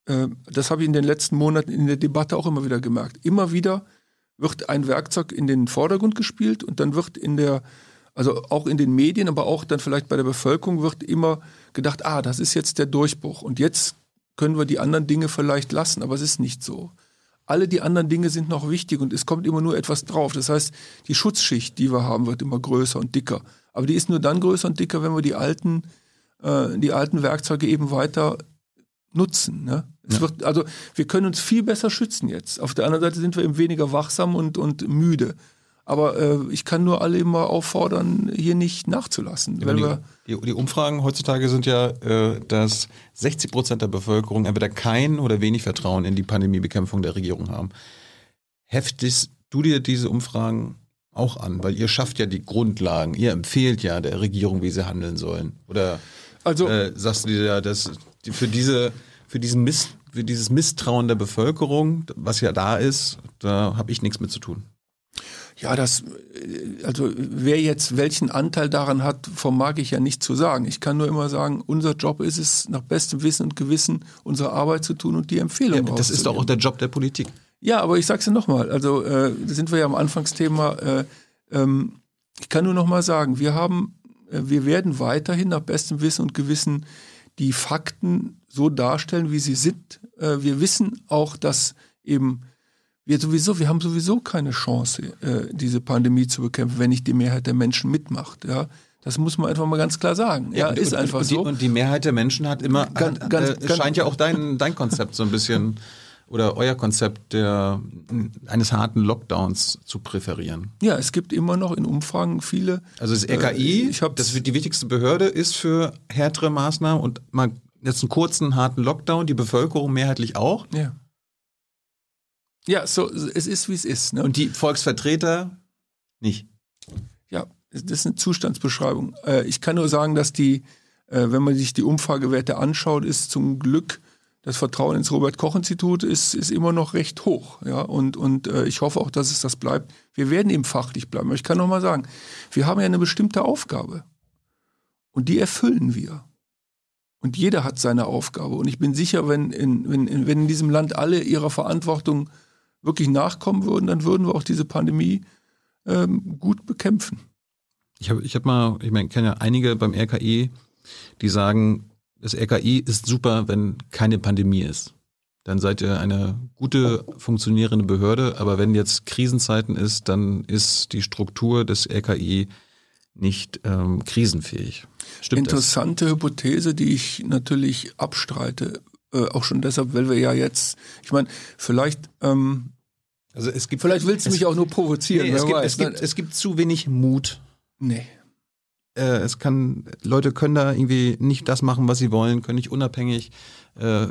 äh, das habe ich in den letzten Monaten in der Debatte auch immer wieder gemerkt. Immer wieder wird ein Werkzeug in den Vordergrund gespielt und dann wird in der also auch in den Medien, aber auch dann vielleicht bei der Bevölkerung wird immer gedacht, ah, das ist jetzt der Durchbruch und jetzt können wir die anderen Dinge vielleicht lassen, aber es ist nicht so. Alle die anderen Dinge sind noch wichtig und es kommt immer nur etwas drauf. Das heißt, die Schutzschicht, die wir haben, wird immer größer und dicker. Aber die ist nur dann größer und dicker, wenn wir die alten, äh, die alten Werkzeuge eben weiter nutzen. Ne? Es ja. wird, also wir können uns viel besser schützen jetzt. Auf der anderen Seite sind wir eben weniger wachsam und, und müde. Aber äh, ich kann nur alle immer auffordern, hier nicht nachzulassen. Ja, die, die, die, Umfragen heutzutage sind ja, äh, dass 60 Prozent der Bevölkerung entweder kein oder wenig Vertrauen in die Pandemiebekämpfung der Regierung haben. Heftest du dir diese Umfragen auch an? Weil ihr schafft ja die Grundlagen, ihr empfehlt ja der Regierung, wie sie handeln sollen. Oder also, äh, sagst du dir ja, dass für diese, für diesen Mist, für dieses Misstrauen der Bevölkerung, was ja da ist, da habe ich nichts mit zu tun. Ja, das, äh, also wer jetzt welchen Anteil daran hat, vermag ich ja nicht zu sagen. Ich kann nur immer sagen, unser Job ist es, nach bestem Wissen und Gewissen unsere Arbeit zu tun und die Empfehlung ja, Das ist doch auch der Job der Politik. Ja, aber ich sag's ja nochmal, also äh, da sind wir ja am Anfangsthema. Äh, ähm, ich kann nur nochmal sagen, wir haben, äh, wir werden weiterhin nach bestem Wissen und Gewissen die Fakten so darstellen, wie sie sind. Äh, wir wissen auch, dass eben wir sowieso, wir haben sowieso keine Chance, äh, diese Pandemie zu bekämpfen, wenn nicht die Mehrheit der Menschen mitmacht. Ja, das muss man einfach mal ganz klar sagen. Ja, ja ist und, einfach und so. Die, und die Mehrheit der Menschen hat immer, ganz, hat, ganz, äh, scheint ja auch dein, dein Konzept so ein bisschen oder euer Konzept der, eines harten Lockdowns zu präferieren? Ja, es gibt immer noch in Umfragen viele. Also das RKI, äh, ich das die wichtigste Behörde, ist für härtere Maßnahmen und mal jetzt einen kurzen harten Lockdown, die Bevölkerung mehrheitlich auch. Ja. Ja, so, es ist, wie es ist. Ne? Und die Volksvertreter nicht. Ja, das ist eine Zustandsbeschreibung. Äh, ich kann nur sagen, dass die, äh, wenn man sich die Umfragewerte anschaut, ist zum Glück das Vertrauen ins Robert-Koch-Institut ist, ist immer noch recht hoch. Ja? Und, und äh, ich hoffe auch, dass es das bleibt. Wir werden eben fachlich bleiben. Aber ich kann noch mal sagen, wir haben ja eine bestimmte Aufgabe. Und die erfüllen wir. Und jeder hat seine Aufgabe. Und ich bin sicher, wenn in, wenn, wenn in diesem Land alle ihrer Verantwortung wirklich nachkommen würden, dann würden wir auch diese Pandemie ähm, gut bekämpfen. Ich habe ich hab mal, ich meine, ich kenne ja einige beim RKI, die sagen, das RKI ist super, wenn keine Pandemie ist. Dann seid ihr eine gute, funktionierende Behörde, aber wenn jetzt Krisenzeiten ist, dann ist die Struktur des RKI nicht ähm, krisenfähig. Stimmt Interessante das? Hypothese, die ich natürlich abstreite. Äh, auch schon deshalb, weil wir ja jetzt, ich meine, vielleicht, ähm, also es gibt, vielleicht willst du mich auch nur provozieren. Nee, es, gibt, es, gibt, es gibt zu wenig Mut. Nee. Äh, es kann, Leute können da irgendwie nicht das machen, was sie wollen, können nicht unabhängig äh, äh,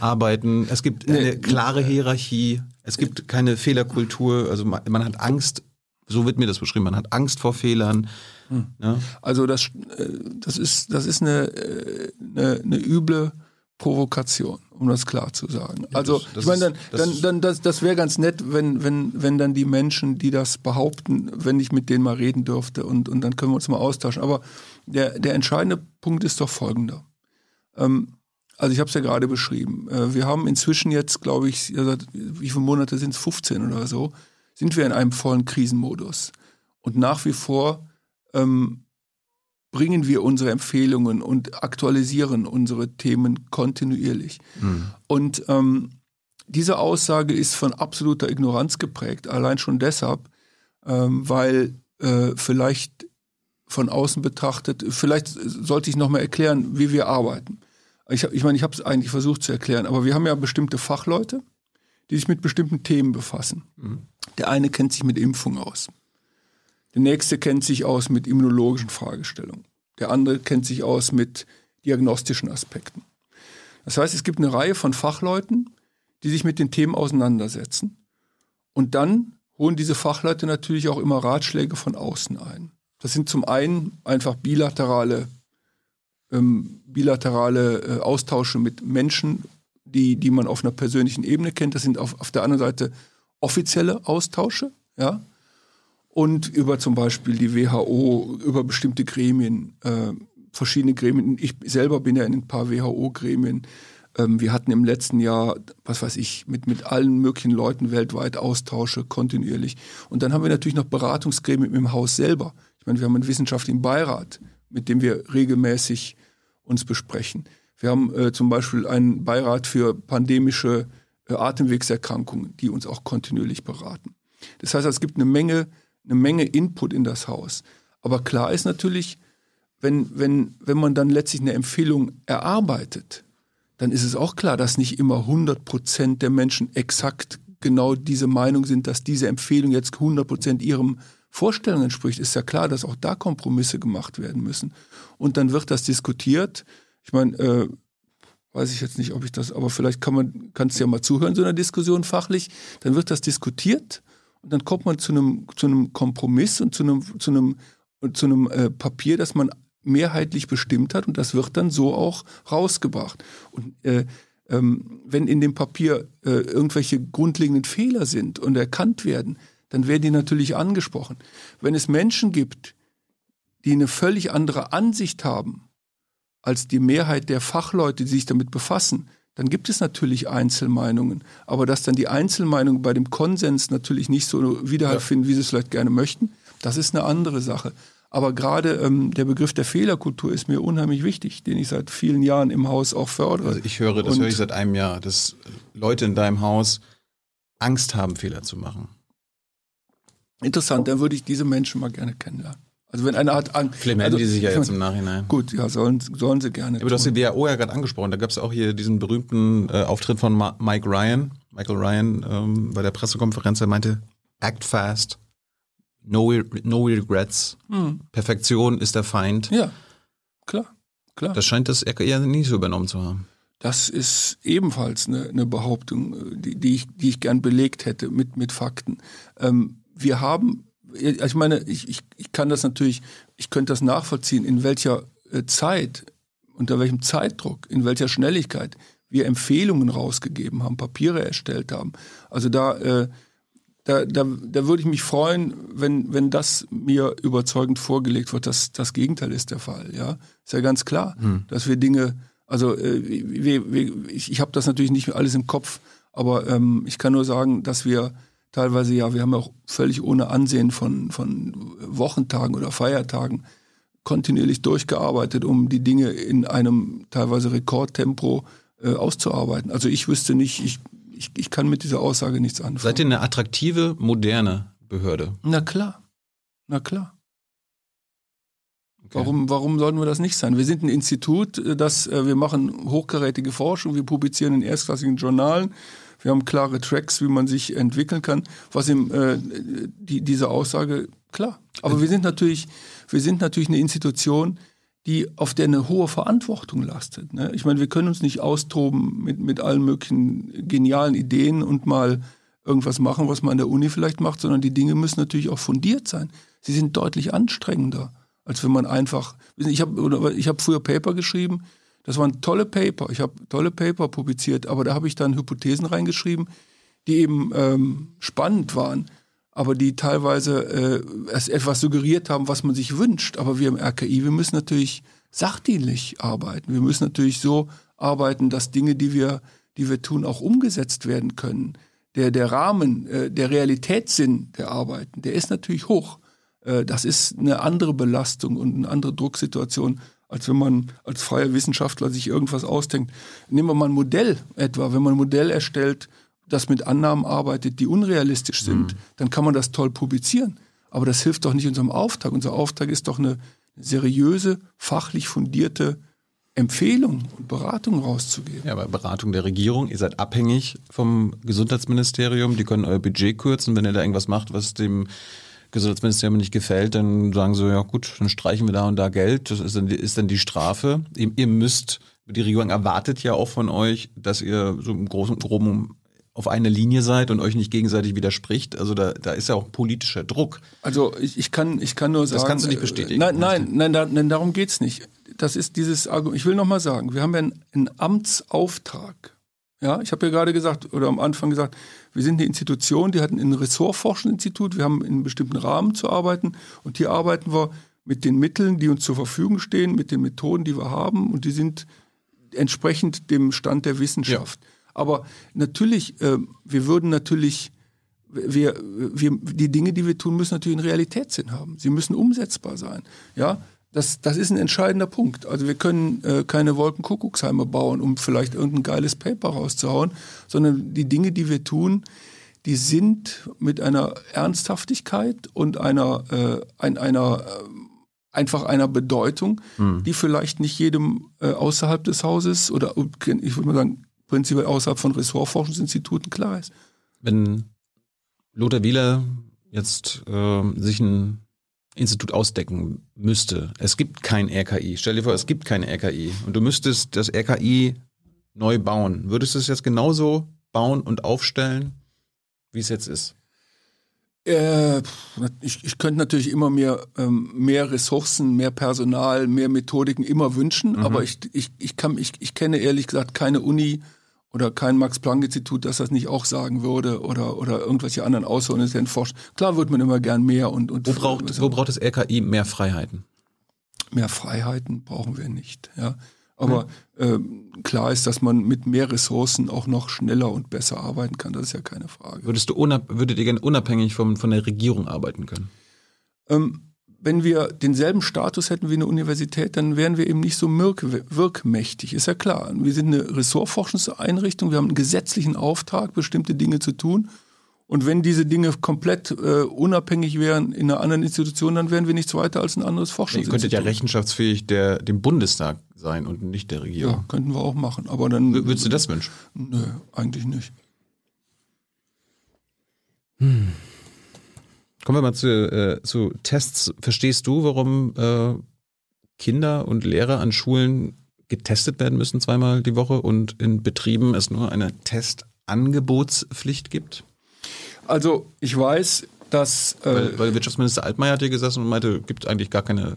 arbeiten. Es gibt eine nee. klare Hierarchie. Es gibt keine Fehlerkultur. Also man, man hat Angst. So wird mir das beschrieben. Man hat Angst vor Fehlern. Hm. Ja? Also das, äh, das ist, das ist eine, äh, eine, eine üble Provokation, um das klar zu sagen. Ja, also das- das ich meine, dann, das dann, dann das, das wäre ganz nett, wenn, wenn, wenn dann die Menschen, die das behaupten, wenn ich mit denen mal reden dürfte und, und dann können wir uns mal austauschen. Aber der, der entscheidende Punkt ist doch folgender. Ähm, also ich habe es ja gerade beschrieben. Äh, wir haben inzwischen jetzt, glaube ich, seit wie viele Monate sind es, 15 oder so, sind wir in einem vollen Krisenmodus. Und nach wie vor ähm, bringen wir unsere Empfehlungen und aktualisieren unsere Themen kontinuierlich. Hm. Und ähm, diese Aussage ist von absoluter Ignoranz geprägt, allein schon deshalb, ähm, weil äh, vielleicht von außen betrachtet, vielleicht sollte ich nochmal erklären, wie wir arbeiten. Ich, ich meine, ich habe es eigentlich versucht zu erklären, aber wir haben ja bestimmte Fachleute, die sich mit bestimmten Themen befassen. Der eine kennt sich mit Impfung aus. Der nächste kennt sich aus mit immunologischen Fragestellungen. Der andere kennt sich aus mit diagnostischen Aspekten. Das heißt, es gibt eine Reihe von Fachleuten, die sich mit den Themen auseinandersetzen. Und dann holen diese Fachleute natürlich auch immer Ratschläge von außen ein. Das sind zum einen einfach bilaterale, ähm, bilaterale äh, Austausche mit Menschen, die, die man auf einer persönlichen Ebene kennt. Das sind auf, auf der anderen Seite offizielle Austausche, ja. Und über zum Beispiel die WHO, über bestimmte Gremien, äh, verschiedene Gremien. Ich selber bin ja in ein paar WHO-Gremien. Ähm, wir hatten im letzten Jahr, was weiß ich, mit, mit allen möglichen Leuten weltweit Austausche kontinuierlich. Und dann haben wir natürlich noch Beratungsgremien im Haus selber. Ich meine, wir haben einen wissenschaftlichen Beirat, mit dem wir regelmäßig uns besprechen. Wir haben äh, zum Beispiel einen Beirat für pandemische äh, Atemwegserkrankungen, die uns auch kontinuierlich beraten. Das heißt, es gibt eine Menge, eine Menge Input in das Haus. Aber klar ist natürlich, wenn, wenn, wenn man dann letztlich eine Empfehlung erarbeitet, dann ist es auch klar, dass nicht immer 100 Prozent der Menschen exakt genau diese Meinung sind, dass diese Empfehlung jetzt 100 Prozent ihrem Vorstellungen entspricht. Ist ja klar, dass auch da Kompromisse gemacht werden müssen. Und dann wird das diskutiert. Ich meine, äh, weiß ich jetzt nicht, ob ich das, aber vielleicht kann man, kannst du ja mal zuhören, so einer Diskussion fachlich. Dann wird das diskutiert und dann kommt man zu einem, zu einem Kompromiss und zu einem, zu einem, zu einem äh, Papier, das man mehrheitlich bestimmt hat und das wird dann so auch rausgebracht. Und äh, ähm, wenn in dem Papier äh, irgendwelche grundlegenden Fehler sind und erkannt werden, dann werden die natürlich angesprochen. Wenn es Menschen gibt, die eine völlig andere Ansicht haben als die Mehrheit der Fachleute, die sich damit befassen, dann gibt es natürlich Einzelmeinungen. Aber dass dann die Einzelmeinungen bei dem Konsens natürlich nicht so Widerhalt Ja. finden, wie sie es vielleicht gerne möchten, das ist eine andere Sache. Aber gerade ähm, der Begriff der Fehlerkultur ist mir unheimlich wichtig, den ich seit vielen Jahren im Haus auch fördere. Also ich höre, das Und- höre ich seit einem Jahr, dass Leute in deinem Haus Angst haben, Fehler zu machen. Interessant, dann würde ich diese Menschen mal gerne kennenlernen. Also wenn einer hat Angst. Vielleicht melden also, die sich ja jetzt im Nachhinein. Gut, ja, sollen, sollen sie gerne. Aber du hast die WHO ja gerade angesprochen. Da gab es auch hier diesen berühmten äh, Auftritt von Ma Mike Ryan. Michael Ryan ähm, bei der Pressekonferenz, er meinte, act fast, no, no regrets, Hm. Perfektion ist der Feind. Ja, klar, klar. Das scheint das eher nicht so übernommen zu haben. Das ist ebenfalls eine, eine Behauptung, äh, die, die, ich, die ich gern belegt hätte mit, mit Fakten. Ähm, wir haben, ich meine, ich, ich, ich kann das natürlich, ich könnte das nachvollziehen, in welcher äh, Zeit, unter welchem Zeitdruck, in welcher Schnelligkeit wir Empfehlungen rausgegeben haben, Papiere erstellt haben. Also da, äh, da, da, da würde ich mich freuen, wenn, wenn das mir überzeugend vorgelegt wird. dass das Gegenteil ist der Fall. Ja, ist ja ganz klar, dass wir Dinge, also äh, wir, wir, ich, ich habe das natürlich nicht alles im Kopf, aber ähm, ich kann nur sagen, dass wir teilweise ja, wir haben auch völlig ohne Ansehen von, von Wochentagen oder Feiertagen kontinuierlich durchgearbeitet, um die Dinge in einem teilweise Rekordtempo äh, auszuarbeiten. Also ich wüsste nicht, ich, ich, ich kann mit dieser Aussage nichts anfangen. Seid ihr eine attraktive, moderne Behörde? Na klar, na klar. Okay. Warum, warum sollten wir das nicht sein? Wir sind ein Institut, äh, das äh, wir machen hochkarätige Forschung, wir publizieren in erstklassigen Journalen, wir haben klare Tracks, wie man sich entwickeln kann. Was im äh, die, diese Aussage klar. Aber wir sind natürlich, wir sind natürlich eine Institution, die auf der eine hohe Verantwortung lastet. Ne? Ich meine, wir können uns nicht austoben mit, mit allen möglichen genialen Ideen und mal irgendwas machen, was man an der Uni vielleicht macht, sondern die Dinge müssen natürlich auch fundiert sein. Sie sind deutlich anstrengender, als wenn man einfach. Ich habe ich hab früher Paper geschrieben, Das waren tolle Paper. Ich habe tolle Paper publiziert, aber da habe ich dann Hypothesen reingeschrieben, die eben ähm, spannend waren, aber die teilweise äh, etwas suggeriert haben, was man sich wünscht. Aber wir im RKI, wir müssen natürlich sachdienlich arbeiten. Wir müssen natürlich so arbeiten, dass Dinge, die wir, die wir tun, auch umgesetzt werden können. Der, der Rahmen, äh, der Realitätssinn der Arbeiten, der ist natürlich hoch. Äh, das ist eine andere Belastung und eine andere Drucksituation, als wenn man als freier Wissenschaftler sich irgendwas ausdenkt. Nehmen wir mal ein Modell etwa. Wenn man ein Modell erstellt, das mit Annahmen arbeitet, die unrealistisch sind, mhm. dann kann man das toll publizieren. Aber das hilft doch nicht unserem Auftrag. Unser Auftrag ist doch eine seriöse, fachlich fundierte Empfehlung und Beratung rauszugeben. Ja, aber Beratung der Regierung, ihr seid abhängig vom Gesundheitsministerium, die können euer Budget kürzen, wenn ihr da irgendwas macht, was dem Gesundheitsministerium nicht gefällt, dann sagen sie, ja gut, dann streichen wir da und da Geld, das ist dann, die, ist dann die Strafe. Ihr, ihr müsst, die Regierung erwartet ja auch von euch, dass ihr so im Großen und Groben auf einer Linie seid und euch nicht gegenseitig widerspricht. Also da, da ist ja auch politischer Druck. Also ich, ich, kann, ich kann nur sagen. Das kannst du nicht bestätigen. Nein, nein, nein, nein, nein darum geht's nicht. Das ist dieses Argument. Ich will nochmal sagen, wir haben ja einen, einen Amtsauftrag. Ja, ich habe ja gerade gesagt, oder am Anfang gesagt, wir sind eine Institution, die hat ein Ressortforschungsinstitut, wir haben in einem bestimmten Rahmen zu arbeiten und hier arbeiten wir mit den Mitteln, die uns zur Verfügung stehen, mit den Methoden, die wir haben und die sind entsprechend dem Stand der Wissenschaft. Ja. Aber natürlich, äh, wir würden natürlich, wir, wir, die Dinge, die wir tun, müssen natürlich einen Realitätssinn haben. Sie müssen umsetzbar sein. Ja, das, das ist ein entscheidender Punkt. Also wir können äh, keine Wolkenkuckucksheime bauen, um vielleicht irgendein geiles Paper rauszuhauen, sondern die Dinge, die wir tun, die sind mit einer Ernsthaftigkeit und einer, äh, ein, einer äh, einfach einer Bedeutung, mhm. die vielleicht nicht jedem äh, außerhalb des Hauses oder ich würde mal sagen prinzipiell außerhalb von Ressortforschungsinstituten klar ist. Wenn Lothar Wieler jetzt äh, sich ein Institut ausdecken müsste, es gibt kein RKI, stell dir vor, es gibt kein RKI und du müsstest das RKI neu bauen, würdest du es jetzt genauso bauen und aufstellen, wie es jetzt ist? Äh, ich, ich könnte natürlich immer mehr, ähm, mehr Ressourcen, mehr Personal, mehr Methodiken immer wünschen, mhm. aber ich, ich, ich, kann, ich, ich kenne ehrlich gesagt keine Uni oder kein Max-Planck-Institut, das das nicht auch sagen würde oder, oder irgendwelche anderen Außeruniversitäten forschen. Klar wird man immer gern mehr und, und wo braucht, wo braucht das RKI mehr Freiheiten? Mehr Freiheiten brauchen wir nicht, ja. Aber mhm. äh, klar ist, dass man mit mehr Ressourcen auch noch schneller und besser arbeiten kann. Das ist ja keine Frage. Würdest du würdet ihr gerne unabhängig vom, von der Regierung arbeiten können? Ähm, wenn wir denselben Status hätten wie eine Universität, dann wären wir eben nicht so wirkmächtig, ist ja klar. Wir sind eine Ressortforschungseinrichtung, wir haben einen gesetzlichen Auftrag, bestimmte Dinge zu tun. Und wenn diese Dinge komplett äh, unabhängig wären in einer anderen Institution, dann wären wir nichts weiter als ein anderes Forschungsinstitut. Ihr könntet ja rechenschaftsfähig der, dem Bundestag sein und nicht der Regierung. Ja, könnten wir auch machen. Aber dann. Würdest du das wünschen? Nö, eigentlich nicht. Hm. Kommen wir mal zu, äh, zu Tests. Verstehst du, warum äh, Kinder und Lehrer an Schulen getestet werden müssen zweimal die Woche und in Betrieben es nur eine Testangebotspflicht gibt? Also ich weiß, dass... Äh, weil, weil Wirtschaftsminister Altmaier hat hier gesessen und meinte, gibt eigentlich gar keine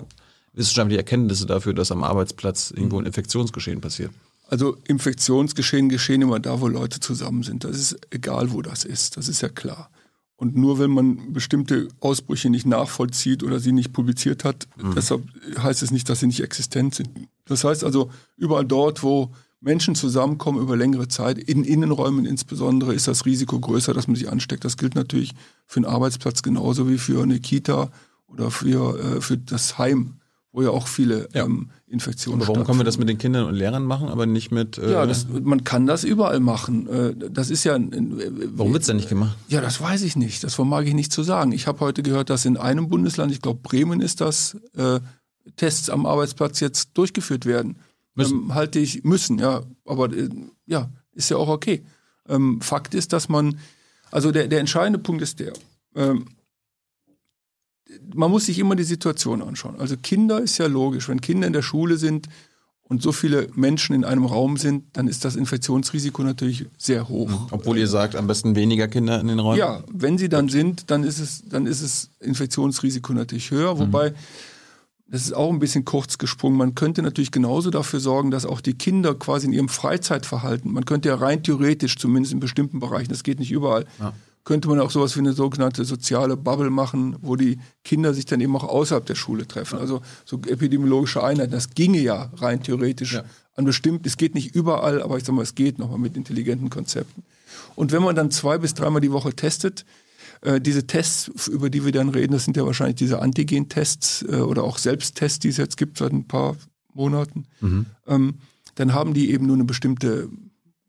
wissenschaftliche Erkenntnisse dafür, dass am Arbeitsplatz irgendwo ein Infektionsgeschehen passiert. Also Infektionsgeschehen geschehen immer da, wo Leute zusammen sind. Das ist egal, wo das ist. Das ist ja klar. Und nur wenn man bestimmte Ausbrüche nicht nachvollzieht oder sie nicht publiziert hat, mhm. deshalb heißt es nicht, dass sie nicht existent sind. Das heißt also, überall dort, wo Menschen zusammenkommen über längere Zeit, in Innenräumen insbesondere, ist das Risiko größer, dass man sich ansteckt. Das gilt natürlich für einen Arbeitsplatz genauso wie für eine Kita oder für, äh, für das Heim, wo ja auch viele ja. Ähm, Infektionen Aber warum können wir das mit den Kindern und Lehrern machen, aber nicht mit... Äh ja, das, man kann das überall machen. Äh, das ist ja... Warum wird es denn nicht gemacht? Ja, das weiß ich nicht. Das vermag ich nicht zu sagen. Ich habe heute gehört, dass in einem Bundesland, ich glaube Bremen ist das, äh, Tests am Arbeitsplatz jetzt durchgeführt werden. Müssen. Ähm, halte ich, müssen, ja. Aber äh, ja, ist ja auch okay. Ähm, Fakt ist, dass man, also der, der entscheidende Punkt ist der, ähm, man muss sich immer die Situation anschauen. Also Kinder ist ja logisch. Wenn Kinder in der Schule sind und so viele Menschen in einem Raum sind, dann ist das Infektionsrisiko natürlich sehr hoch. Mhm. Obwohl ihr sagt, am besten weniger Kinder in den Räumen? Ja, wenn sie dann sind, dann ist es, dann ist es Infektionsrisiko natürlich höher. Wobei mhm das ist auch ein bisschen kurz gesprungen. Man könnte natürlich genauso dafür sorgen, dass auch die Kinder quasi in ihrem Freizeitverhalten, man könnte ja rein theoretisch, zumindest in bestimmten Bereichen, das geht nicht überall, ja. Könnte man auch sowas wie eine sogenannte soziale Bubble machen, wo die Kinder sich dann eben auch außerhalb der Schule treffen. Also so epidemiologische Einheiten, das ginge ja rein theoretisch ja. an bestimmt, es geht nicht überall, aber ich sag mal, es geht nochmal mit intelligenten Konzepten. Und wenn man dann zwei bis dreimal die Woche testet, äh, diese Tests, über die wir dann reden, das sind ja wahrscheinlich diese Antigen-Tests äh, oder auch Selbsttests, die es jetzt gibt seit ein paar Monaten. Mhm. Ähm, dann haben die eben nur eine bestimmte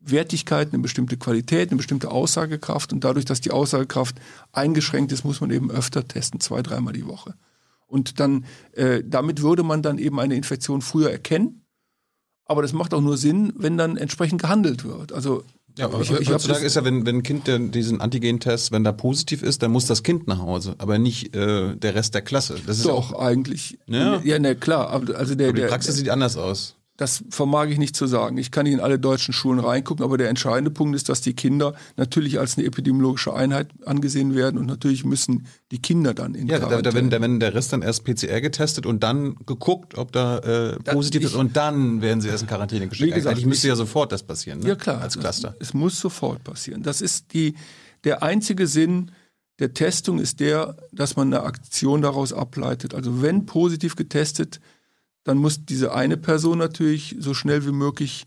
Wertigkeit, eine bestimmte Qualität, eine bestimmte Aussagekraft. Und dadurch, dass die Aussagekraft eingeschränkt ist, muss man eben öfter testen, zwei, dreimal die Woche. Und dann, äh, damit würde man dann eben eine Infektion früher erkennen. Aber das macht auch nur Sinn, wenn dann entsprechend gehandelt wird. Also ja, aber ich, ich heutzutage ist ja, wenn, wenn ein Kind diesen Antigen-Test, wenn da positiv ist, dann muss das Kind nach Hause, aber nicht äh, der Rest der Klasse. Das ist Doch, auch, eigentlich. Ja, ja ne, klar. Also der, aber die Praxis der, sieht anders aus. Das vermag ich nicht zu sagen. Ich kann nicht in alle deutschen Schulen reingucken, aber der entscheidende Punkt ist, dass die Kinder natürlich als eine epidemiologische Einheit angesehen werden und natürlich müssen die Kinder dann in Ja, da, da, werden, da werden der Rest dann erst PCR getestet und dann geguckt, ob da äh, positiv ist und dann werden sie erst in Quarantäne geschickt. Gesagt, Eigentlich müsste ja sofort das passieren, ne? Ja klar. Als Cluster. Es muss sofort passieren. Das ist die, der einzige Sinn der Testung ist der, dass man eine Aktion daraus ableitet. Also wenn positiv getestet, dann muss diese eine Person natürlich so schnell wie möglich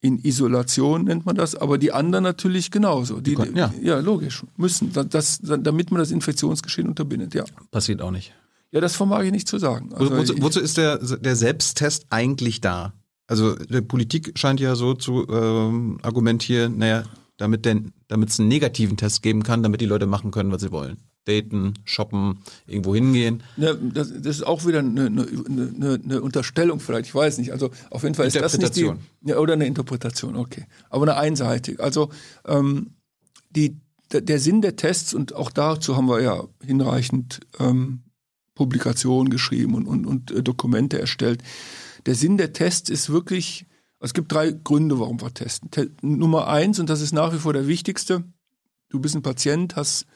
in Isolation nennt man das, aber die anderen natürlich genauso. Die, die ja. ja. logisch. Müssen, das, damit man das Infektionsgeschehen unterbindet, ja. Passiert auch nicht. Ja, das vermag ich nicht zu sagen. Also wozu, wozu ist der, der Selbsttest eigentlich da? Also die Politik scheint ja so zu ähm, argumentieren, naja, damit es einen negativen Test geben kann, damit die Leute machen können, was sie wollen daten, shoppen, irgendwo hingehen. Ja, das, das ist auch wieder eine, eine, eine, eine, Unterstellung vielleicht, ich weiß nicht. Also auf jeden Fall ist das nicht die, ja, oder eine Interpretation, okay. Aber eine einseitig. Also ähm, die, der Sinn der Tests, und auch dazu haben wir ja hinreichend ähm, Publikationen geschrieben und, und, und äh, Dokumente erstellt. Der Sinn der Tests ist wirklich, es gibt drei Gründe, warum wir testen. Te Nummer eins, und das ist nach wie vor der wichtigste, du bist ein Patient, hast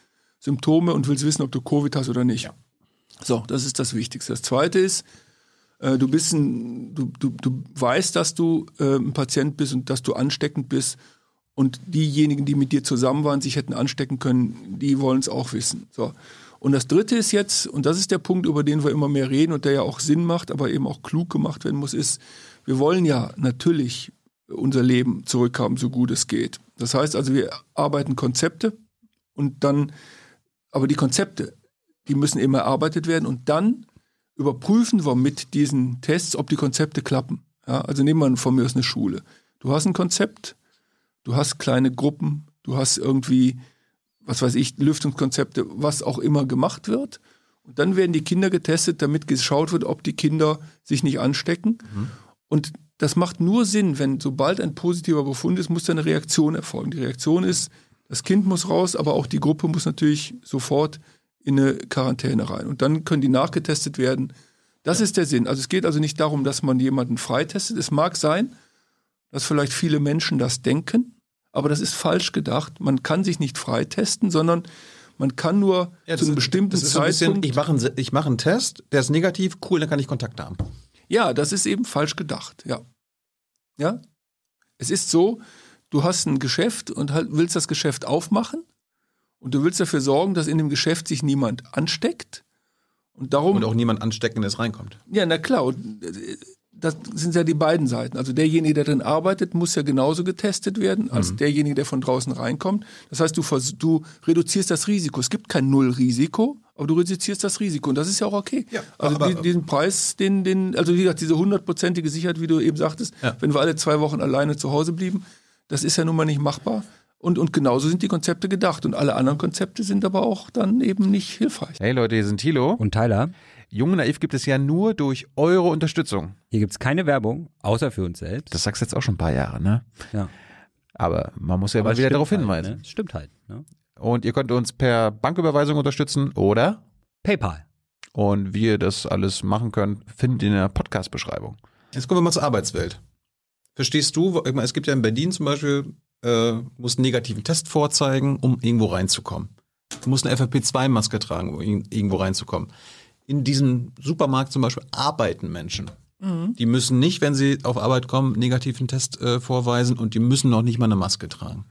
Symptome und willst wissen, ob du Covid hast oder nicht. Ja. So, das ist das Wichtigste. Das Zweite ist, äh, du bist ein, du, du, du weißt, dass du äh, ein Patient bist und dass du ansteckend bist und diejenigen, die mit dir zusammen waren, sich hätten anstecken können, die wollen es auch wissen. So. Und das Dritte ist jetzt, und das ist der Punkt, über den wir immer mehr reden und der ja auch Sinn macht, aber eben auch klug gemacht werden muss, ist, wir wollen ja natürlich unser Leben zurückhaben, so gut es geht. Das heißt also, wir arbeiten Konzepte und dann aber die Konzepte, die müssen immer erarbeitet werden und dann überprüfen wir mit diesen Tests, ob die Konzepte klappen. Ja, also nehmen wir von mir aus eine Schule. Du hast ein Konzept, du hast kleine Gruppen, du hast irgendwie, was weiß ich, Lüftungskonzepte, was auch immer gemacht wird. Und dann werden die Kinder getestet, damit geschaut wird, ob die Kinder sich nicht anstecken. Mhm. Und das macht nur Sinn, wenn sobald ein positiver Befund ist, muss eine Reaktion erfolgen. Die Reaktion ist, das Kind muss raus, aber auch die Gruppe muss natürlich sofort in eine Quarantäne rein. Und dann können die nachgetestet werden. Das ja. ist der Sinn. Also es geht also nicht darum, dass man jemanden freitestet. Es mag sein, dass vielleicht viele Menschen das denken, aber das ist falsch gedacht. Man kann sich nicht freitesten, sondern man kann nur ja, zu einem bestimmten ist, Zeitpunkt. Ein bisschen, ich mache einen, ich mach einen Test, der ist negativ, cool, dann kann ich Kontakt haben. Ja, das ist eben falsch gedacht. Ja. Ja. Es ist so, du hast ein Geschäft und halt willst das Geschäft aufmachen und du willst dafür sorgen, dass in dem Geschäft sich niemand ansteckt. Und darum. Und auch niemand Ansteckendes reinkommt. Ja, na klar. Und äh, das sind ja die beiden Seiten. Also derjenige, der drin arbeitet, muss ja genauso getestet werden als mhm. derjenige, der von draußen reinkommt. Das heißt, du, du reduzierst das Risiko. Es gibt kein Nullrisiko, aber du reduzierst das Risiko und das ist ja auch okay. Ja, also aber, die, diesen Preis, den, den, also wie gesagt, diese hundertprozentige Sicherheit, wie du eben sagtest, ja. wenn wir alle zwei Wochen alleine zu Hause blieben, das ist ja nun mal nicht machbar. Und, und genauso sind die Konzepte gedacht. Und alle anderen Konzepte sind aber auch dann eben nicht hilfreich. Hey Leute, hier sind Thilo und Tyler. Jung Naiv gibt es ja nur durch eure Unterstützung. Hier gibt es keine Werbung, außer für uns selbst. Das sagst du jetzt auch schon ein paar Jahre, ne? Ja. Aber man muss ja aber mal wieder darauf halt, hinweisen. Ne? Stimmt halt. Ne? Und ihr könnt uns per Banküberweisung unterstützen oder PayPal. Und wie ihr das alles machen könnt, findet ihr in der Podcast-Beschreibung. Jetzt kommen wir mal zur Arbeitswelt. Verstehst du, es gibt ja in Berlin zum Beispiel, äh, musst einen negativen Test vorzeigen, um irgendwo reinzukommen. Du musst eine FFP2-Maske tragen, um irgendwo reinzukommen. in diesem Supermarkt zum Beispiel arbeiten Menschen. Mhm. Die müssen nicht, wenn sie auf Arbeit kommen, negativen Test äh, vorweisen und die müssen noch nicht mal eine Maske tragen.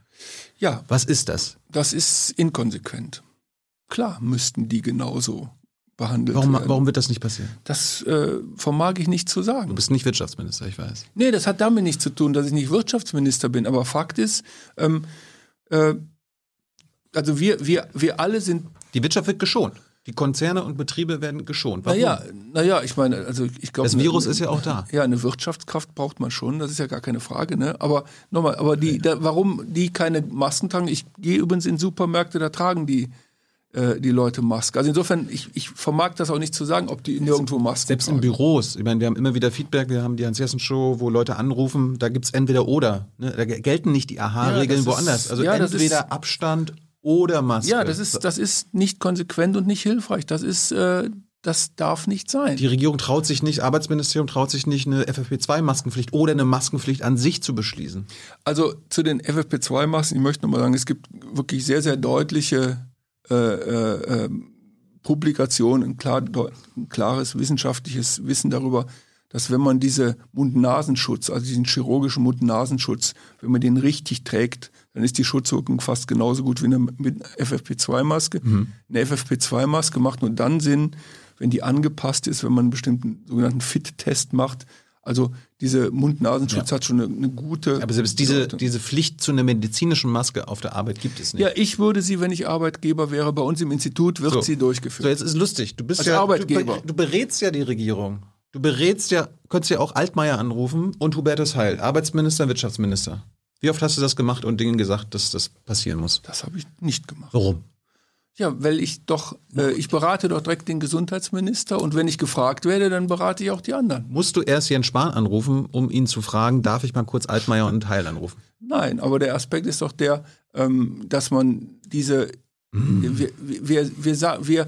Ja, Was ist das? das ist inkonsequent. Klar müssten die genauso behandelt Warum, werden. warum wird das nicht passieren? Das äh, vermag ich nicht zu Du sagen. bist nicht Wirtschaftsminister, ich weiß. Nee, das hat damit nichts zu tun, dass ich nicht Wirtschaftsminister bin. Aber Fakt ist, ähm, äh, also wir, wir, wir alle sind Die Wirtschaft wird geschont. Die Konzerne und Betriebe werden geschont. Warum? Naja, naja, ich meine, also ich glaube. Das Virus ist ja auch da. Ja, eine Wirtschaftskraft braucht man schon, das ist ja gar keine Frage, ne? Aber nochmal, aber die, da, warum die keine Masken tragen? Ich gehe übrigens in Supermärkte, da tragen die, äh, die Leute Masken. Also insofern, ich, ich vermag das auch nicht zu sagen, ob die nirgendwo Masken Selbst in tragen. Büros, ich meine, wir haben immer wieder Feedback, wir haben die Hans-Jessen-Show, wo Leute anrufen, da gibt's entweder oder. Ne? Da gelten nicht die AHA-Regeln Ja, woanders. Also ja, entweder ist- Abstand oder Maske. Ja, das ist, das ist nicht konsequent und nicht hilfreich. Das ist, äh, das darf nicht sein. Die Regierung traut sich nicht, Arbeitsministerium traut sich nicht, eine FFP2-Maskenpflicht oder eine Maskenpflicht an sich zu beschließen. Also zu den FFP2-Masken, ich möchte nochmal sagen, es gibt wirklich sehr, sehr deutliche äh, äh, ähm, Publikationen, ein, klar, ein klares wissenschaftliches Wissen darüber, dass wenn man diese Mund-Nasenschutz, also diesen chirurgischen Mund-Nasenschutz, wenn man den richtig trägt, dann ist die Schutzwirkung fast genauso gut wie eine mit FFP2-Maske. Eine FFP2-Maske macht nur dann Sinn, wenn die angepasst ist, wenn man einen bestimmten sogenannten Fit-Test macht. Also diese Mund-Nasenschutz hat schon eine, eine gute. Aber selbst diese, diese Pflicht zu einer medizinischen Maske auf der Arbeit gibt es nicht. Ja, ich würde sie, wenn ich Arbeitgeber wäre, bei uns im Institut wird So. sie durchgeführt. So, jetzt ist lustig. Du bist Als ja Arbeitgeber. Du, du berätst ja die Regierung. Du berätst ja, könntest ja auch Altmaier anrufen und Hubertus Heil, Arbeitsminister, Wirtschaftsminister. Wie oft hast du das gemacht und denen gesagt, dass das passieren muss? Das habe ich nicht gemacht. Warum? Ja, weil ich doch, äh, ich berate doch direkt den Gesundheitsminister und wenn ich gefragt werde, dann berate ich auch die anderen. Musst du erst Jens Spahn anrufen, um ihn zu fragen, darf ich mal kurz Altmaier und Heil anrufen? Nein, aber der Aspekt ist doch der, ähm, dass man diese, Mhm. wir, wir, wir, wir, wir,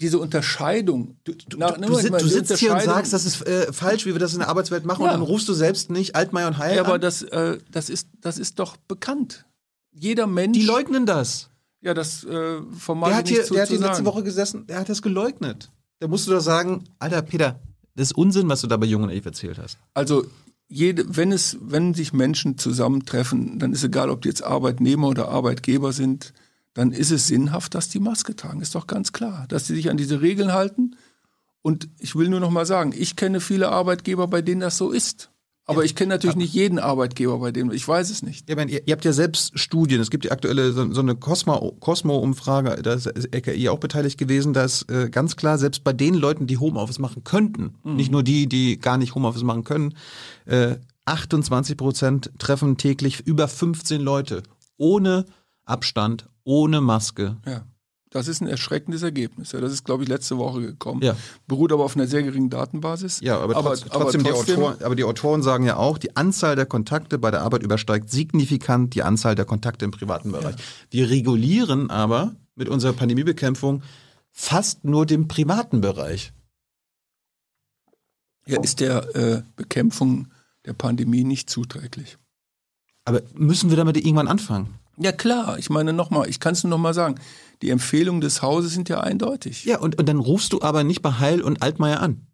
diese Unterscheidung. Du, Du, du, sit- du sitzt hier und sagst, das ist äh, falsch, wie wir das in der Arbeitswelt machen, Ja. und dann rufst du selbst nicht Altmaier und Heil Ja, aber an. das, äh, das, ist, das ist doch bekannt. Jeder Mensch. Die leugnen das. Ja, das äh, vermag Der hat, nicht hier, zu, der hat die letzte. Woche gesessen, der hat das geleugnet. Da musst du doch sagen, Alter Peter, das ist Unsinn, was du da bei Jung und Eve erzählt hast. Also jede, wenn es, wenn sich Menschen zusammentreffen, dann ist egal, ob die jetzt Arbeitnehmer oder Arbeitgeber sind, dann ist es sinnhaft, dass die Maske tragen. Ist doch ganz klar, dass sie sich an diese Regeln halten. Und ich will nur noch mal sagen, ich kenne viele Arbeitgeber, bei denen das so ist. Aber ich kenne natürlich nicht jeden Arbeitgeber, bei dem ich weiß es nicht. Ja, meine, ihr, ihr habt ja selbst Studien. Es gibt die aktuelle so, so eine Cosmo- Cosmo-Umfrage, da ist RKI auch beteiligt gewesen, dass äh, ganz klar, selbst bei den Leuten, die Homeoffice machen könnten, nicht nur die, die gar nicht Homeoffice machen können, äh, 28 Prozent treffen täglich über 15 Leute. Ohne Abstand, ohne Maske. Ja. Das ist ein erschreckendes Ergebnis. Ja, das ist, glaube ich, letzte Woche gekommen. Ja. Beruht aber auf einer sehr geringen Datenbasis. Ja, aber, trotz, trotzdem, die Autoren, aber die Autoren sagen ja auch, die Anzahl der Kontakte bei der Arbeit übersteigt signifikant die Anzahl der Kontakte im privaten Bereich. Wir regulieren aber mit unserer Pandemiebekämpfung fast nur den privaten Bereich. ja, ist der äh, Bekämpfung der Pandemie nicht zuträglich. Aber müssen wir damit irgendwann anfangen? Ja klar, ich meine nochmal, ich kann es nur nochmal sagen, die Empfehlungen des Hauses sind ja eindeutig. Ja, und, und dann rufst du aber nicht bei Heil und Altmaier an.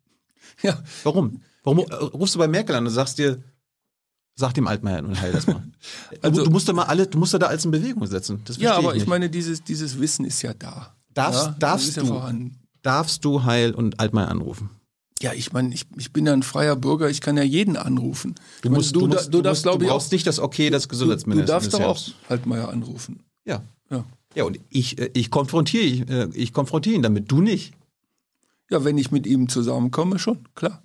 Ja, Warum? Warum äh, rufst du bei Merkel an und sagst dir, sag dem Altmaier und Heil das mal. Also- du, du musst da mal alle, du musst da alles in Bewegung setzen. Das ja aber ich nicht. meine, dieses, dieses Wissen ist ja da. Darfst- ja, darfst ja du? Darfst du Heil und Altmaier anrufen? Ja, ich meine, ich, ich bin ja ein freier Bürger, ich kann ja jeden anrufen. Ich Du meine, musst, du, da- musst, du darfst, musst, du glaube ich, auch, brauchst nicht das Okay des du, du Gesundheitsministers. darfst doch auch Altmaier anrufen. Ja. Ja. Ja, und ich, äh, ich konfrontiere ich, äh, konfrontiere ihn damit, du nicht. ja, wenn ich mit ihm zusammenkomme, schon, klar.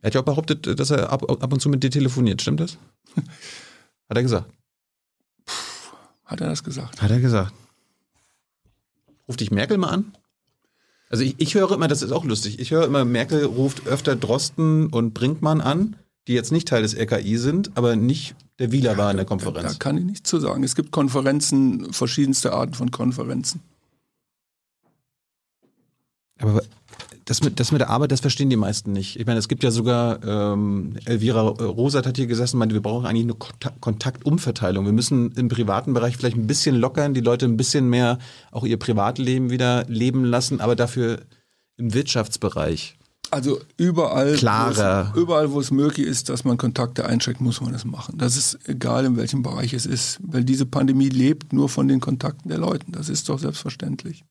Er hat ja auch behauptet, dass er ab, ab und zu mit dir telefoniert, stimmt das? Hat er gesagt. Hat er das gesagt? Hat er gesagt. Ruft dich Merkel mal an? Also ich, ich höre immer, das ist auch lustig, ich höre immer, Merkel ruft öfter Drosten und Brinkmann an, die jetzt nicht Teil des RKI sind, aber nicht der Wieler war in der Da Konferenz. kann ich nichts zu sagen. Es gibt Konferenzen, verschiedenste Arten von Konferenzen. Aber das mit, das mit der Arbeit, das verstehen die meisten nicht. Ich meine, es gibt ja sogar, ähm, Elvira Rosat hat hier gesessen und meinte, wir brauchen eigentlich eine Kontak Kontaktumverteilung. Wir müssen im privaten Bereich vielleicht ein bisschen lockern, die Leute ein bisschen mehr auch ihr Privatleben wieder leben lassen, aber dafür im Wirtschaftsbereich Also überall, Klarer. Wo es, überall, wo es möglich ist, dass man Kontakte einschränkt, muss man das machen. Das ist egal, in welchem Bereich es ist, weil diese Pandemie lebt nur von den Kontakten der Leute. Das ist doch selbstverständlich.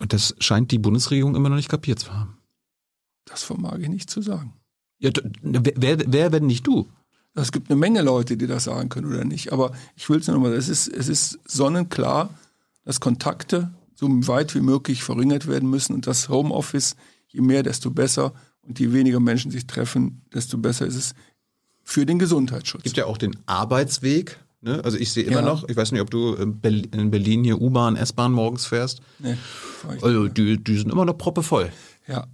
Und das scheint die Bundesregierung immer noch nicht kapiert zu haben. Das vermag ich nicht zu sagen. Ja, wer, wer, wer wenn nicht du? Es gibt eine Menge Leute, die das sagen können oder nicht. Aber ich will es nur nochmal, es ist, es ist sonnenklar, dass Kontakte so weit wie möglich verringert werden müssen und das Homeoffice, je mehr, desto besser. Und je weniger Menschen sich treffen, desto besser ist es für den Gesundheitsschutz. Es gibt ja auch den Arbeitsweg. Ne? Also ich sehe immer Ja. noch, ich weiß nicht, ob du in Berlin, in Berlin hier U-Bahn, S-Bahn morgens fährst. Nee, fahr ich Also die, die sind immer noch proppevoll. ja.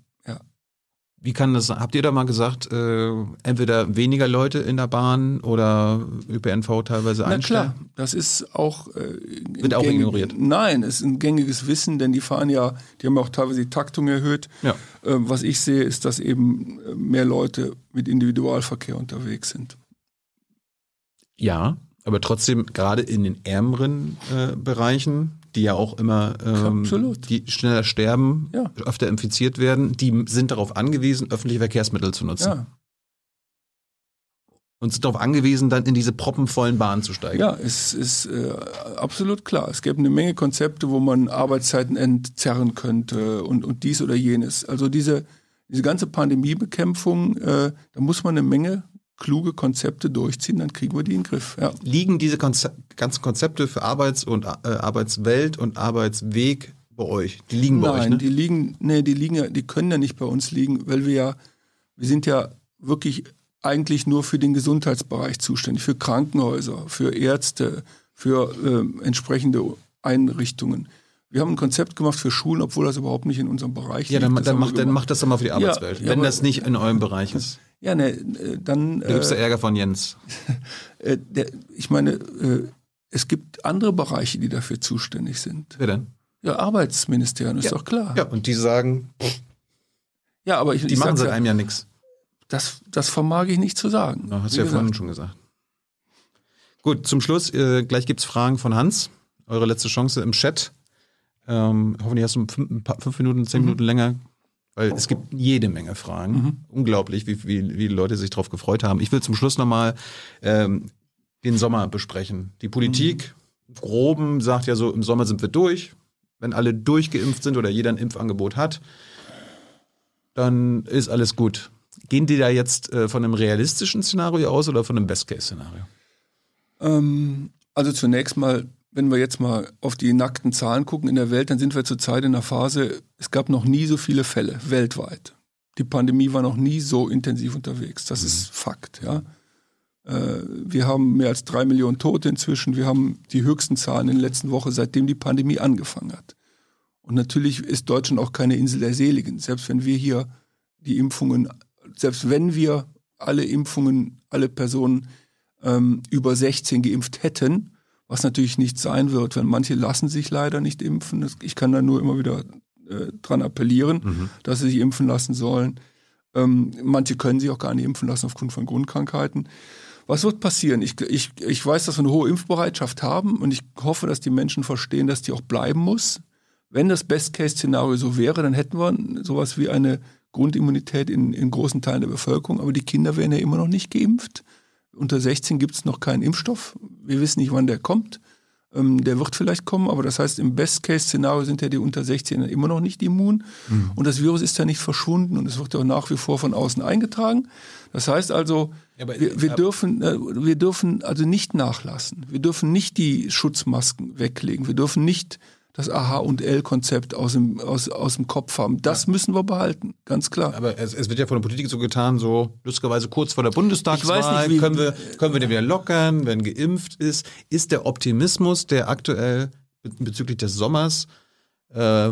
Wie kann das, habt ihr da mal gesagt, äh, entweder weniger Leute in der Bahn oder ÖPNV teilweise Na einstellen? klar, das ist auch, äh, Wird auch gängig- ignoriert. Nein, es ist ein gängiges Wissen, denn die fahren ja, die haben ja auch teilweise die Taktung erhöht. Ja. Äh, was ich sehe, ist, dass eben äh, mehr Leute mit Individualverkehr unterwegs sind. Ja, aber trotzdem gerade in den ärmeren äh, Bereichen, die ja auch immer ähm, die schneller sterben, Ja. öfter infiziert werden, die sind darauf angewiesen, öffentliche Verkehrsmittel zu nutzen. Ja, Und sind darauf angewiesen, dann in diese proppenvollen Bahnen zu steigen. ja, es ist äh, absolut klar. Es gäbe eine Menge Konzepte, wo man Arbeitszeiten entzerren könnte und, und dies oder jenes. Also diese, diese ganze Pandemiebekämpfung, äh, da muss man eine Menge kluge Konzepte durchziehen, dann kriegen wir die in den Griff. Ja. Liegen diese Konze ganzen Konzepte für Arbeits- und äh, Arbeitswelt und Arbeitsweg bei euch? Die liegen bei Nein, euch, ne? die liegen, nee, die liegen ja, die können ja nicht bei uns liegen, weil wir ja, wir sind ja wirklich eigentlich nur für den Gesundheitsbereich zuständig, für Krankenhäuser, für Ärzte, für ähm, entsprechende Einrichtungen. Wir haben ein Konzept gemacht für Schulen, obwohl das überhaupt nicht in unserem Bereich ja, dann, liegt. Das dann, wir macht, dann macht das doch mal für die Arbeitswelt, ja, wenn aber- das nicht in eurem Bereich ist. Ja, ne, äh, dann. Da gibt's da Äh, Ärger von Jens. äh, der, ich meine, äh, es gibt andere Bereiche, die dafür zuständig sind. Wer denn? Ja, Arbeitsministerium ist Ja. doch klar. Ja, und die sagen, Ja, aber ich, die ich machen seit ja, einem Jahr nichts. das, das vermag ich nicht zu sagen. Ja, hast du ja gesagt. vorhin schon gesagt. Gut, zum Schluss, äh, gleich gibt's Fragen von Hans. Eure letzte Chance im Chat. Ähm, hoffentlich hast du fünf, ein paar, fünf Minuten, zehn Minuten länger, weil es gibt jede Menge Fragen. Unglaublich, wie, wie, wie Leute sich darauf gefreut haben. Ich will zum Schluss nochmal ähm, den Sommer besprechen. Die Politik, im groben, sagt ja so, im Sommer sind wir durch. Wenn alle durchgeimpft sind oder jeder ein Impfangebot hat, dann ist alles gut. Gehen die da jetzt äh, von einem realistischen Szenario aus oder von einem Best-Case-Szenario? Ähm, also zunächst mal, wenn wir jetzt mal auf die nackten Zahlen gucken in der Welt, dann sind wir zurzeit in einer Phase, es gab noch nie so viele Fälle weltweit. Die Pandemie war noch nie so intensiv unterwegs. Das ist Fakt, ja. Äh, Wir haben mehr als drei Millionen Tote inzwischen. Wir haben die höchsten Zahlen in der letzten Woche, seitdem die Pandemie angefangen hat. Und natürlich ist Deutschland auch keine Insel der Seligen. Selbst wenn wir hier die Impfungen, selbst wenn wir alle Impfungen, alle Personen ähm, über 16 geimpft hätten, was natürlich nicht sein wird, weil manche lassen sich leider nicht impfen. Ich kann da nur immer wieder äh, dran appellieren, dass sie sich impfen lassen sollen. Ähm, manche können sich auch gar nicht impfen lassen aufgrund von Grundkrankheiten. Was wird passieren? Ich, ich, ich weiß, dass wir eine hohe Impfbereitschaft haben und ich hoffe, dass die Menschen verstehen, dass die auch bleiben muss. Wenn das Best-Case-Szenario so wäre, dann hätten wir sowas wie eine Grundimmunität in, in großen Teilen der Bevölkerung, aber die Kinder werden ja immer noch nicht geimpft. Unter 16 gibt es noch keinen Impfstoff. Wir wissen nicht, wann der kommt. Ähm, der wird vielleicht kommen, aber das heißt, im Best-Case-Szenario sind ja die unter 16 immer noch nicht immun. Und das Virus ist ja nicht verschwunden und es wird ja auch nach wie vor von außen eingetragen. Das heißt also, Ja, wir, wir, aber- dürfen, äh, wir dürfen also nicht nachlassen. Wir dürfen nicht die Schutzmasken weglegen. Wir dürfen nicht das AH und L-Konzept aus dem, aus, aus dem Kopf haben. Das müssen wir behalten, ganz klar. Aber es, es wird ja von der Politik so getan, so lustigerweise kurz vor der Bundestagswahl Ich weiß nicht, wie- können, wir, können wir den wieder lockern, wenn geimpft ist. Ist der Optimismus, der aktuell be- bezüglich des Sommers äh,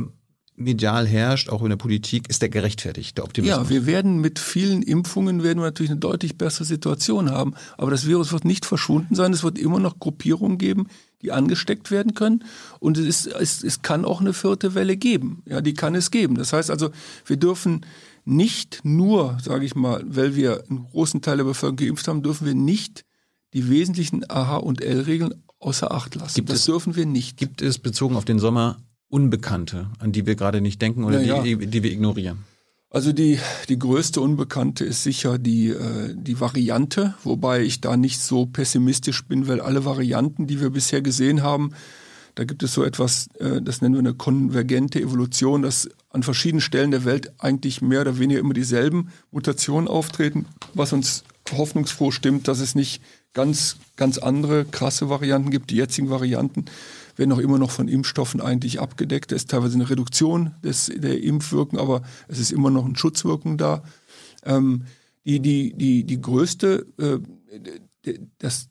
medial herrscht, auch in der Politik, ist der gerechtfertigt, der Optimismus? Ja, wir werden mit vielen Impfungen werden wir natürlich eine deutlich bessere Situation haben. Aber das Virus wird nicht verschwunden sein. Es wird immer noch Gruppierungen geben, die angesteckt werden können. Und es, ist, es, es kann auch eine vierte Welle geben. Ja, die kann es geben. Das heißt also, wir dürfen nicht nur, sage ich mal, weil wir einen großen Teil der Bevölkerung geimpft haben, dürfen wir nicht die wesentlichen AH- und L-Regeln außer Acht lassen. Gibt das es- dürfen wir nicht. Gibt es bezogen auf den Sommer Unbekannte, an die wir gerade nicht denken oder Ja, die, die wir ignorieren? Also die, die größte Unbekannte ist sicher die, äh, die Variante, wobei ich da nicht so pessimistisch bin, weil alle Varianten, die wir bisher gesehen haben, da gibt es so etwas, äh, das nennen wir eine konvergente Evolution, dass an verschiedenen Stellen der Welt eigentlich mehr oder weniger immer dieselben Mutationen auftreten, was uns hoffnungsfroh stimmt, dass es nicht ganz, ganz andere krasse Varianten gibt. Die jetzigen Varianten werden auch immer noch von Impfstoffen eigentlich abgedeckt. Es ist teilweise eine Reduktion des, der Impfwirkung, aber es ist immer noch eine Schutzwirkung da. Ähm, die, die, die, die größte, äh, das,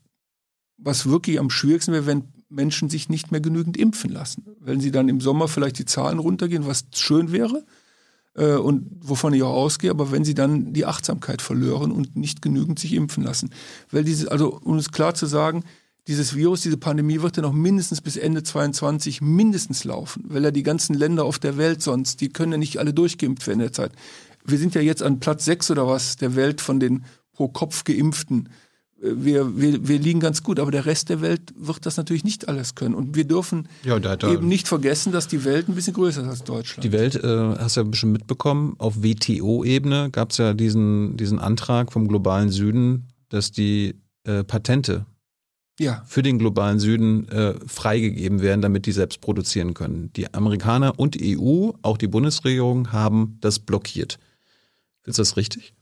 was wirklich am schwierigsten wäre, wenn Menschen sich nicht mehr genügend impfen lassen. Wenn sie dann im Sommer vielleicht die Zahlen runtergehen, was schön wäre äh, und wovon ich auch ausgehe, aber wenn sie dann die Achtsamkeit verlieren und nicht genügend sich impfen lassen. Weil diese, also um es klar zu sagen, dieses Virus, diese Pandemie wird ja noch mindestens bis Ende 22 mindestens laufen, weil ja die ganzen Länder auf der Welt sonst, die können ja nicht alle durchgeimpft werden in der Zeit. Wir sind ja jetzt an Platz 6 oder was der Welt von den pro Kopf geimpften. Äh, Wir, wir, wir liegen ganz gut, aber der Rest der Welt wird das natürlich nicht alles können. Und wir dürfen Ja, da er- eben nicht vergessen, dass die Welt ein bisschen größer ist als Deutschland. Die Welt, äh, hast du ja bestimmt mitbekommen, auf WTO-Ebene gab es ja diesen, diesen Antrag vom globalen Süden, dass die äh, Patente ja, für den globalen Süden äh, freigegeben werden, damit die selbst produzieren können. Die Amerikaner und die EU, auch die Bundesregierung, haben das blockiert. Findest du das richtig?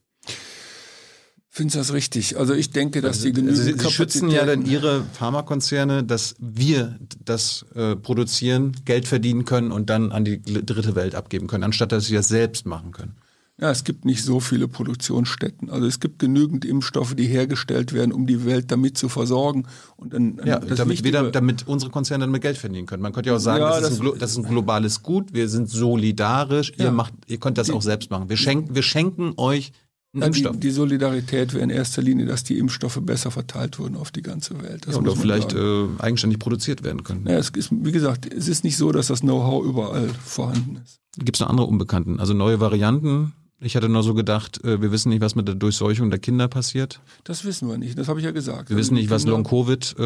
findest du das richtig? Also ich denke, dass die genügend Also sie, sie schützen ja dann ihre Pharmakonzerne, dass wir das äh, produzieren, Geld verdienen können und dann an die dritte Welt abgeben können, anstatt dass sie das selbst machen können. Ja, es gibt nicht so viele Produktionsstätten. Also es gibt genügend Impfstoffe, die hergestellt werden, um die Welt damit zu versorgen. Und dann, Ja, damit, wieder, damit unsere Konzerne damit Geld verdienen können. Man könnte ja auch sagen, Ja, das, ist das- ein, Glo- das ist ein globales Gut, wir sind solidarisch, ihr, Ja. macht, ihr könnt das auch selbst machen. Wir schenken, wir schenken euch Ja, die, die Solidarität wäre in erster Linie, dass die Impfstoffe besser verteilt wurden auf die ganze Welt. Das ja, oder vielleicht äh, eigenständig produziert werden können. Ja, es ist, wie gesagt, es ist nicht so, dass das Know-how überall vorhanden ist. Gibt es noch andere Unbekannten? Also neue Varianten? Ich hatte nur so gedacht, äh, wir wissen nicht, was mit der Durchseuchung der Kinder passiert. Das wissen wir nicht. Das habe ich ja gesagt. Wir wissen nicht, was Long-Covid äh,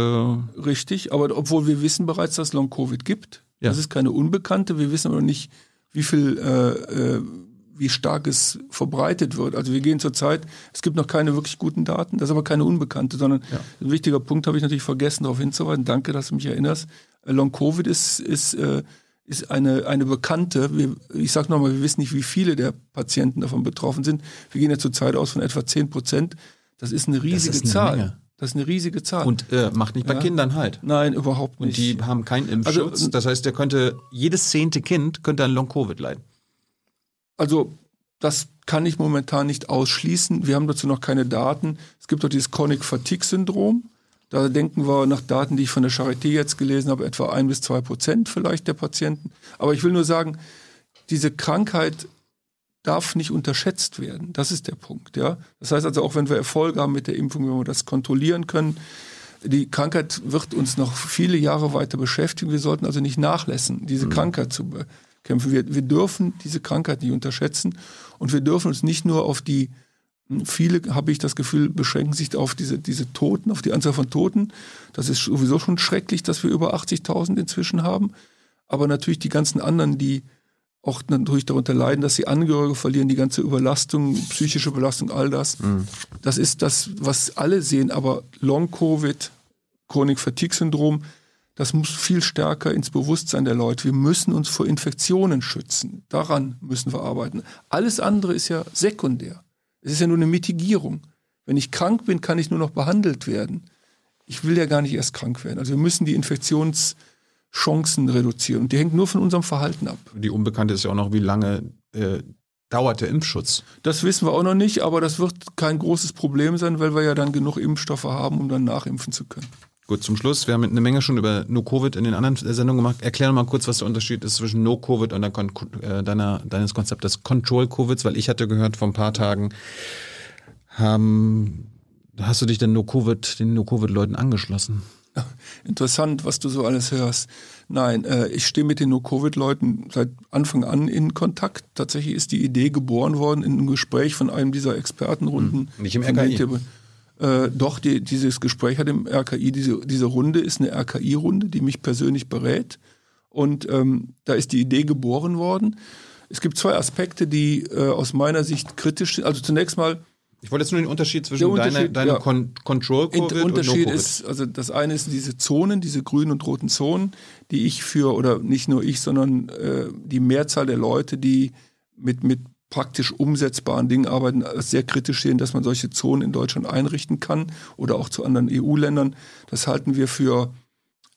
Richtig, aber obwohl wir wissen bereits, dass Long-Covid gibt. Ja. Das ist keine Unbekannte. Wir wissen aber nicht, wie viel, äh, äh, wie stark es verbreitet wird. Also wir gehen zurzeit, es gibt noch keine wirklich guten Daten, das ist aber keine Unbekannte, sondern ein wichtiger Punkt habe ich natürlich vergessen, darauf hinzuweisen. Danke, dass du mich erinnerst. Äh, Long-Covid ist, ist, äh, ist eine, eine bekannte, wir, ich sage nochmal, wir wissen nicht, wie viele der Patienten davon betroffen sind. Wir gehen ja zurzeit aus von etwa 10 Prozent. Das ist eine riesige ist eine Zahl. Menge. Das ist eine riesige Zahl. und äh, macht nicht bei Ja. Kindern halt. Nein, überhaupt Und nicht. die haben keinen Impfschutz. Also, das heißt, der könnte, jedes zehnte Kind könnte an Long-Covid leiden. Also das kann ich momentan nicht ausschließen. Wir haben dazu noch keine Daten. Es gibt auch dieses Chronic Fatigue Syndrom. Da denken wir nach Daten, die ich von der Charité jetzt gelesen habe, etwa ein bis zwei Prozent vielleicht der Patienten. Aber ich will nur sagen, diese Krankheit darf nicht unterschätzt werden. Das ist der Punkt. Ja? Das heißt also, auch wenn wir Erfolge haben mit der Impfung, wenn wir das kontrollieren können, die Krankheit wird uns noch viele Jahre weiter beschäftigen. Wir sollten also nicht nachlassen, diese Krankheit zu bekämpfen. Wir, wir dürfen diese Krankheit nicht unterschätzen und wir dürfen uns nicht nur auf die, viele habe ich das Gefühl, beschränken sich auf diese, diese Toten, auf die Anzahl von Toten. Das ist sowieso schon schrecklich, dass wir über 80.000 inzwischen haben. Aber natürlich die ganzen anderen, die auch natürlich darunter leiden, dass sie Angehörige verlieren, die ganze Überlastung, psychische Belastung, all das. Das ist das, was alle sehen. Aber Long-Covid, Chronik-Fatigue-Syndrom, das muss viel stärker ins Bewusstsein der Leute. Wir müssen uns vor Infektionen schützen. Daran müssen wir arbeiten. Alles andere ist ja sekundär. Es ist ja nur eine Mitigierung. Wenn ich krank bin, kann ich nur noch behandelt werden. Ich will ja gar nicht erst krank werden. Also wir müssen die Infektionschancen reduzieren. Und die hängt nur von unserem Verhalten ab. Die Unbekannte ist ja auch noch, wie lange äh, dauert der Impfschutz. Das wissen wir auch noch nicht, aber das wird kein großes Problem sein, weil wir ja dann genug Impfstoffe haben, um dann nachimpfen zu können. Gut, zum Schluss, wir haben eine Menge schon über No-Covid in den anderen Sendungen gemacht. Erklär noch mal kurz, was der Unterschied ist zwischen No-Covid und äh, deiner, deines Konzeptes Control-Covids, weil ich hatte gehört, vor ein paar Tagen haben, hast du dich denn No-Covid, den No-Covid-Leuten angeschlossen? Interessant, was du so alles hörst. Nein, äh, ich stehe mit den No-Covid-Leuten seit Anfang an in Kontakt. Tatsächlich ist die Idee geboren worden in einem Gespräch von einem dieser Expertenrunden. Hm, nicht im RKI. Äh, doch, die, dieses Gespräch hat im RKI, diese, diese Runde ist eine RKI-Runde, die mich persönlich berät. Und ähm, da ist die Idee geboren worden. Es gibt zwei Aspekte, die äh, aus meiner Sicht kritisch sind. Also zunächst mal, Ich wollte jetzt nur den Unterschied zwischen Der Unterschied, deiner deine ja. Con Control der Covid Unterschied und No ist, also das eine ist diese Zonen, diese grünen und roten Zonen, die ich für, oder nicht nur ich, sondern äh, die Mehrzahl der Leute, die mit, mit praktisch umsetzbaren Dingen arbeiten, sehr kritisch sehen, dass man solche Zonen in Deutschland einrichten kann oder auch zu anderen EU-Ländern. Das halten wir für,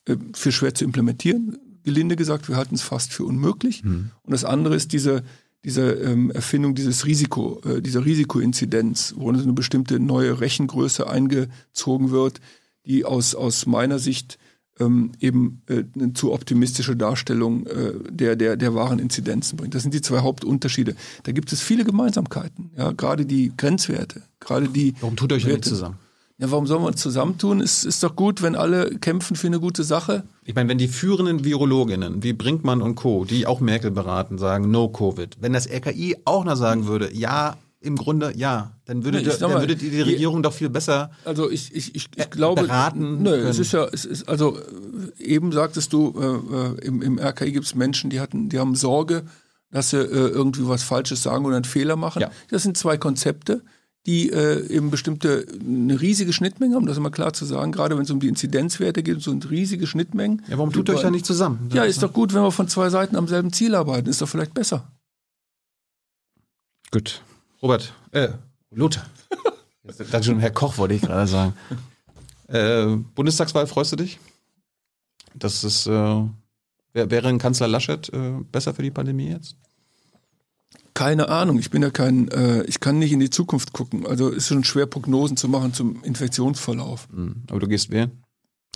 äh, für schwer zu implementieren, gelinde gesagt. Wir halten es fast für unmöglich. Und das andere ist diese, diese ähm, Erfindung dieses Risiko, äh, dieser Risikoinzidenz, wo eine bestimmte neue Rechengröße eingezogen wird, die aus, aus meiner Sicht ähm, eben äh, eine zu optimistische Darstellung äh, der, der, der wahren Inzidenzen bringt. Das sind die zwei Hauptunterschiede. Da gibt es viele Gemeinsamkeiten, ja, gerade die Grenzwerte, gerade die. Warum tut euch nicht zusammen? Ja, warum sollen wir uns zusammentun? Ist, ist doch gut, wenn alle kämpfen für eine gute Sache. Ich meine, wenn die führenden Virologinnen wie Brinkmann und Co., die auch Merkel beraten, sagen No Covid, wenn das RKI auch noch sagen würde, ja, im Grunde ja, dann würde, Nee, dann mal, würde die, die je- Regierung doch viel besser. Also ich, ich, ich, Äh, ich glaube, beraten nö, können. es ist ja, es ist, also äh, eben sagtest du, äh, äh, im, im RKI gibt es Menschen, die hatten, die haben Sorge, dass sie äh, irgendwie was Falsches sagen oder einen Fehler machen. Ja. Das sind zwei Konzepte, die äh, eben bestimmte, eine riesige Schnittmenge haben, das ist immer klar zu sagen, gerade wenn es um die Inzidenzwerte geht, so eine riesige Schnittmengen. Ja, warum tut ihr euch da nicht zusammen? Ja, ist doch gut, wenn wir von zwei Seiten am selben Ziel arbeiten, ist doch vielleicht besser. Gut. Robert, äh, Lothar. Dachte schon, Herr Koch wollte ich gerade sagen. Äh, Bundestagswahl, freust du dich? Das ist, äh, wär, wäre ein Kanzler Laschet äh, besser für die Pandemie jetzt? Keine Ahnung, ich bin ja kein, äh, ich kann nicht in die Zukunft gucken. Also ist schon schwer, Prognosen zu machen zum Infektionsverlauf. Hm. Aber du gehst wählen?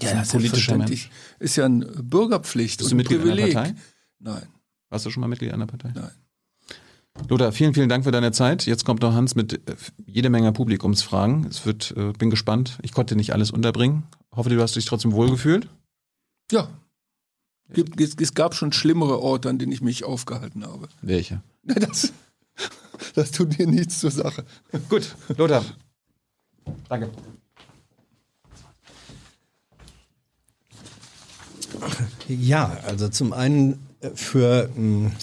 Ja, ein ja, politischer selbstverständlich. Ist ja eine Bürgerpflicht Bist und du ein Mitglied einer Privileg. Partei? Nein, Warst du schon mal Mitglied einer Partei? nein. Lothar, vielen, vielen Dank für deine Zeit. Jetzt kommt noch Hans mit äh, jede Menge Publikumsfragen. Es wird, äh, bin gespannt. Ich konnte nicht alles unterbringen. Hoffe, du hast dich trotzdem wohlgefühlt. Ja. Gibt, es, es gab schon schlimmere Orte, an denen ich mich aufgehalten habe. Welche? Das, das tut dir nichts zur Sache. Gut, Lothar. Danke. Ja, also zum einen äh, für einen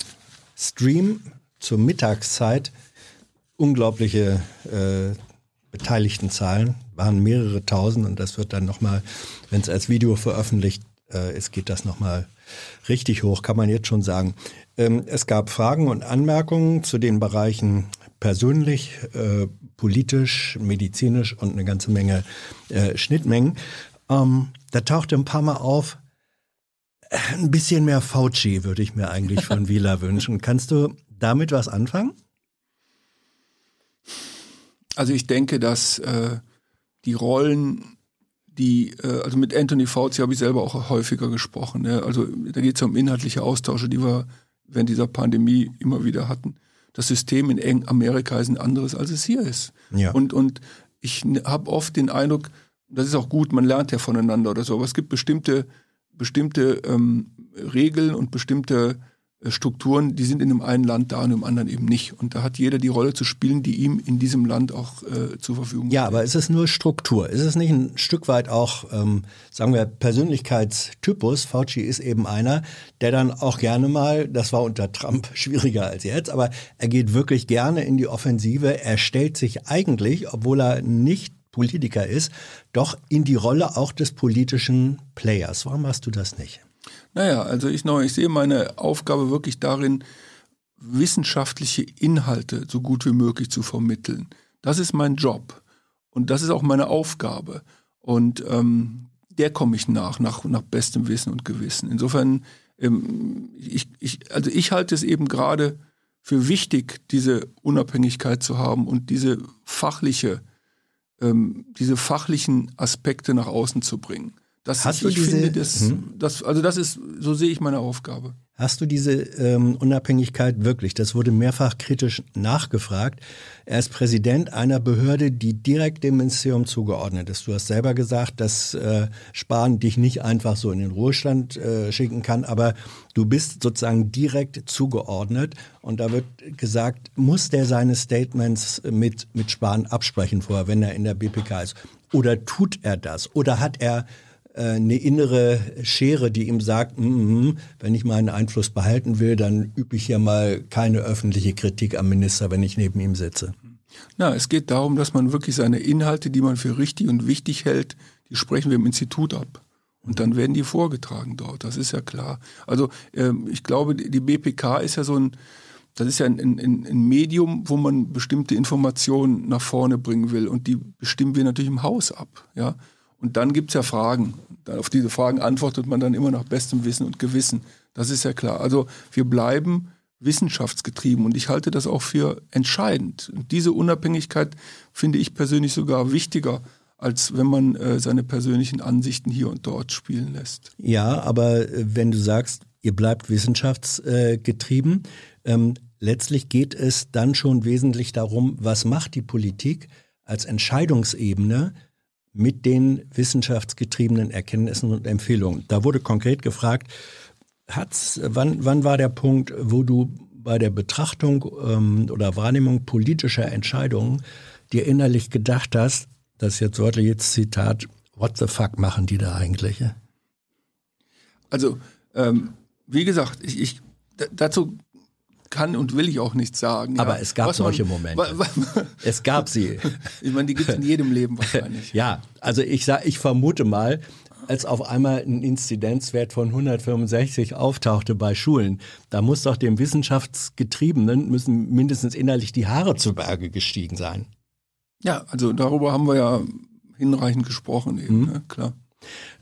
Stream zur Mittagszeit unglaubliche äh, beteiligten Zahlen, waren mehrere tausend und das wird dann nochmal, wenn es als Video veröffentlicht äh, ist, geht das nochmal richtig hoch, kann man jetzt schon sagen. Ähm, es gab Fragen und Anmerkungen zu den Bereichen persönlich, äh, politisch, medizinisch und eine ganze Menge äh, Schnittmengen. Ähm, da tauchte ein paar Mal auf, ein bisschen mehr Fauci würde ich mir eigentlich von Wieler wünschen. Kannst du damit was anfangen? Also ich denke, dass äh, die Rollen, die, äh, also mit Anthony Fauci habe ich selber auch häufiger gesprochen. Ne? Also da geht es um inhaltliche Austausche, die wir während dieser Pandemie immer wieder hatten. Das System in Amerika ist ein anderes, als es hier ist. Ja. Und, und ich habe oft den Eindruck, das ist auch gut, man lernt ja voneinander oder so, aber es gibt bestimmte, bestimmte ähm, Regeln und bestimmte Strukturen, die sind in dem einen Land da und im anderen eben nicht. Und da hat jeder die Rolle zu spielen, die ihm in diesem Land auch äh, zur Verfügung Ja, steht. aber ist es nur Struktur? Ist es nicht ein Stück weit auch, ähm, sagen wir, Persönlichkeitstypus? Fauci ist eben einer, der dann auch gerne mal, das war unter Trump schwieriger als jetzt, aber er geht wirklich gerne in die Offensive. Er stellt sich eigentlich, obwohl er nicht Politiker ist, doch in die Rolle auch des politischen Players. Warum machst du das nicht? Naja, also ich, noch, ich sehe meine Aufgabe wirklich darin, wissenschaftliche Inhalte so gut wie möglich zu vermitteln. Das ist mein Job und das ist auch meine Aufgabe. Und ähm, der komme ich nach, nach, nach bestem Wissen und Gewissen. Insofern, ähm, ich, ich, also ich halte es eben gerade für wichtig, diese Unabhängigkeit zu haben und diese fachliche, ähm, diese fachlichen Aspekte nach außen zu bringen. Das, Hast ich, du ich diese- finde, das, Mhm. das, also das ist, so sehe ich meine Aufgabe. Hast du diese ähm, Unabhängigkeit wirklich? Das wurde mehrfach kritisch nachgefragt. Er ist Präsident einer Behörde, die direkt dem Ministerium zugeordnet ist. Du hast selber gesagt, dass äh, Spahn dich nicht einfach so in den Ruhestand äh, schicken kann, aber du bist sozusagen direkt zugeordnet. Und da wird gesagt, muss der seine Statements mit, mit Spahn absprechen vorher, wenn er in der BPK ist? Oder tut er das? Oder hat er eine innere Schere, die ihm sagt, mm, mm, wenn ich meinen Einfluss behalten will, dann übe ich hier mal keine öffentliche Kritik am Minister, wenn ich neben ihm sitze. Na, es geht darum, dass man wirklich seine Inhalte, die man für richtig und wichtig hält, die sprechen wir im Institut ab. Und dann werden die vorgetragen dort, das ist ja klar. Also ähm, ich glaube, die BPK ist ja so ein, das ist ja ein, ein, ein Medium, wo man bestimmte Informationen nach vorne bringen will. Und die bestimmen wir natürlich im Haus ab. Ja? Und dann gibt's ja Fragen. Auf diese Fragen antwortet man dann immer nach bestem Wissen und Gewissen. Das ist ja klar. Also wir bleiben wissenschaftsgetrieben und ich halte das auch für entscheidend. Und diese Unabhängigkeit finde ich persönlich sogar wichtiger, als wenn man äh, seine persönlichen Ansichten hier und dort spielen lässt. Ja, aber äh, wenn du sagst, ihr bleibt wissenschaftsgetrieben, ähm, letztlich geht es dann schon wesentlich darum, was macht die Politik als Entscheidungsebene mit den wissenschaftsgetriebenen Erkenntnissen und Empfehlungen. Da wurde konkret gefragt, hat's, wann, wann war der Punkt, wo du bei der Betrachtung ähm, oder Wahrnehmung politischer Entscheidungen dir innerlich gedacht hast, das ist jetzt wörtliches Zitat, what the fuck machen die da eigentlich? Also, ähm, wie gesagt, ich, ich dazu kann und will ich auch nichts sagen. Aber ja. es gab Was solche man, Momente. es gab sie. ich meine, die gibt es in jedem Leben wahrscheinlich. ja, also ich sag, ich vermute mal, als auf einmal ein Inzidenzwert von 165 auftauchte bei Schulen, da muss doch dem Wissenschaftsgetriebenen müssen mindestens innerlich die Haare zu Berge gestiegen sein. Ja, also darüber haben wir ja hinreichend gesprochen eben, mhm. ne? klar.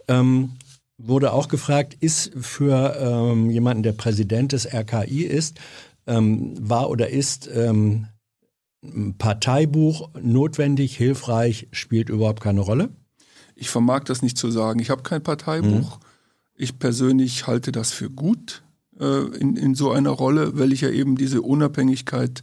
Ähm, wurde auch gefragt, ist für ähm, jemanden, der Präsident des RKI ist, ähm, war oder ist ähm, Parteibuch notwendig, hilfreich, spielt überhaupt keine Rolle? Ich vermag das nicht zu sagen. Ich habe kein Parteibuch. Mhm. Ich persönlich halte das für gut äh, in, in so einer Rolle, weil ich ja eben diese Unabhängigkeit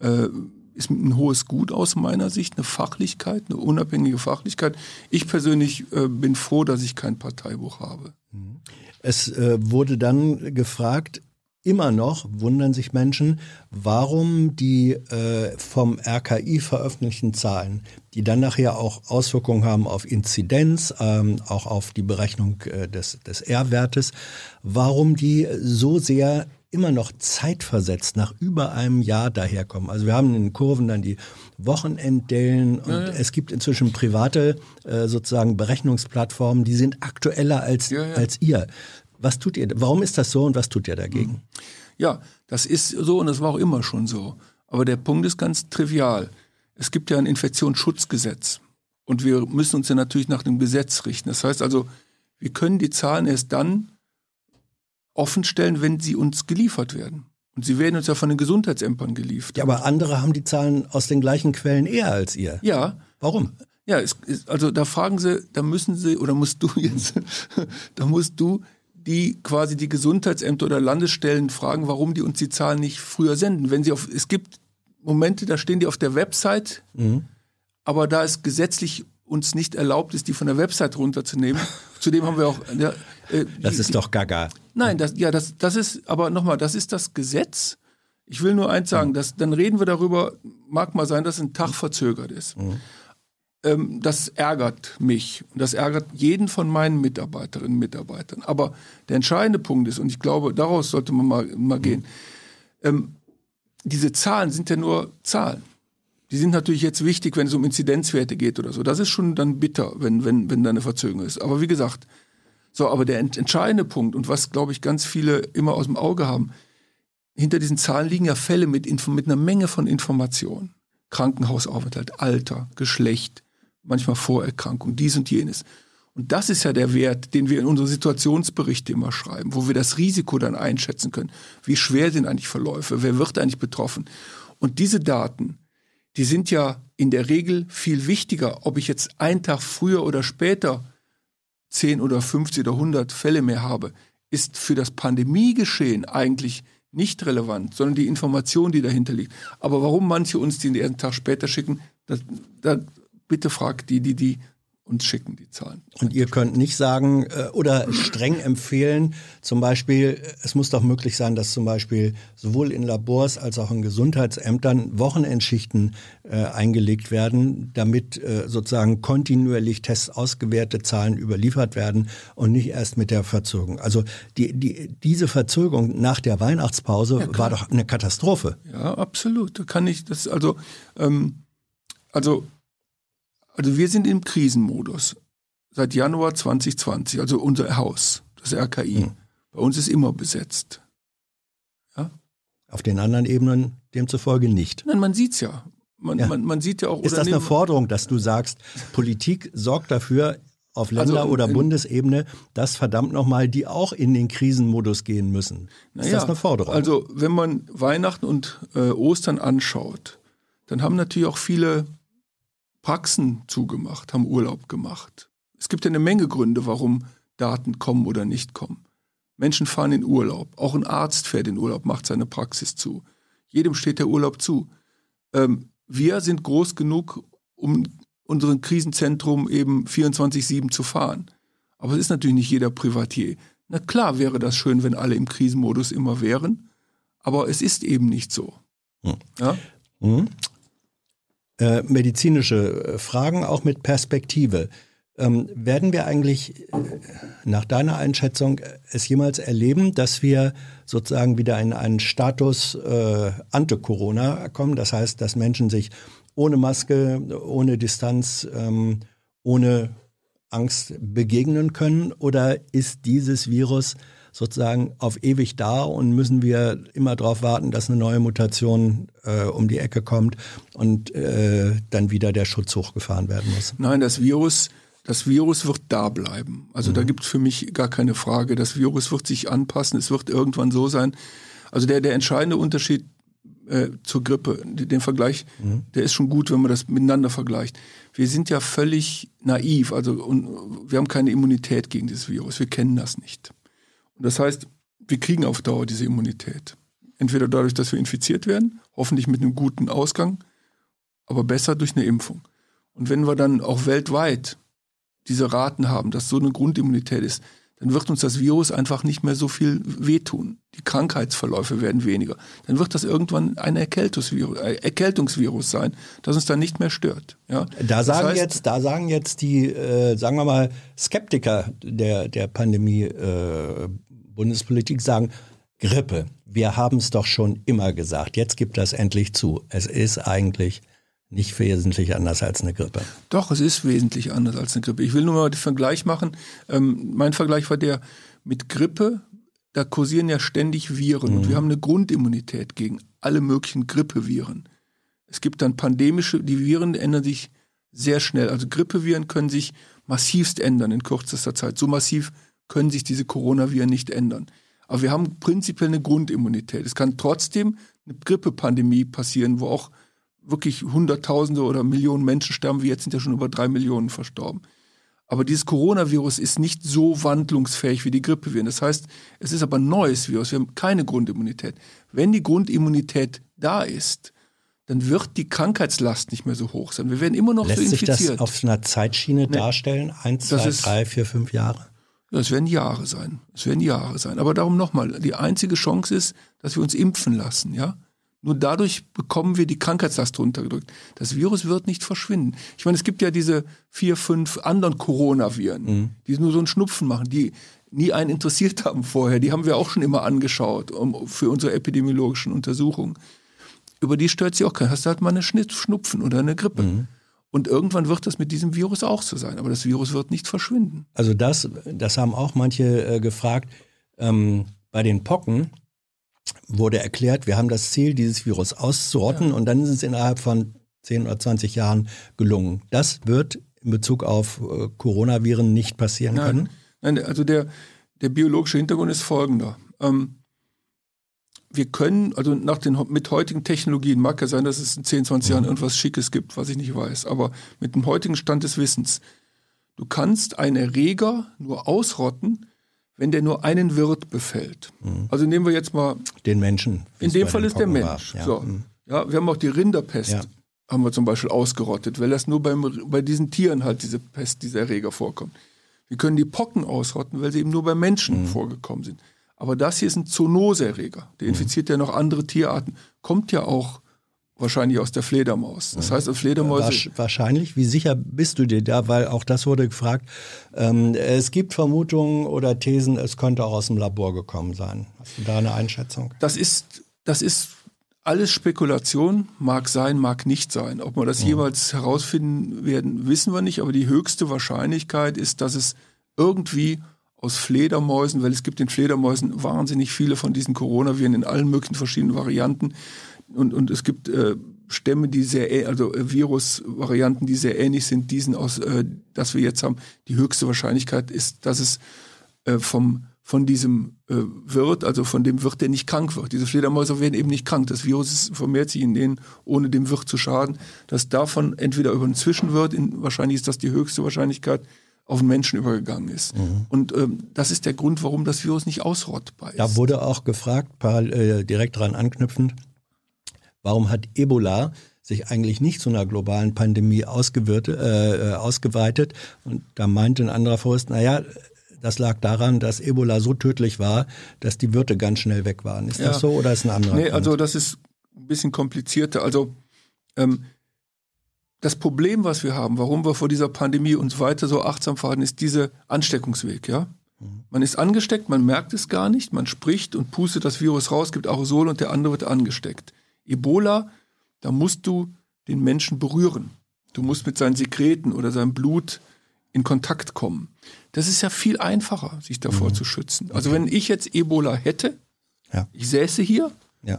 äh, ist ein hohes Gut aus meiner Sicht, eine Fachlichkeit, eine unabhängige Fachlichkeit. Ich persönlich äh, bin froh, dass ich kein Parteibuch habe. Mhm. Es äh, wurde dann gefragt, immer noch wundern sich Menschen, warum die äh, vom RKI veröffentlichten Zahlen, die dann nachher auch Auswirkungen haben auf Inzidenz, ähm, auch auf die Berechnung äh, des, des R-Wertes, warum die so sehr immer noch zeitversetzt nach über einem Jahr daherkommen. Also wir haben in den Kurven dann die Wochenenddellen und ja, ja. es gibt inzwischen private äh, sozusagen Berechnungsplattformen, die sind aktueller als, ja, als ihr. Was tut ihr? Warum ist das so und was tut ihr dagegen? Ja, das ist so und das war auch immer schon so. Aber der Punkt ist ganz trivial. Es gibt ja ein Infektionsschutzgesetz und wir müssen uns ja natürlich nach dem Gesetz richten. Das heißt also, wir können die Zahlen erst dann offenstellen, wenn sie uns geliefert werden. Und sie werden uns ja von den Gesundheitsämtern geliefert. Ja, aber andere haben die Zahlen aus den gleichen Quellen eher als ihr. Ja. Warum? Ja, es, also da fragen sie, da müssen sie, oder musst du jetzt, da musst du die quasi die Gesundheitsämter oder Landesstellen fragen, warum die uns die Zahlen nicht früher senden. Wenn sie auf, es gibt Momente, da stehen die auf der Website, mhm. aber da es gesetzlich uns nicht erlaubt ist, die von der Website runterzunehmen, zudem haben wir auch. Äh, die, das ist doch gaga. Nein, das, ja, das, das ist, aber nochmal, das ist das Gesetz. Ich will nur eins sagen, mhm. dass, dann reden wir darüber, mag mal sein, dass ein Tag verzögert ist. Mhm. Ähm, das ärgert mich und das ärgert jeden von meinen Mitarbeiterinnen und Mitarbeitern. Aber der entscheidende Punkt ist, und ich glaube, daraus sollte man mal, mal mhm. gehen, ähm, diese Zahlen sind ja nur Zahlen. Die sind natürlich jetzt wichtig, wenn es um Inzidenzwerte geht oder so. Das ist schon dann bitter, wenn, wenn, wenn da eine Verzögerung ist. Aber wie gesagt, so, aber der entscheidende Punkt und was, glaube ich, ganz viele immer aus dem Auge haben, hinter diesen Zahlen liegen ja Fälle mit, mit einer Menge von Informationen. Krankenhausaufenthalt, Alter, Geschlecht, manchmal Vorerkrankung, dies und jenes. Und das ist ja der Wert, den wir in unsere Situationsberichte immer schreiben, wo wir das Risiko dann einschätzen können. Wie schwer sind eigentlich Verläufe? Wer wird eigentlich betroffen? Und diese Daten, die sind ja in der Regel viel wichtiger, ob ich jetzt einen Tag früher oder später 10 oder 50 oder 100 Fälle mehr habe, ist für das Pandemiegeschehen eigentlich nicht relevant, sondern die Information, die dahinter liegt. Aber warum manche uns den ersten Tag später schicken, das, das, bitte fragt die, die die uns schicken, die Zahlen. Und ihr könnt nicht sagen äh, oder streng empfehlen, zum Beispiel, es muss doch möglich sein, dass zum Beispiel sowohl in Labors als auch in Gesundheitsämtern Wochenendschichten äh, eingelegt werden, damit äh, sozusagen kontinuierlich Tests ausgewertete Zahlen überliefert werden und nicht erst mit der Verzögerung. Also die, die, diese Verzögerung nach der Weihnachtspause war doch eine Katastrophe. Ja, absolut. Da kann ich das also ähm, also also wir sind im Krisenmodus seit Januar 2020, also unser Haus, das RKI. Hm. Bei uns ist immer besetzt. Auf den anderen Ebenen demzufolge nicht. Nein, man sieht's ja. Man, Ja. man, man sieht ja auch. Ist oder das eine Forderung, dass du sagst, Politik sorgt dafür auf Länder- Also, oder in- Bundesebene, dass verdammt nochmal die auch in den Krisenmodus gehen müssen? Ist Naja, das eine Forderung? Also wenn man Weihnachten und äh, Ostern anschaut, dann haben natürlich auch viele Praxen zugemacht, haben Urlaub gemacht. Es gibt ja eine Menge Gründe, warum Daten kommen oder nicht kommen. Menschen fahren in Urlaub. Auch ein Arzt fährt in Urlaub, macht seine Praxis zu. Jedem steht der Urlaub zu. Ähm, wir sind groß genug, um unseren Krisenzentrum eben 24-7 zu fahren. Aber es ist natürlich nicht jeder Privatier. Na klar wäre das schön, wenn alle im Krisenmodus immer wären, aber es ist eben nicht so. Hm. Ja? Mhm. Äh, medizinische äh, Fragen auch mit Perspektive. Ähm, werden wir eigentlich äh, nach deiner Einschätzung es jemals erleben, dass wir sozusagen wieder in einen Status äh, ante-Corona kommen? Das heißt, dass Menschen sich ohne Maske, ohne Distanz, ähm, ohne Angst begegnen können? Oder ist dieses Virus sozusagen auf ewig da und müssen wir immer darauf warten, dass eine neue Mutation äh, um die Ecke kommt und äh, dann wieder der Schutz hochgefahren werden muss? Nein, das Virus, das Virus wird da bleiben. Also da gibt es für mich gar keine Frage. Das Virus wird sich anpassen. Es wird irgendwann so sein. Also der, der entscheidende Unterschied äh, zur Grippe, den Vergleich, der ist schon gut, wenn man das miteinander vergleicht. Wir sind ja völlig naiv. Also und wir haben keine Immunität gegen dieses Virus. Wir kennen das nicht. Das heißt, wir kriegen auf Dauer diese Immunität. Entweder dadurch, dass wir infiziert werden, hoffentlich mit einem guten Ausgang, aber besser durch eine Impfung. Und wenn wir dann auch weltweit diese Raten haben, dass so eine Grundimmunität ist, dann wird uns das Virus einfach nicht mehr so viel wehtun. Die Krankheitsverläufe werden weniger. Dann wird das irgendwann ein Erkältungsvirus, Erkältungsvirus sein, das uns dann nicht mehr stört. Ja? Da Das sagen heißt- jetzt, da sagen jetzt die, äh, sagen wir mal, Skeptiker der, der Pandemie äh, Bundespolitik sagen, Grippe, wir haben es doch schon immer gesagt, jetzt gibt das endlich zu. Es ist eigentlich nicht wesentlich anders als eine Grippe. Doch, es ist wesentlich anders als eine Grippe. Ich will nur mal den Vergleich machen. Ähm, mein Vergleich war der mit Grippe, da kursieren ja ständig Viren und wir haben eine Grundimmunität gegen alle möglichen Grippeviren. Es gibt dann pandemische, die Viren ändern sich sehr schnell. Also Grippeviren können sich massivst ändern in kürzester Zeit. So massiv können sich diese Coronaviren nicht ändern. Aber wir haben prinzipiell eine Grundimmunität. Es kann trotzdem eine Grippepandemie passieren, wo auch wirklich Hunderttausende oder Millionen Menschen sterben, wie jetzt sind ja schon über drei Millionen verstorben. Aber dieses Coronavirus ist nicht so wandlungsfähig wie die Grippeviren. Das heißt, es ist aber ein neues Virus. Wir haben keine Grundimmunität. Wenn die Grundimmunität da ist, dann wird die Krankheitslast nicht mehr so hoch sein. Wir werden immer noch Lässt so sich infiziert. das auf einer Zeitschiene darstellen? Eins, Das zwei, drei, vier, fünf Jahre? Es werden Jahre sein. Es werden Jahre sein. Aber darum nochmal, die einzige Chance ist, dass wir uns impfen lassen, ja? Nur dadurch bekommen wir die Krankheitslast runtergedrückt. Das Virus wird nicht verschwinden. Ich meine, es gibt ja diese vier, fünf anderen Coronaviren, die nur so einen Schnupfen machen, die nie einen interessiert haben vorher. Die haben wir auch schon immer angeschaut um, für unsere epidemiologischen Untersuchungen. Über die stört sich auch keiner. Hast du halt mal eine Schnupfen oder eine Grippe. Und irgendwann wird das mit diesem Virus auch so sein. Aber das Virus wird nicht verschwinden. Also das, das haben auch manche äh, gefragt. Ähm, bei den Pocken wurde erklärt, wir haben das Ziel, dieses Virus auszurotten und dann ist es innerhalb von 10 oder 20 Jahren gelungen. Das wird in Bezug auf äh, Coronaviren nicht passieren können. Nein, also der, der biologische Hintergrund ist folgender. Ähm, wir können, also nach den, mit heutigen Technologien, mag ja sein, dass es in 10, 20 Jahren irgendwas Schickes gibt, was ich nicht weiß, aber mit dem heutigen Stand des Wissens, du kannst einen Erreger nur ausrotten, wenn der nur einen Wirt befällt. Also nehmen wir jetzt mal Den Menschen. in dem Fall ist der. Mensch. Ja. So. mhm. Ja, wir haben auch die Rinderpest. Ja. haben wir zum Beispiel ausgerottet, weil das nur beim, bei diesen Tieren halt diese Pest, dieser Erreger vorkommt. Wir können die Pocken ausrotten, weil sie eben nur bei Menschen vorgekommen sind. Aber das hier ist ein Zoonoseerreger. Der infiziert ja noch andere Tierarten. Kommt ja auch wahrscheinlich aus der Fledermaus. Das heißt, Fledermäuse. Wahrscheinlich. Wie sicher bist du dir da? Weil auch das wurde gefragt. Ähm, es gibt Vermutungen oder Thesen, es könnte auch aus dem Labor gekommen sein. Hast du da eine Einschätzung? Das ist, das ist alles Spekulation, mag sein, mag nicht sein. Ob wir das jeweils herausfinden werden, wissen wir nicht, aber die höchste Wahrscheinlichkeit ist, dass es irgendwie aus Fledermäusen, weil es gibt in Fledermäusen wahnsinnig viele von diesen Coronaviren in allen möglichen verschiedenen Varianten und, und es gibt äh, Stämme, die sehr, also äh, Virusvarianten, die sehr ähnlich sind diesen aus, äh, das wir jetzt haben. Die höchste Wahrscheinlichkeit ist, dass es äh, vom von diesem äh, Wirt, also von dem Wirt, der nicht krank wird. Diese Fledermäuse werden eben nicht krank. Das Virus ist, vermehrt sich in denen, ohne dem Wirt zu schaden. Dass davon entweder über einen Zwischenwirt, in, wahrscheinlich ist das die höchste Wahrscheinlichkeit, auf den Menschen übergegangen ist. Und ähm, das ist der Grund, warum das Virus nicht ausrottbar ist. Da wurde auch gefragt, äh, direkt daran anknüpfend, warum hat Ebola sich eigentlich nicht zu einer globalen Pandemie äh, äh, ausgeweitet? Und da meinte ein anderer Forst, naja, das lag daran, dass Ebola so tödlich war, dass die Wirte ganz schnell weg waren. Ist Ja. das so oder ist ein anderer Nee, Grund? also das ist ein bisschen komplizierter. Also ähm, das Problem, was wir haben, warum wir vor dieser Pandemie uns weiter so achtsam verhalten, ist dieser Ansteckungsweg, ja. Man ist angesteckt, man merkt es gar nicht, man spricht und pustet das Virus raus, gibt Aerosol und der andere wird angesteckt. Ebola, da musst du den Menschen berühren. Du musst mit seinen Sekreten oder seinem Blut in Kontakt kommen. Das ist ja viel einfacher, sich davor zu schützen. Also wenn ich jetzt Ebola hätte, Ja. ich säße hier, ja.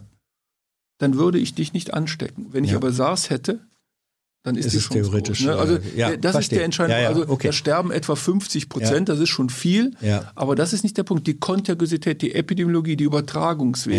dann würde ich dich nicht anstecken. Wenn ich Ja. aber SARS hätte, dann ist, Ist die es Chance theoretisch, groß, ne? Also äh, ja, das ist verstehe. der entscheidende. Ja, ja, also okay. da sterben etwa 50 Prozent, das ist schon viel. Aber das ist nicht der Punkt. Die Kontagiosität, die Epidemiologie, die Übertragungsweg.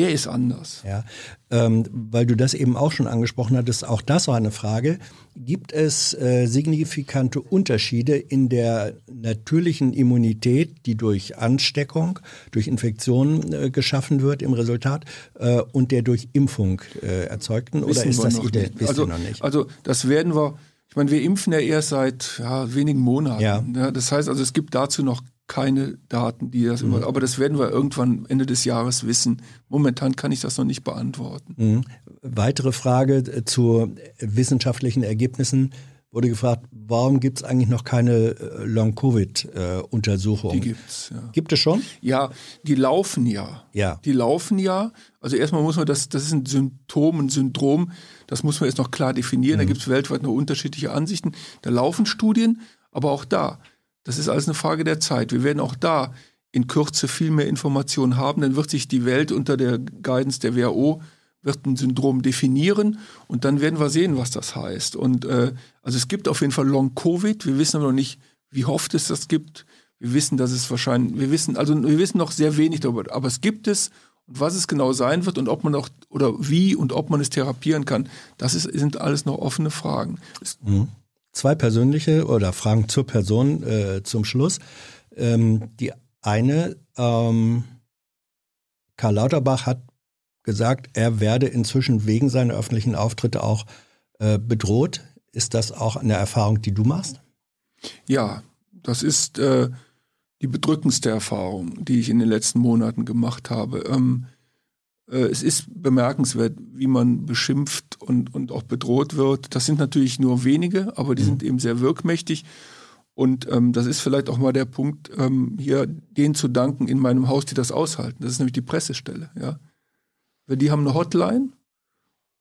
Der ist anders. Ja, ähm, weil du das eben auch schon angesprochen hattest, auch das war eine Frage. Gibt es äh, signifikante Unterschiede in der natürlichen Immunität, die durch Ansteckung, durch Infektionen äh, geschaffen wird im Resultat äh, und der durch Impfung äh, erzeugten? Oder Wissen ist wir das nicht. Also, noch nicht? also das werden wir, ich meine, wir impfen ja erst seit ja, wenigen Monaten. Ja. das heißt also, es gibt dazu noch keine Daten, die das Mhm. aber das werden wir irgendwann Ende des Jahres wissen. Momentan kann ich das noch nicht beantworten. Mhm. Weitere Frage äh, zu wissenschaftlichen Ergebnissen wurde gefragt, warum gibt es eigentlich noch keine äh, Long-Covid-Untersuchung? Die gibt's, ja. Gibt es schon? Ja, die laufen ja. Ja. Die laufen ja. Also erstmal muss man das, das ist ein Symptom, ein Syndrom, das muss man jetzt noch klar definieren. Mhm. Da gibt es weltweit noch unterschiedliche Ansichten. Da laufen Studien, aber auch da, das ist alles eine Frage der Zeit. Wir werden auch da in Kürze viel mehr Informationen haben. Dann wird sich die Welt unter der Guidance der WHO wird ein Syndrom definieren und dann werden wir sehen, was das heißt. Und äh, also es gibt auf jeden Fall Long Covid. Wir wissen aber noch nicht, wie oft es das gibt. Wir wissen, dass es wahrscheinlich, wir wissen, also wir wissen noch sehr wenig darüber, aber es gibt es und was es genau sein wird und ob man auch oder wie und ob man es therapieren kann, das ist, sind alles noch offene Fragen. Es, Zwei persönliche oder Fragen zur Person äh, zum Schluss. Ähm, die eine, ähm, Karl Lauterbach hat gesagt, er werde inzwischen wegen seiner öffentlichen Auftritte auch äh, bedroht. Ist das auch eine Erfahrung, die du machst? Ja, das ist äh, die bedrückendste Erfahrung, die ich in den letzten Monaten gemacht habe. Ähm, äh, es ist bemerkenswert, wie man beschimpft und, und auch bedroht wird. Das sind natürlich nur wenige, aber die sind eben sehr wirkmächtig. Und ähm, das ist vielleicht auch mal der Punkt, ähm, hier denen zu danken in meinem Haus, die das aushalten. Das ist nämlich die Pressestelle. Ja? Weil die haben eine Hotline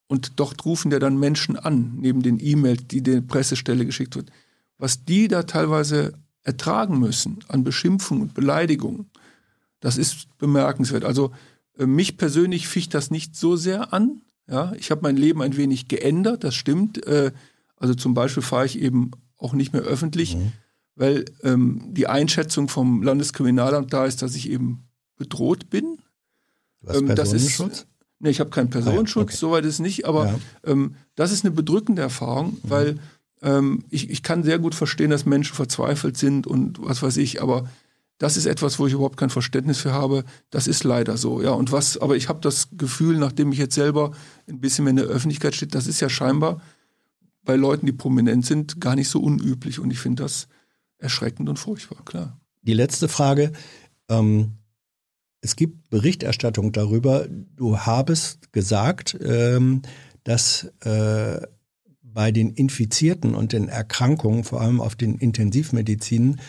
und dort rufen ja dann Menschen an, neben den E-Mails, die der Pressestelle geschickt wird. Was die da teilweise ertragen müssen an Beschimpfung und Beleidigung, das ist bemerkenswert. Also äh, mich persönlich ficht das nicht so sehr an. Ja, ich habe mein Leben ein wenig geändert, das stimmt. Äh, also zum Beispiel fahre ich eben auch nicht mehr öffentlich, weil ähm, die Einschätzung vom Landeskriminalamt da ist, dass ich eben bedroht bin. Hast Ähm, das ist- Personenschutz? Nee, ich habe keinen Personenschutz, okay. soweit ist nicht, aber Ja. ähm, das ist eine bedrückende Erfahrung, weil ähm, ich, ich kann sehr gut verstehen, dass Menschen verzweifelt sind und was weiß ich, aber Das ist etwas, wo ich überhaupt kein Verständnis für habe. Das ist leider so, ja. Und was, aber ich habe das Gefühl, nachdem ich jetzt selber ein bisschen mehr in der Öffentlichkeit stehe, das ist ja scheinbar bei Leuten, die prominent sind, gar nicht so unüblich. Und ich finde das erschreckend und furchtbar, klar. Die letzte Frage. Ähm, es gibt Berichterstattung darüber. Du habest gesagt, ähm, dass äh, bei den Infizierten und den Erkrankungen, vor allem auf den Intensivmedizinen,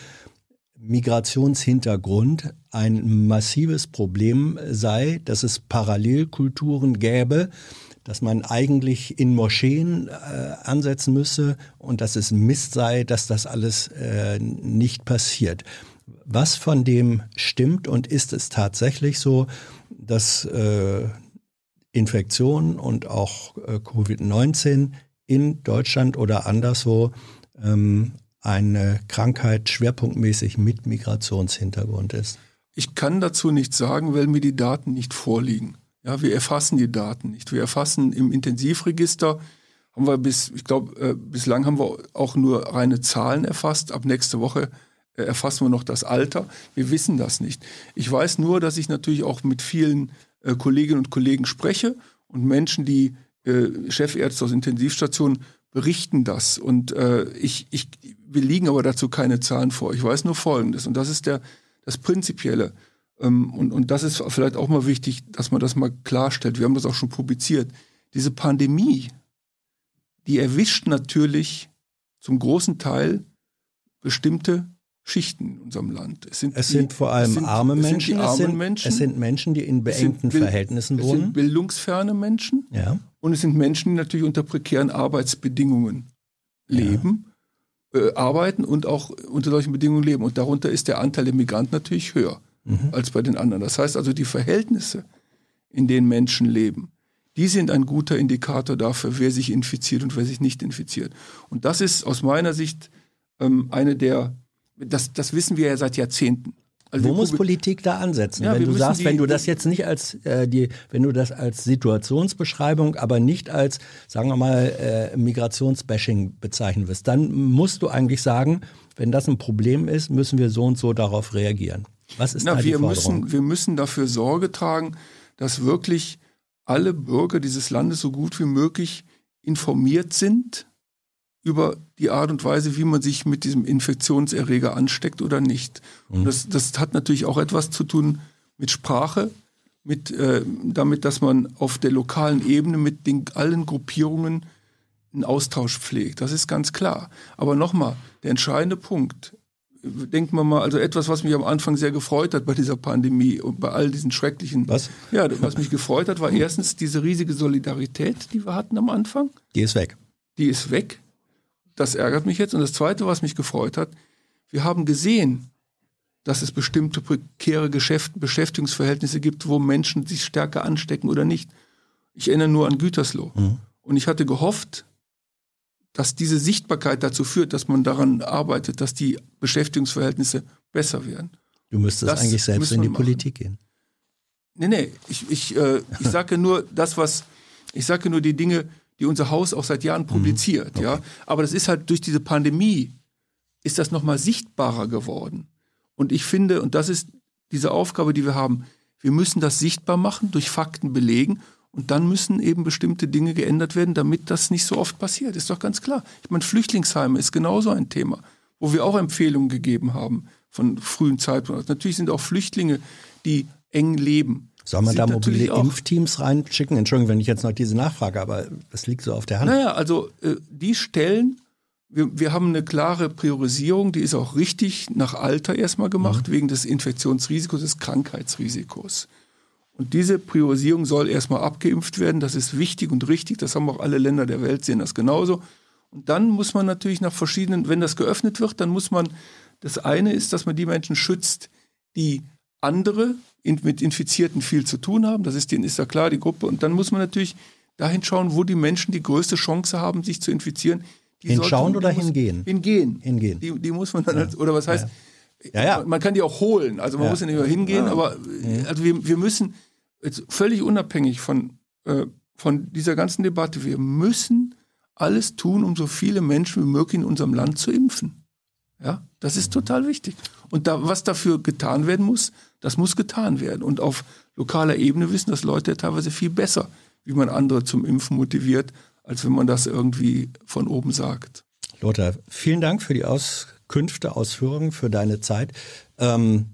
Migrationshintergrund ein massives Problem sei, dass es Parallelkulturen gäbe, dass man eigentlich in Moscheen äh, ansetzen müsse und dass es Mist sei, dass das alles äh, nicht passiert. Was von dem stimmt und ist es tatsächlich so, dass äh, Infektionen und auch äh, Covid-19 in Deutschland oder anderswo ähm, eine Krankheit schwerpunktmäßig mit Migrationshintergrund ist? Ich kann dazu nichts sagen, weil mir die Daten nicht vorliegen. Ja, wir erfassen die Daten nicht. Wir erfassen im Intensivregister, haben wir bis, ich glaube, äh, bislang haben wir auch nur reine Zahlen erfasst. Ab nächste Woche äh, erfassen wir noch das Alter. Wir wissen das nicht. Ich weiß nur, dass ich natürlich auch mit vielen äh, Kolleginnen und Kollegen spreche und Menschen, die äh, Chefärzte aus Intensivstationen berichten das. Und äh, ich, ich, wir liegen aber dazu keine Zahlen vor. Ich weiß nur Folgendes. Und das ist der, das Prinzipielle. Ähm, und, und das ist vielleicht auch mal wichtig, dass man das mal klarstellt. Wir haben das auch schon publiziert. Diese Pandemie, die erwischt natürlich zum großen Teil bestimmte Schichten in unserem Land. Es sind, es die, sind vor allem sind, arme Menschen, es sind, Menschen, es sind Menschen, die in beengten Verhältnissen es wohnen. Es sind bildungsferne Menschen ja. und es sind Menschen, die natürlich unter prekären Arbeitsbedingungen leben, ja. äh, arbeiten und auch unter solchen Bedingungen leben. Und darunter ist der Anteil der Migranten natürlich höher mhm. als bei den anderen. Das heißt also, die Verhältnisse, in denen Menschen leben, die sind ein guter Indikator dafür, wer sich infiziert und wer sich nicht infiziert. Und das ist aus meiner Sicht ähm, eine der das, das wissen wir ja seit Jahrzehnten. Also Wo muss Politik da ansetzen? Ja, wenn du sagst, die, wenn du das jetzt nicht als äh, die, wenn du das als Situationsbeschreibung, aber nicht als, sagen wir mal, äh, Migrationsbashing bezeichnen wirst, dann musst du eigentlich sagen, wenn das ein Problem ist, müssen wir so und so darauf reagieren. Was ist Na, da die wir Forderung? müssen, wir müssen dafür Sorge tragen, dass wirklich alle Bürger dieses Landes so gut wie möglich informiert sind über die Art und Weise, wie man sich mit diesem Infektionserreger ansteckt oder nicht. Mhm. Und das, das hat natürlich auch etwas zu tun mit Sprache, mit, äh, damit, dass man auf der lokalen Ebene mit den, allen Gruppierungen einen Austausch pflegt. Das ist ganz klar. Aber nochmal, der entscheidende Punkt, denken wir mal, also etwas, was mich am Anfang sehr gefreut hat bei dieser Pandemie und bei all diesen schrecklichen. Was? Ja, was mich gefreut hat, war erstens diese riesige Solidarität, die wir hatten am Anfang. Die ist weg. Die ist weg. Das ärgert mich jetzt. Und das Zweite, was mich gefreut hat, wir haben gesehen, dass es bestimmte prekäre Geschäft, Beschäftigungsverhältnisse gibt, wo Menschen sich stärker anstecken oder nicht. Ich erinnere nur an Gütersloh. Mhm. Und ich hatte gehofft, dass diese Sichtbarkeit dazu führt, dass man daran arbeitet, dass die Beschäftigungsverhältnisse besser werden. Du müsstest das eigentlich selbst in die machen. Politik gehen. Nee, nee, ich, ich, äh, ich sage nur das, was, ich sage nur die Dinge, die unser Haus auch seit Jahren publiziert. Mhm. Okay. Ja, aber das ist halt durch diese Pandemie ist das noch mal sichtbarer geworden. Und ich finde, und das ist diese Aufgabe, die wir haben, wir müssen das sichtbar machen, durch Fakten belegen und dann müssen eben bestimmte Dinge geändert werden, damit das nicht so oft passiert. Ist doch ganz klar. Ich meine, Flüchtlingsheime ist genauso ein Thema, wo wir auch Empfehlungen gegeben haben von frühen Zeitpunkten. Natürlich sind auch Flüchtlinge, die eng leben. Soll man da mobile Impfteams reinschicken? Entschuldigung, wenn ich jetzt noch diese Nachfrage, aber das liegt so auf der Hand. Naja, also äh, die Stellen, wir, wir haben eine klare Priorisierung, die ist auch richtig nach Alter erstmal gemacht, mhm. wegen des Infektionsrisikos, des Krankheitsrisikos. Und diese Priorisierung soll erstmal abgeimpft werden. Das ist wichtig und richtig. Das haben auch alle Länder der Welt, sehen das genauso. Und dann muss man natürlich nach verschiedenen, wenn das geöffnet wird, dann muss man, das eine ist, dass man die Menschen schützt, die andere in, mit Infizierten viel zu tun haben. Das ist, denen ist ja klar, die Gruppe. Und dann muss man natürlich dahin schauen, wo die Menschen die größte Chance haben, sich zu infizieren. Die Hinschauen oder hingehen? Hingehen. Hingehen. Die, die muss man dann, ja. oder was heißt, ja. Ja, man kann die auch holen. Also man muss ja nicht mehr hingehen, aber also wir, wir müssen jetzt völlig unabhängig von, äh, von dieser ganzen Debatte, wir müssen alles tun, um so viele Menschen wie möglich in unserem Land zu impfen. Ja, das ist total wichtig. Und da, was dafür getan werden muss, das muss getan werden. Und auf lokaler Ebene wissen das Leute ja teilweise viel besser, wie man andere zum Impfen motiviert, als wenn man das irgendwie von oben sagt. Lothar, vielen Dank für die Auskünfte, Ausführungen, für deine Zeit. Ähm,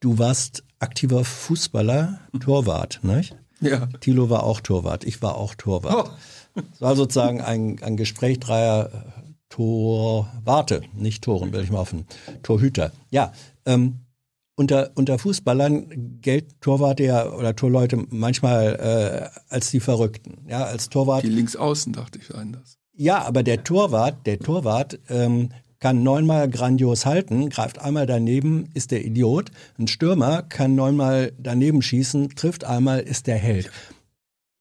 du warst aktiver Fußballer, Torwart, nicht? Ja. Thilo war auch Torwart, ich war auch Torwart. Oh. Es war sozusagen ein, ein Gespräch dreier Torwarte, nicht Toren, will ich mal hoffen. Torhüter. Ja, ähm, unter, unter Fußballern gelten Torwarte ja oder Torleute manchmal äh, als die Verrückten. Ja, als Torwart. Die Linksaußen, dachte ich, das. Ja, aber der Torwart, der Torwart ähm, kann neunmal grandios halten, greift einmal daneben, ist der Idiot. Ein Stürmer kann neunmal daneben schießen, trifft einmal, ist der Held.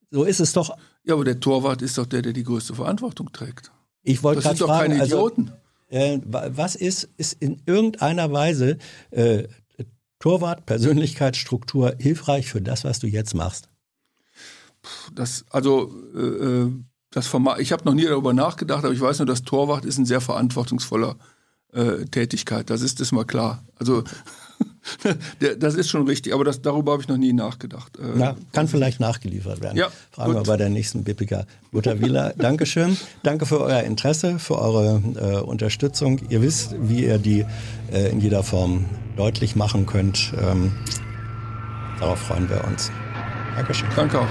So ist es doch. Ja, aber der Torwart ist doch der, der die größte Verantwortung trägt. Ich wollte Das gerade sind doch fragen, keine also, Idioten. äh, wa- was ist, ist in irgendeiner Weise äh, Torwart, Persönlichkeitsstruktur hilfreich für das, was du jetzt machst? Das, also, äh, äh, das Format, ich habe noch nie darüber nachgedacht, aber ich weiß nur, dass Torwart ist ein sehr verantwortungsvoller äh, Tätigkeit. Das ist ist mal klar. Also, das ist schon richtig, aber das, darüber habe ich noch nie nachgedacht. Äh, Na, kann vielleicht nachgeliefert werden. Ja, Fragen wir gut. bei der nächsten. Lothar Wieler, Dankeschön. Danke für euer Interesse, für eure äh, Unterstützung. Ihr wisst, wie ihr die äh, in jeder Form deutlich machen könnt. Ähm, darauf freuen wir uns. Dankeschön. Danke auch.